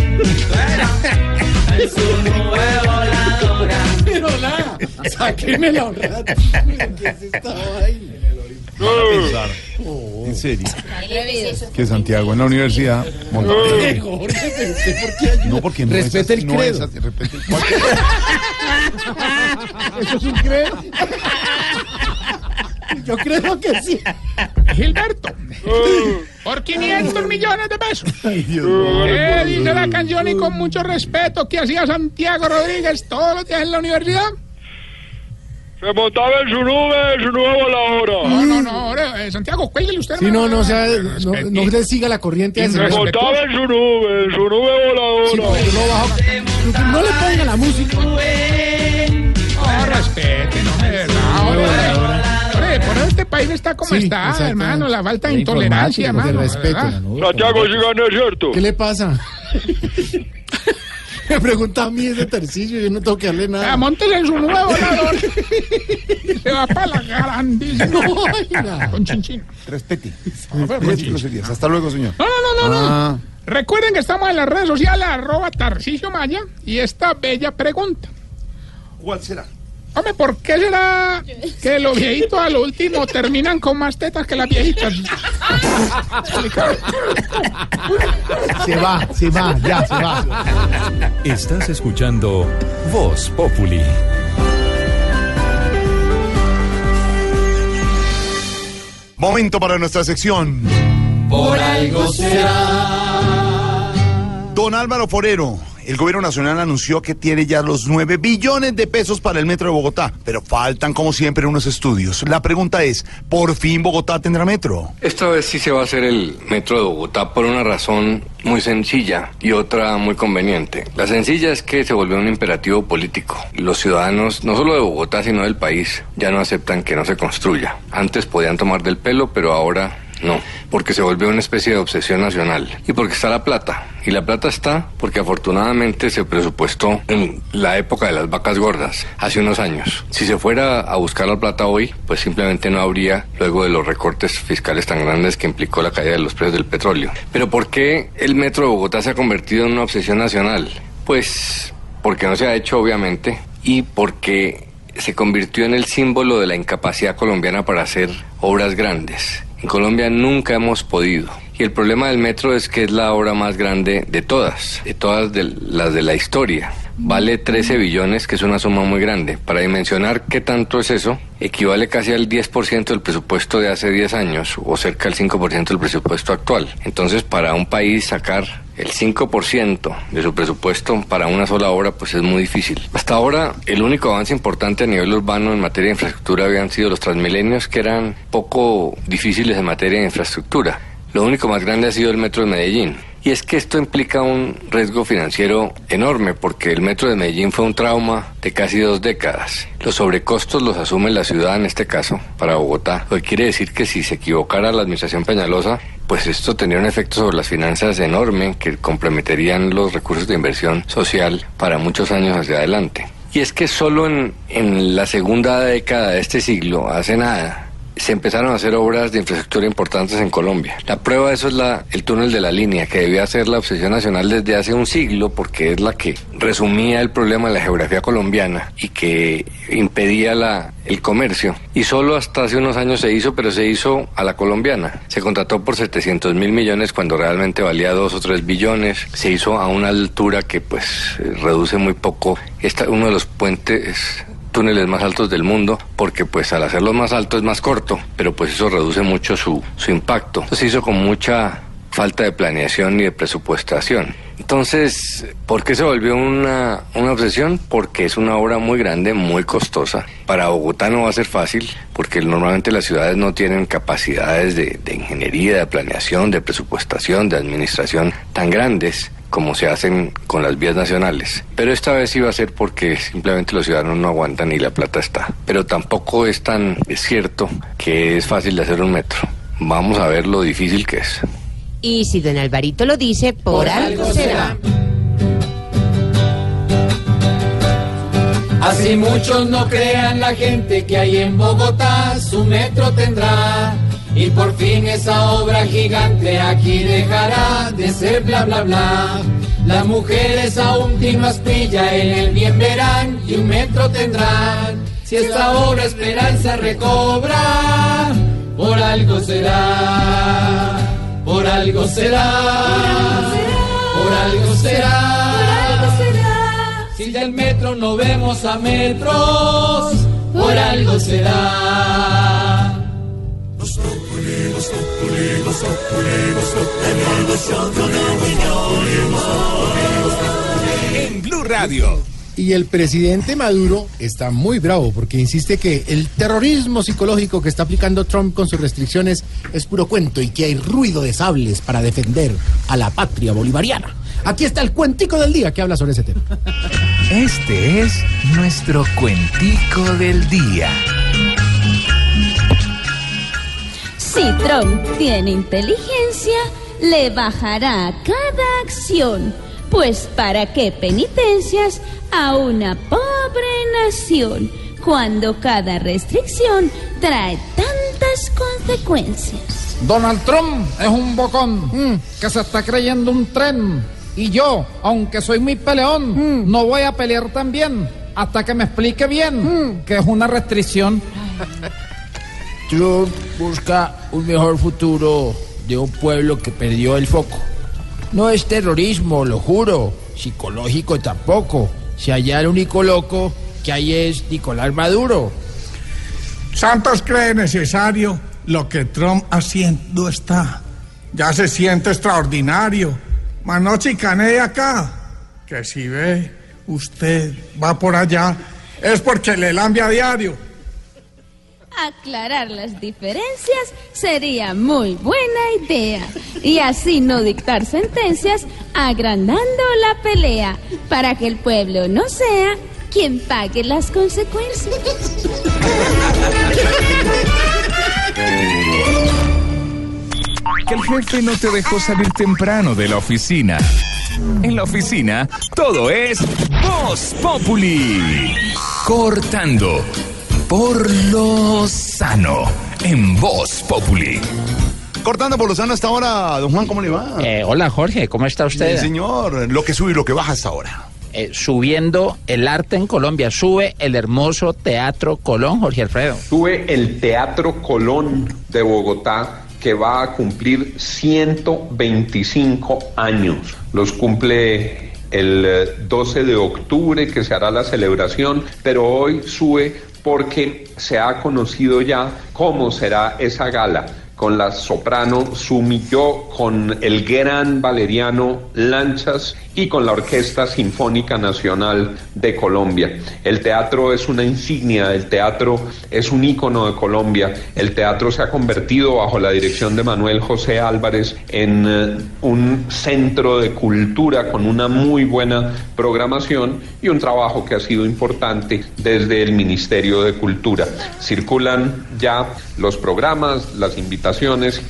en su nube voladora. Pero la, sáquenmela un rato. ¿Qué es esta vaina? En serio. Que Santiago en la universidad. qué ayuda? No, porque no así, el no credo. es así, respete el- ¿Eso es un credo? Yo creo que sí. Gilberto, por 500 millones de pesos. Ay, Dios mío. ¿Qué dice la canción y con mucho respeto que hacía Santiago Rodríguez todos los días en la universidad? Se montaba en su nube, en su nube voladora. No, no, no, ahora, eh, Santiago, cuélguele usted. Sí, no, no, o sea, no, no le siga la corriente. Se montaba en su nube, en su nube Sí, voladora. pero no bajo. No le ponga la música. No, respete, no, verdad. Ahora, por eso este país está como Sí, está, hermano. La falta de intolerancia, informática, hermano. de respeto. ¿verdad? Santiago, si gana, es cierto. ¿Qué le pasa? Me pregunta a mí ese tercillo, yo no tengo que darle Ah, nada. Móntele en su nuevo volador. Se va para la grandísima. No. Con chinchín. Respete. Sí. groserías. Hasta luego, señor. No, no, no, no. Ah. Recuerden que estamos en las redes sociales, arroba Tarcisio Maya, y esta bella pregunta. ¿Cuál será? Hombre, ¿por qué será que los viejitos a lo último terminan con más tetas que las viejitas? Se va, se va, ya, se va. Estás escuchando Voz Populi. Momento para nuestra sección. Por algo será. Don Álvaro Forero, el gobierno nacional anunció que tiene ya los 9 billones de pesos para el metro de Bogotá, pero faltan como siempre unos estudios. La pregunta es, ¿por fin Bogotá tendrá metro? Esta vez sí se va a hacer el metro de Bogotá por una razón muy sencilla y otra muy conveniente. La sencilla es que se volvió un imperativo político. Los ciudadanos, no solo de Bogotá, sino del país, ya no aceptan que no se construya. Antes podían tomar del pelo, pero ahora no, porque se volvió una especie de obsesión nacional y porque está la plata. Y la plata está porque afortunadamente se presupuestó en la época de las vacas gordas, hace unos años. Si se fuera a buscar la plata hoy, pues simplemente no habría luego de los recortes fiscales tan grandes que implicó la caída de los precios del petróleo. Pero ¿por qué el metro de Bogotá se ha convertido en una obsesión nacional? Pues porque no se ha hecho obviamente y porque se convirtió en el símbolo de la incapacidad colombiana para hacer obras grandes. En Colombia nunca hemos podido. Y el problema del metro es que es la obra más grande de todas, de todas de las de la historia. Vale 13 billones, que es una suma muy grande. Para dimensionar qué tanto es eso, equivale casi al 10% del presupuesto de hace 10 años o cerca del 5% del presupuesto actual. Entonces, para un país sacar el 5% de su presupuesto para una sola obra, pues es muy difícil. Hasta ahora, el único avance importante a nivel urbano en materia de infraestructura habían sido los transmilenios, que eran poco difíciles en materia de infraestructura. Lo único más grande ha sido el metro de Medellín. Y es que esto implica un riesgo financiero enorme porque el metro de Medellín fue un trauma de casi dos décadas. Los sobrecostos los asume la ciudad en este caso, para Bogotá. Que quiere decir que si se equivocara la administración Peñalosa, pues esto tendría un efecto sobre las finanzas enorme que comprometerían los recursos de inversión social para muchos años hacia adelante. Y es que solo en, en la segunda década de este siglo, hace nada, se empezaron a hacer obras de infraestructura importantes en Colombia. La prueba de eso es el túnel de la línea, que debía ser la obsesión nacional desde hace un siglo, porque es la que resumía el problema de la geografía colombiana y que impedía el comercio. Y solo hasta hace unos años se hizo, pero se hizo a la colombiana. Se contrató por 700 mil millones cuando realmente valía 2 o 3 billones. Se hizo a una altura que pues reduce muy poco. Esta, uno de los puentes túneles más altos del mundo, porque pues al hacerlos más alto es más corto, pero pues eso reduce mucho su, su impacto. Entonces se hizo con mucha falta de planeación y de presupuestación. Entonces, ¿por qué se volvió una, una obsesión? Porque es una obra muy grande, muy costosa. Para Bogotá no va a ser fácil, porque normalmente las ciudades no tienen capacidades de, de ingeniería, de planeación, de presupuestación, de administración tan grandes como se hacen con las vías nacionales. Pero esta vez iba a ser porque simplemente los ciudadanos no aguantan y la plata está. Pero tampoco es tan es cierto que es fácil de hacer un metro. Vamos a ver lo difícil que es. Y si don Alvarito lo dice, por, algo será. Así muchos no crean la gente que hay en Bogotá, su metro tendrá. Y por fin esa obra gigante aquí dejará de ser bla bla bla. Las mujeres a últimas pilla en el bien verán y un metro tendrán. Si esta obra esperanza recobra, por algo será, por algo será, por algo será. Si del metro no vemos a metros, por algo será. En Blue Radio. Y el presidente Maduro está muy bravo porque insiste que el terrorismo psicológico que está aplicando Trump con sus restricciones es puro cuento y que hay ruido de sables para defender a la patria bolivariana. Aquí está el cuentico del día que habla sobre ese tema. Este es nuestro cuentico del día. Si Trump tiene inteligencia, le bajará cada acción. Pues para qué penitencias a una pobre nación, cuando cada restricción trae tantas consecuencias. Donald Trump es un bocón que se está creyendo un tren. Y yo, aunque soy muy peleón, no voy a pelear tan bien hasta que me explique bien que es una restricción. Trump busca un mejor futuro de un pueblo que perdió el foco. No es terrorismo, lo juro, psicológico tampoco. Si allá el único loco que hay es Nicolás Maduro. Santos cree necesario lo que Trump haciendo está. Ya se siente extraordinario. Manoche y Cané acá. que si ve usted va por allá es porque le lambia a diario. Aclarar las diferencias sería muy buena idea. Y así no dictar sentencias agrandando la pelea para que el pueblo no sea quien pague las consecuencias. Que el jefe no te dejó salir temprano de la oficina. En la oficina, todo es Voz Populi. Cortando por lo sano en Voz Populi. Cortando por Lozano hasta ahora, don Juan, ¿cómo le va? Eh, hola Jorge, ¿cómo está usted? Sí, señor, lo que sube y lo que baja hasta ahora. Eh, subiendo el arte en Colombia, sube el hermoso Teatro Colón, Jorge Alfredo. Sube el Teatro Colón de Bogotá que va a cumplir 125 años. Los cumple el eh, 12 de octubre que se hará la celebración, pero hoy sube porque se ha conocido ya cómo será esa gala con la soprano Sumilló, con el gran valeriano Lanchas y con la Orquesta Sinfónica Nacional de Colombia. El teatro es una insignia, el teatro es un ícono de Colombia, el teatro se ha convertido bajo la dirección de Manuel José Álvarez en eh, un centro de cultura con una muy buena programación y un trabajo que ha sido importante desde el Ministerio de Cultura. Circulan ya los programas, las invitaciones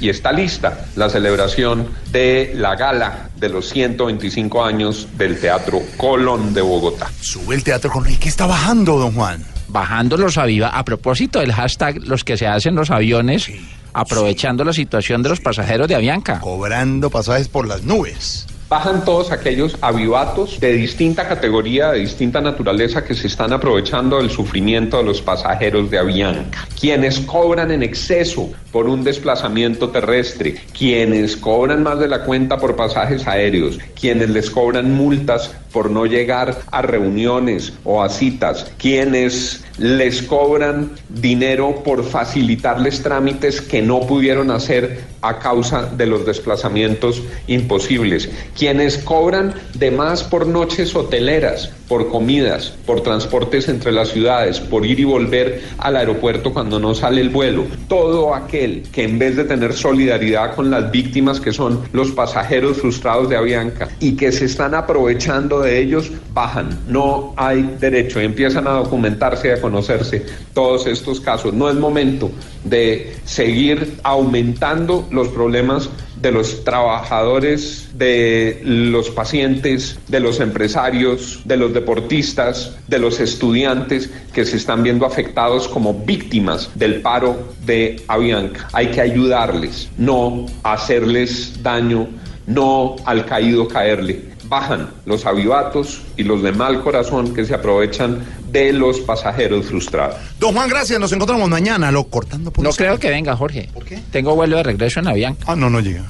y está lista la celebración de la gala de los 125 años del Teatro Colón de Bogotá. Sube el Teatro Colón. ¿Y qué está bajando, don Juan? Bajando los aviones, a propósito del hashtag, los que se hacen los aviones, aprovechando la situación de los pasajeros de Avianca. Cobrando pasajes por las nubes. Bajan todos aquellos avivatos de distinta categoría, de distinta naturaleza que se están aprovechando del sufrimiento de los pasajeros de Avianca. Quienes cobran en exceso por un desplazamiento terrestre, quienes cobran más de la cuenta por pasajes aéreos, quienes les cobran multas por no llegar a reuniones o a citas, quienes les cobran dinero por facilitarles trámites que no pudieron hacer a causa de los desplazamientos imposibles, quienes cobran de más por noches hoteleras, por comidas, por transportes entre las ciudades, por ir y volver al aeropuerto cuando no sale el vuelo, todo aquel que en vez de tener solidaridad con las víctimas que son los pasajeros frustrados de Avianca y que se están aprovechando de ellos, bajan, no hay derecho, empiezan a documentarse y a conocerse todos estos casos. No es momento de seguir aumentando los problemas de los trabajadores, de los pacientes, de los empresarios, de los deportistas, de los estudiantes que se están viendo afectados como víctimas del paro de Avianca. Hay que ayudarles, no hacerles daño, no al caído caerle bajan los avivatos y los de mal corazón que se aprovechan de los pasajeros frustrados. Don Juan, gracias. Nos encontramos mañana, lo cortando por No creo que venga, Jorge. ¿Por qué? Tengo vuelo de regreso en Avianca. Ah, no, no llega.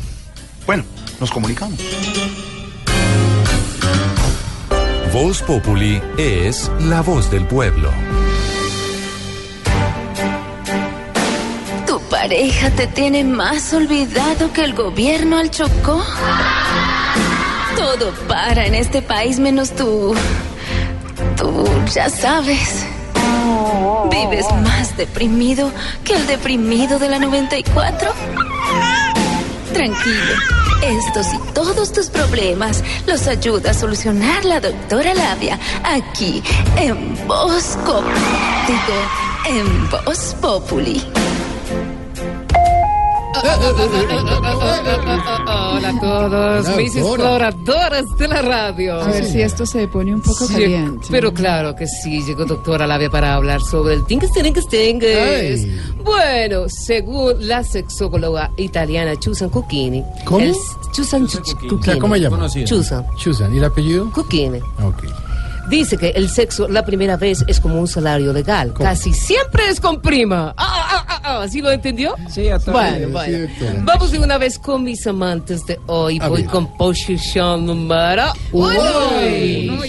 Bueno, nos comunicamos. Voz Populi es la voz del pueblo. ¿Tu pareja te tiene más olvidado que el gobierno al Chocó? Todo para en este país menos tú. Tú ya sabes. ¿Vives más deprimido que el deprimido de la 94? Tranquilo. Estos y todos tus problemas los ayuda a solucionar la doctora Labia aquí en Voz Digo, en Voz Populi. Hola a todos, mis exploradores de la radio. A ver si esto se pone un poco Sí, caliente. Pero claro que sí, llegó doctora Labia para hablar sobre el tingues, tingues, tingues. Bueno, según la sexóloga italiana Susan Cucchini. ¿Cómo? Susan Cucchini. ¿Cómo se llama? Susan. Susan. ¿Y el apellido? Cucchini. Ok. Dice que el sexo la primera vez es como un salario legal. Casi siempre es con prima. Ah, ah, ah, ah, ¿Sí lo entendió? Sí, Bueno, Sí, bueno. Vamos de una vez con mis amantes de hoy. A Voy ver. con posición número uno.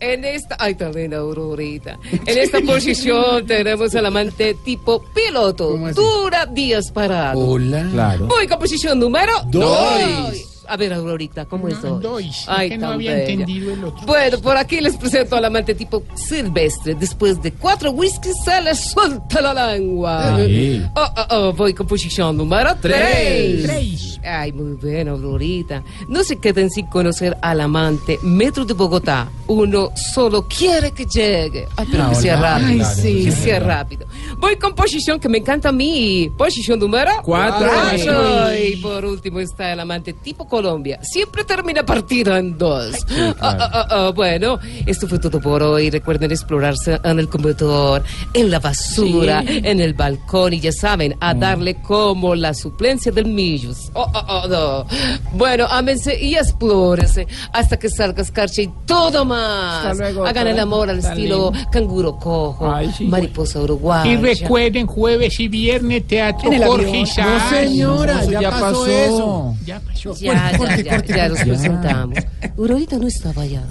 En esta, ay también Aurorita. En esta posición tenemos al amante tipo piloto. Dura días parado. Hola. Claro. Voy con posición número Dos. A ver, Aurorita, ¿cómo es No, hoy? Dois, Ay, que no tan había bella. entendido el otro. Bueno, por aquí les presento al amante tipo silvestre. Después de cuatro whiskies se le suelta la lengua. Sí. Oh, oh, oh, voy con posición número tres. Tres. Ay, muy bueno, Aurorita. No se queden sin conocer al amante Metro de Bogotá. Uno solo quiere que llegue. Ay, pero que Ah, sea rápido. Ay, sí. Que sea rápido. Voy con posición que me encanta a mí. Posición número Cuatro. cuatro. Y por último está el amante tipo Colombia. Siempre termina partido en dos. Ah, ah, ah, ah, bueno, esto fue todo por hoy. Recuerden explorarse en el comedor, en la basura, Sí. en el balcón y ya saben, a darle como la suplencia del Millos. Oh, oh, oh, no. Bueno, ámense y explórense hasta que salga escarcha y todo más. Hasta luego, Hagan el amor al estilo lindo. canguro cojo, Ay, sí. mariposa uruguaya. Y recuerden, jueves y viernes, Teatro Jorge. Isaac. No, señora, ya pasó eso. Ya pasó. Ya, ya, ya, ya los presentamos. Aurorita no estaba allá,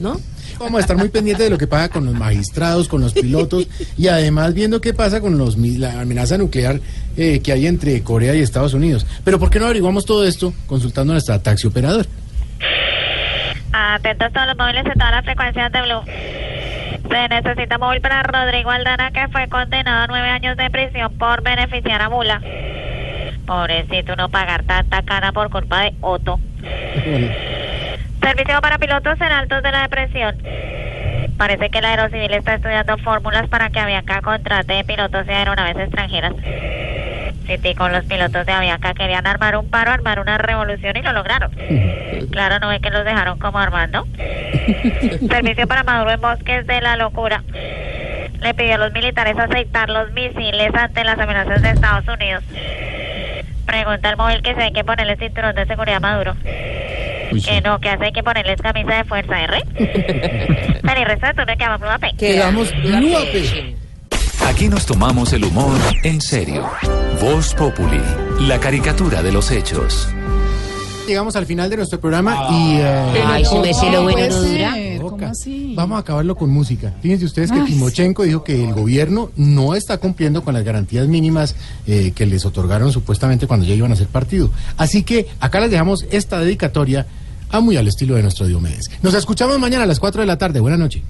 ¿no? Vamos a estar muy pendientes de lo que pasa con los magistrados, con los pilotos y además viendo qué pasa con los, la amenaza nuclear eh, que hay entre Corea y Estados Unidos. Pero ¿por qué no averiguamos todo esto consultando a nuestra taxi operador? Atentos todos los móviles de todas las frecuencias de Blue. Se necesita móvil para Rodrigo Aldana, que fue condenado a nueve años de prisión por beneficiar a Mula. Pobrecito, no pagar tanta cana por culpa de Otto. Servicio para pilotos en altos de la depresión. Parece que la Aerocivil está estudiando fórmulas para que Avianca contrate pilotos de aeronaves extranjeras. City con los pilotos de Avianca querían armar un paro, armar una revolución y lo lograron. Claro, no ve que los dejaron como armando. Servicio para Maduro en bosques de la locura. Le pidió a los militares aceitar los misiles ante las amenazas de Estados Unidos. Pregunta al móvil que si hay que ponerle cinturón de seguridad Maduro. Que no, que hace hay que ponerles camisa de fuerza R. Pero el resto de turno quedamos Blue AP. Quedamos. Aquí nos tomamos el humor en serio. Voz Populi, la caricatura de los hechos. Llegamos al final de nuestro programa y... eh, Ay, su merced, lo bueno puede no dura. ser, ¿Cómo así? Vamos a acabarlo con música. Fíjense ustedes que Ay, Timochenko dijo que el gobierno no está cumpliendo con las garantías mínimas eh, que les otorgaron supuestamente cuando ya iban a ser partido. Así que acá les dejamos esta dedicatoria a muy al estilo de nuestro Diomedes. Nos escuchamos mañana a las 4 de la tarde. Buenas noches.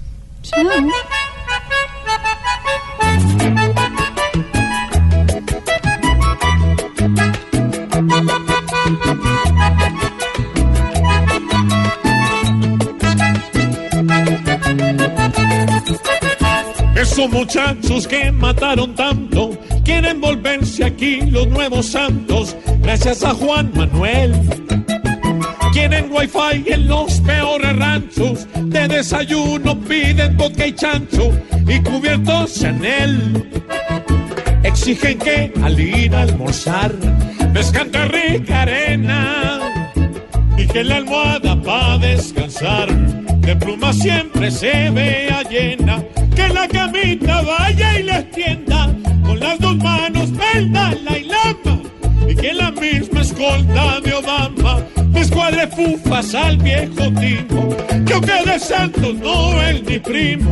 Esos muchachos que mataron tanto quieren volverse aquí los nuevos santos, gracias a Juan Manuel. Quieren wifi en los peores ranchos, de desayuno piden boca y chancho y cubiertos Chanel. Exigen que al ir a almorzar les cante rica arena que la almohada para descansar de pluma siempre se vea llena. Que la camita vaya y les tienda con las dos manos, la y lama. Y que la misma escolta de Obama les cuadre fufas al viejo timo. Que aunque de santos no es ni primo.